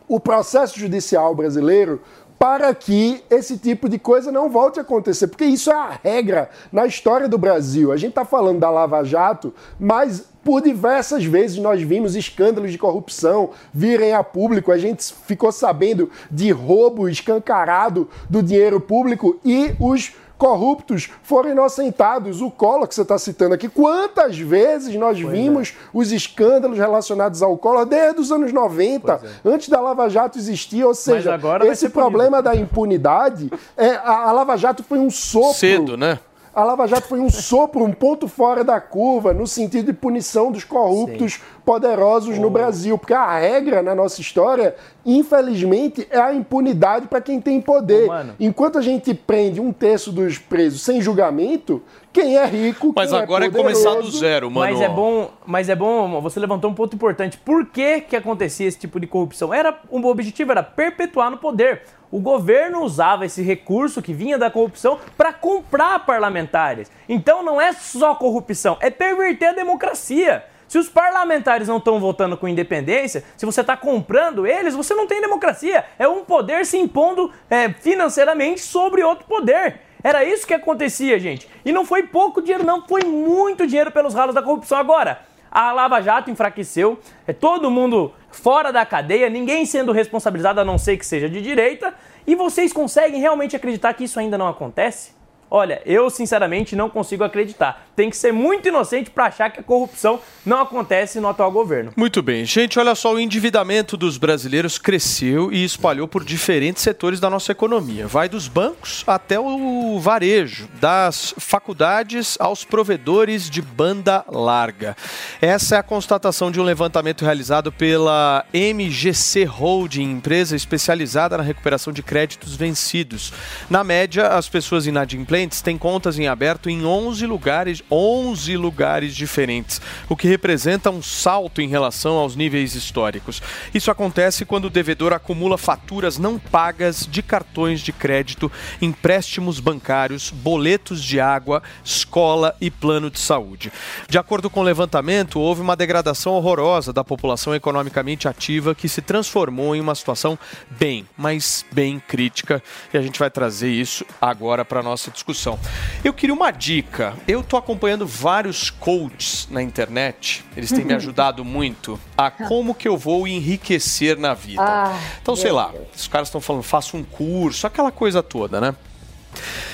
o processo judicial brasileiro para que esse tipo de coisa não volte a acontecer, porque isso é a regra na história do Brasil. A gente está falando da Lava Jato, mas por diversas vezes nós vimos escândalos de corrupção virem a público, a gente ficou sabendo de roubo escancarado do dinheiro público e os corruptos foram inocentados. O Collor, que você está citando aqui, quantas vezes nós pois vimos é. os escândalos relacionados ao Collor desde os anos 90, é. antes da Lava Jato existir. Ou seja, esse problema da impunidade, é, a, a Lava Jato foi um sopro. Cedo, né? A Lava Jato foi um sopro, um ponto fora da curva, no sentido de punição dos corruptos Sim. poderosos oh. no Brasil. Porque a regra na nossa história, infelizmente, é a impunidade para quem tem poder. Oh, Enquanto a gente prende um terço dos presos sem julgamento, quem é rico, Mas quem agora é, é começar do zero, mano. Mas é bom, mas é bom, você levantou um ponto importante. Por que que acontecia esse tipo de corrupção? Era um objetivo era perpetuar no poder o governo usava esse recurso que vinha da corrupção para comprar parlamentares. Então não é só corrupção, é perverter a democracia. Se os parlamentares não estão votando com independência, se você está comprando eles, você não tem democracia. É um poder se impondo é, financeiramente sobre outro poder. Era isso que acontecia, gente. E não foi pouco dinheiro, não, foi muito dinheiro pelos ralos da corrupção. Agora, a Lava Jato enfraqueceu, é todo mundo fora da cadeia, ninguém sendo responsabilizado a não ser que seja de direita, e vocês conseguem realmente acreditar que isso ainda não acontece? Olha, eu sinceramente não consigo acreditar. Tem que ser muito inocente para achar que a corrupção não acontece no atual governo. Muito bem, gente, olha só, o endividamento dos brasileiros cresceu e espalhou por diferentes setores da nossa economia. Vai dos bancos até o varejo, das faculdades aos provedores de banda larga. Essa é a constatação de um levantamento realizado pela MGC Holding, empresa especializada na recuperação de créditos vencidos. Na média, as pessoas inadimplentes clientes têm contas em aberto em 11 lugares, 11 lugares diferentes, o que representa um salto em relação aos níveis históricos. Isso acontece quando o devedor acumula faturas não pagas de cartões de crédito, empréstimos bancários, boletos de água, escola e plano de saúde. De acordo com o levantamento, houve uma degradação horrorosa da população economicamente ativa que se transformou em uma situação bem, mas bem crítica, e a gente vai trazer isso agora para nossa discussão discussão. Eu queria uma dica. Eu estou acompanhando vários coaches na internet. Eles têm me ajudado muito a como que eu vou enriquecer na vida. Ah, então, sei lá, os caras estão falando, faça um curso, aquela coisa toda, né?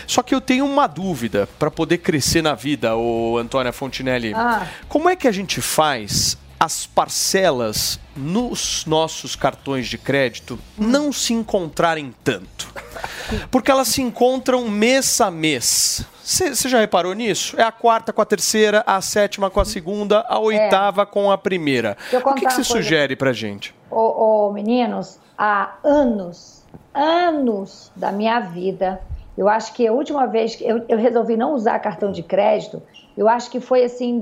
Só que eu tenho uma dúvida para poder crescer na vida, o Antônia Fontinelli. Ah. Como é que a gente faz as parcelas nos nossos cartões de crédito não se encontrarem tanto. Porque elas se encontram mês a mês. Você já reparou nisso? É a quarta com a terceira, a sétima com a segunda, a oitava é. com a primeira. O que você sugere pra gente? Ô, ô, meninos, há anos, anos da minha vida, eu acho que a última vez que eu, eu resolvi não usar cartão de crédito, eu acho que foi assim em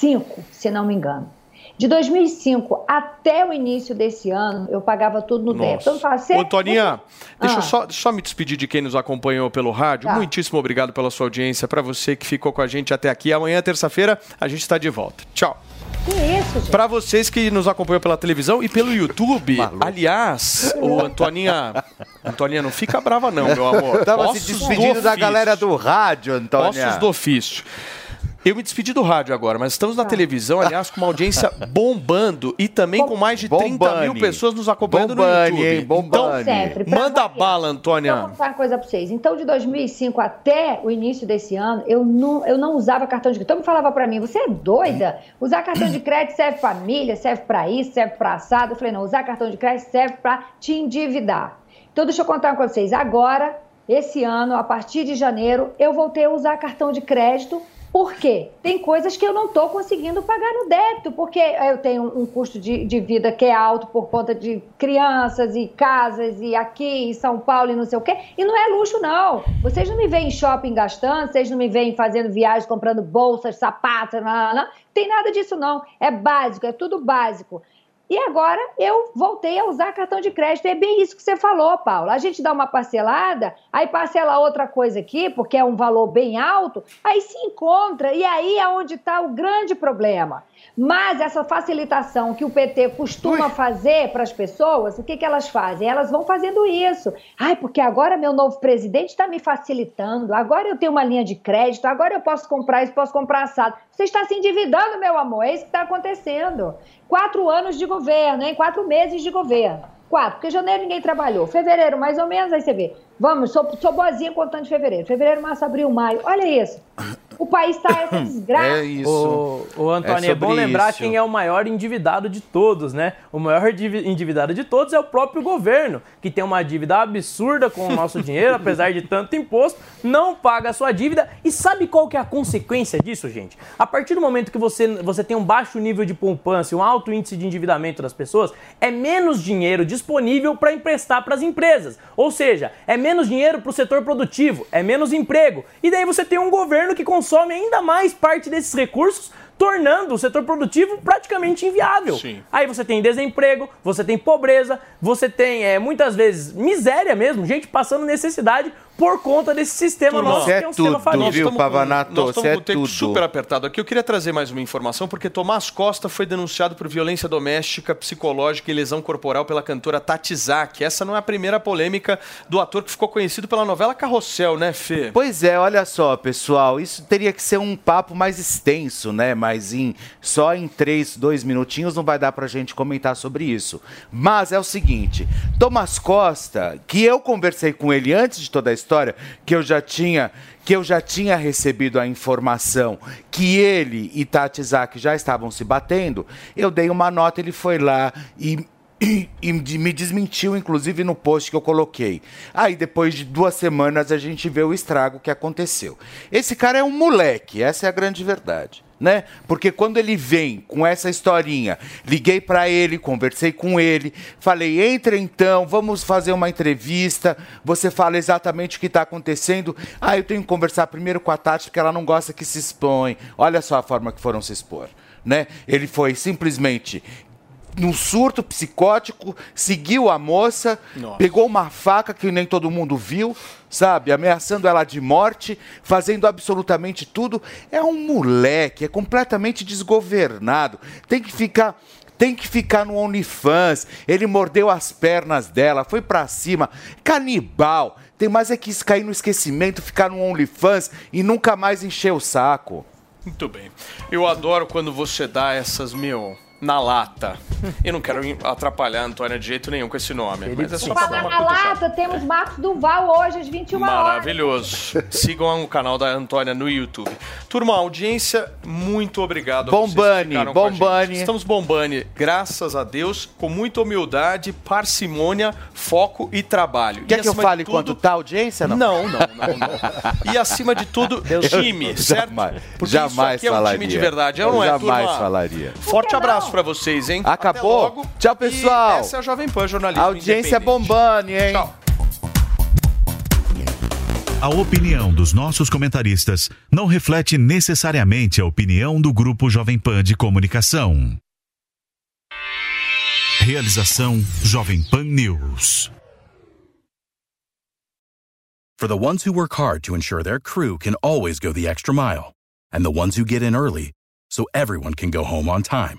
2005, se não me engano. De 2005 até o início desse ano, eu pagava tudo no débito. Então, fala, Ô, Toninha, deixa ah. eu só, só me despedir de quem nos acompanhou pelo rádio. Tá. Muitíssimo obrigado pela sua audiência. Para você que ficou com a gente até aqui. Amanhã, terça-feira, a gente está de volta. Tchau. Que isso, gente? Pra vocês que nos acompanham pela televisão e pelo YouTube, Maluco. aliás, o Antoninha. Antoninha, não fica brava, não, meu amor. Tava Ossos se despedindo da galera do rádio, Antônia. Ossos do ofício. Eu me despedi do rádio agora, mas estamos na ah. televisão, aliás, com uma audiência bombando e também com mais de 30 Bombani. mil pessoas nos acompanhando Bombani, no YouTube. Hein. Então, sempre, manda bala, Antônia. Então, vou contar uma coisa pra vocês. Então, de 2005 até o início desse ano, eu não, eu não usava cartão de crédito. Todo mundo falava pra mim, você é doida? Usar cartão de crédito serve pra família, serve pra isso, serve pra assado. Eu falei, não, usar cartão de crédito serve pra te endividar. Então, deixa eu contar uma coisa pra vocês. Agora, esse ano, a partir de janeiro, eu voltei a usar cartão de crédito por quê? Tem coisas que eu não estou conseguindo pagar no débito, porque eu tenho um custo de, de, vida que é alto por conta de crianças e casas e aqui em São Paulo e não sei o quê. E não é luxo, não. Vocês não me veem em shopping gastando, vocês não me veem fazendo viagens, comprando bolsas, sapatos, não, não, não. Tem nada disso, não. É básico, é tudo básico. E agora eu voltei a usar cartão de crédito. É bem isso que você falou, Paula. A gente dá uma parcelada, aí parcela outra coisa aqui, porque é um valor bem alto, aí se encontra, e aí é onde está o grande problema. Mas essa facilitação que o PT costuma Ui. fazer para as pessoas, o que, que elas fazem? Elas vão fazendo isso. Ai, porque agora meu novo presidente está me facilitando, agora eu tenho uma linha de crédito, agora eu posso comprar isso, posso comprar assado. Você está se endividando, meu amor, é isso que está acontecendo. Quatro anos de governo, hein? Quatro meses de governo. Quatro, porque janeiro ninguém trabalhou. Fevereiro, mais ou menos, aí você vê. Vamos, sou, sou boazinha contando de fevereiro. Fevereiro, março, abril, maio. Olha isso. O país está essa desgraça. É isso. O, o Antônio, é, é bom lembrar isso. quem é o maior endividado de todos, né? O maior endividado de todos é o próprio governo, que tem uma dívida absurda com o nosso dinheiro, apesar de tanto imposto, não paga a sua dívida. E sabe qual que é a consequência disso, gente? A partir do momento que você, você tem um baixo nível de poupança, um alto índice de endividamento das pessoas, é menos dinheiro disponível para emprestar para as empresas. Ou seja, é menos dinheiro para o setor produtivo, é menos emprego. E daí você tem um governo que consome consome ainda mais parte desses recursos tornando o setor produtivo praticamente inviável. Sim. Aí você tem desemprego, você tem pobreza, você tem é, muitas vezes miséria mesmo, gente passando necessidade por conta desse sistema nosso, que é, é um tudo, sistema falível. Viu, Pavanato, nós estamos com um tempo super apertado aqui. Eu queria trazer mais uma informação, porque Tomás Costa foi denunciado por violência doméstica, psicológica e lesão corporal pela cantora Tati Zak. Essa não é a primeira polêmica do ator que ficou conhecido pela novela Carrossel, né, Fê? Pois é, olha só, pessoal, isso teria que ser um papo mais extenso, né? Mas em, só em três, dois minutinhos não vai dar pra gente comentar sobre isso. Mas é o seguinte, Tomás Costa, que eu conversei com ele antes de toda a história, história que eu já tinha que eu já tinha recebido a informação que ele e Tati Zaki já estavam se batendo, eu dei uma nota, ele foi lá e e, e, me desmentiu, inclusive, no post que eu coloquei. Aí, depois de duas semanas, a gente vê o estrago que aconteceu. Esse cara é um moleque, essa é a grande verdade né? Porque quando ele vem com essa historinha, liguei para ele, conversei com ele, falei: entra então, vamos fazer uma entrevista. Você fala exatamente o que está acontecendo. Ah, eu tenho que conversar primeiro com a Tati porque ela não gosta que se expõe. Olha só a forma que foram se expor. Né? Ele foi simplesmente num surto psicótico, seguiu a moça, Nossa. pegou uma faca que nem todo mundo viu, sabe? Ameaçando ela de morte, fazendo absolutamente tudo. É um moleque, é completamente desgovernado. Tem que ficar tem que ficar no OnlyFans. Ele mordeu as pernas dela, foi para cima. Canibal. Tem mais é que cair no esquecimento, ficar no OnlyFans e nunca mais encher o saco. Muito bem. Eu adoro quando você dá essas, meu, na lata. Eu não quero atrapalhar a Antônia de jeito nenhum com esse nome. Mas é só Falar na lata, temos Marcos Duval hoje às 21 Maravilhoso. horas. Sigam o canal da Antônia no YouTube. Turma, audiência, muito obrigado. Bombani, Bombani. Estamos bombani, graças a Deus, com muita humildade, parcimônia, foco e trabalho. Quer e que eu fale tudo... quanto tá a audiência? Não, não, não. não, não. E acima de tudo, time, certo? Jamais, Porque jamais isso aqui falaria. é um time de verdade, não é, Jamais turma? falaria. Forte abraço para vocês, hein? Acabou. Tchau, pessoal. E essa é a Jovem Pan Jornalismo Audiência bombando, hein? Tchau. A opinião dos nossos comentaristas não reflete necessariamente a opinião do Grupo Jovem Pan de Comunicação. Realização Jovem Pan News. For the ones who work hard to ensure their crew can always go the extra mile, and the ones who get in early so everyone can go home on time.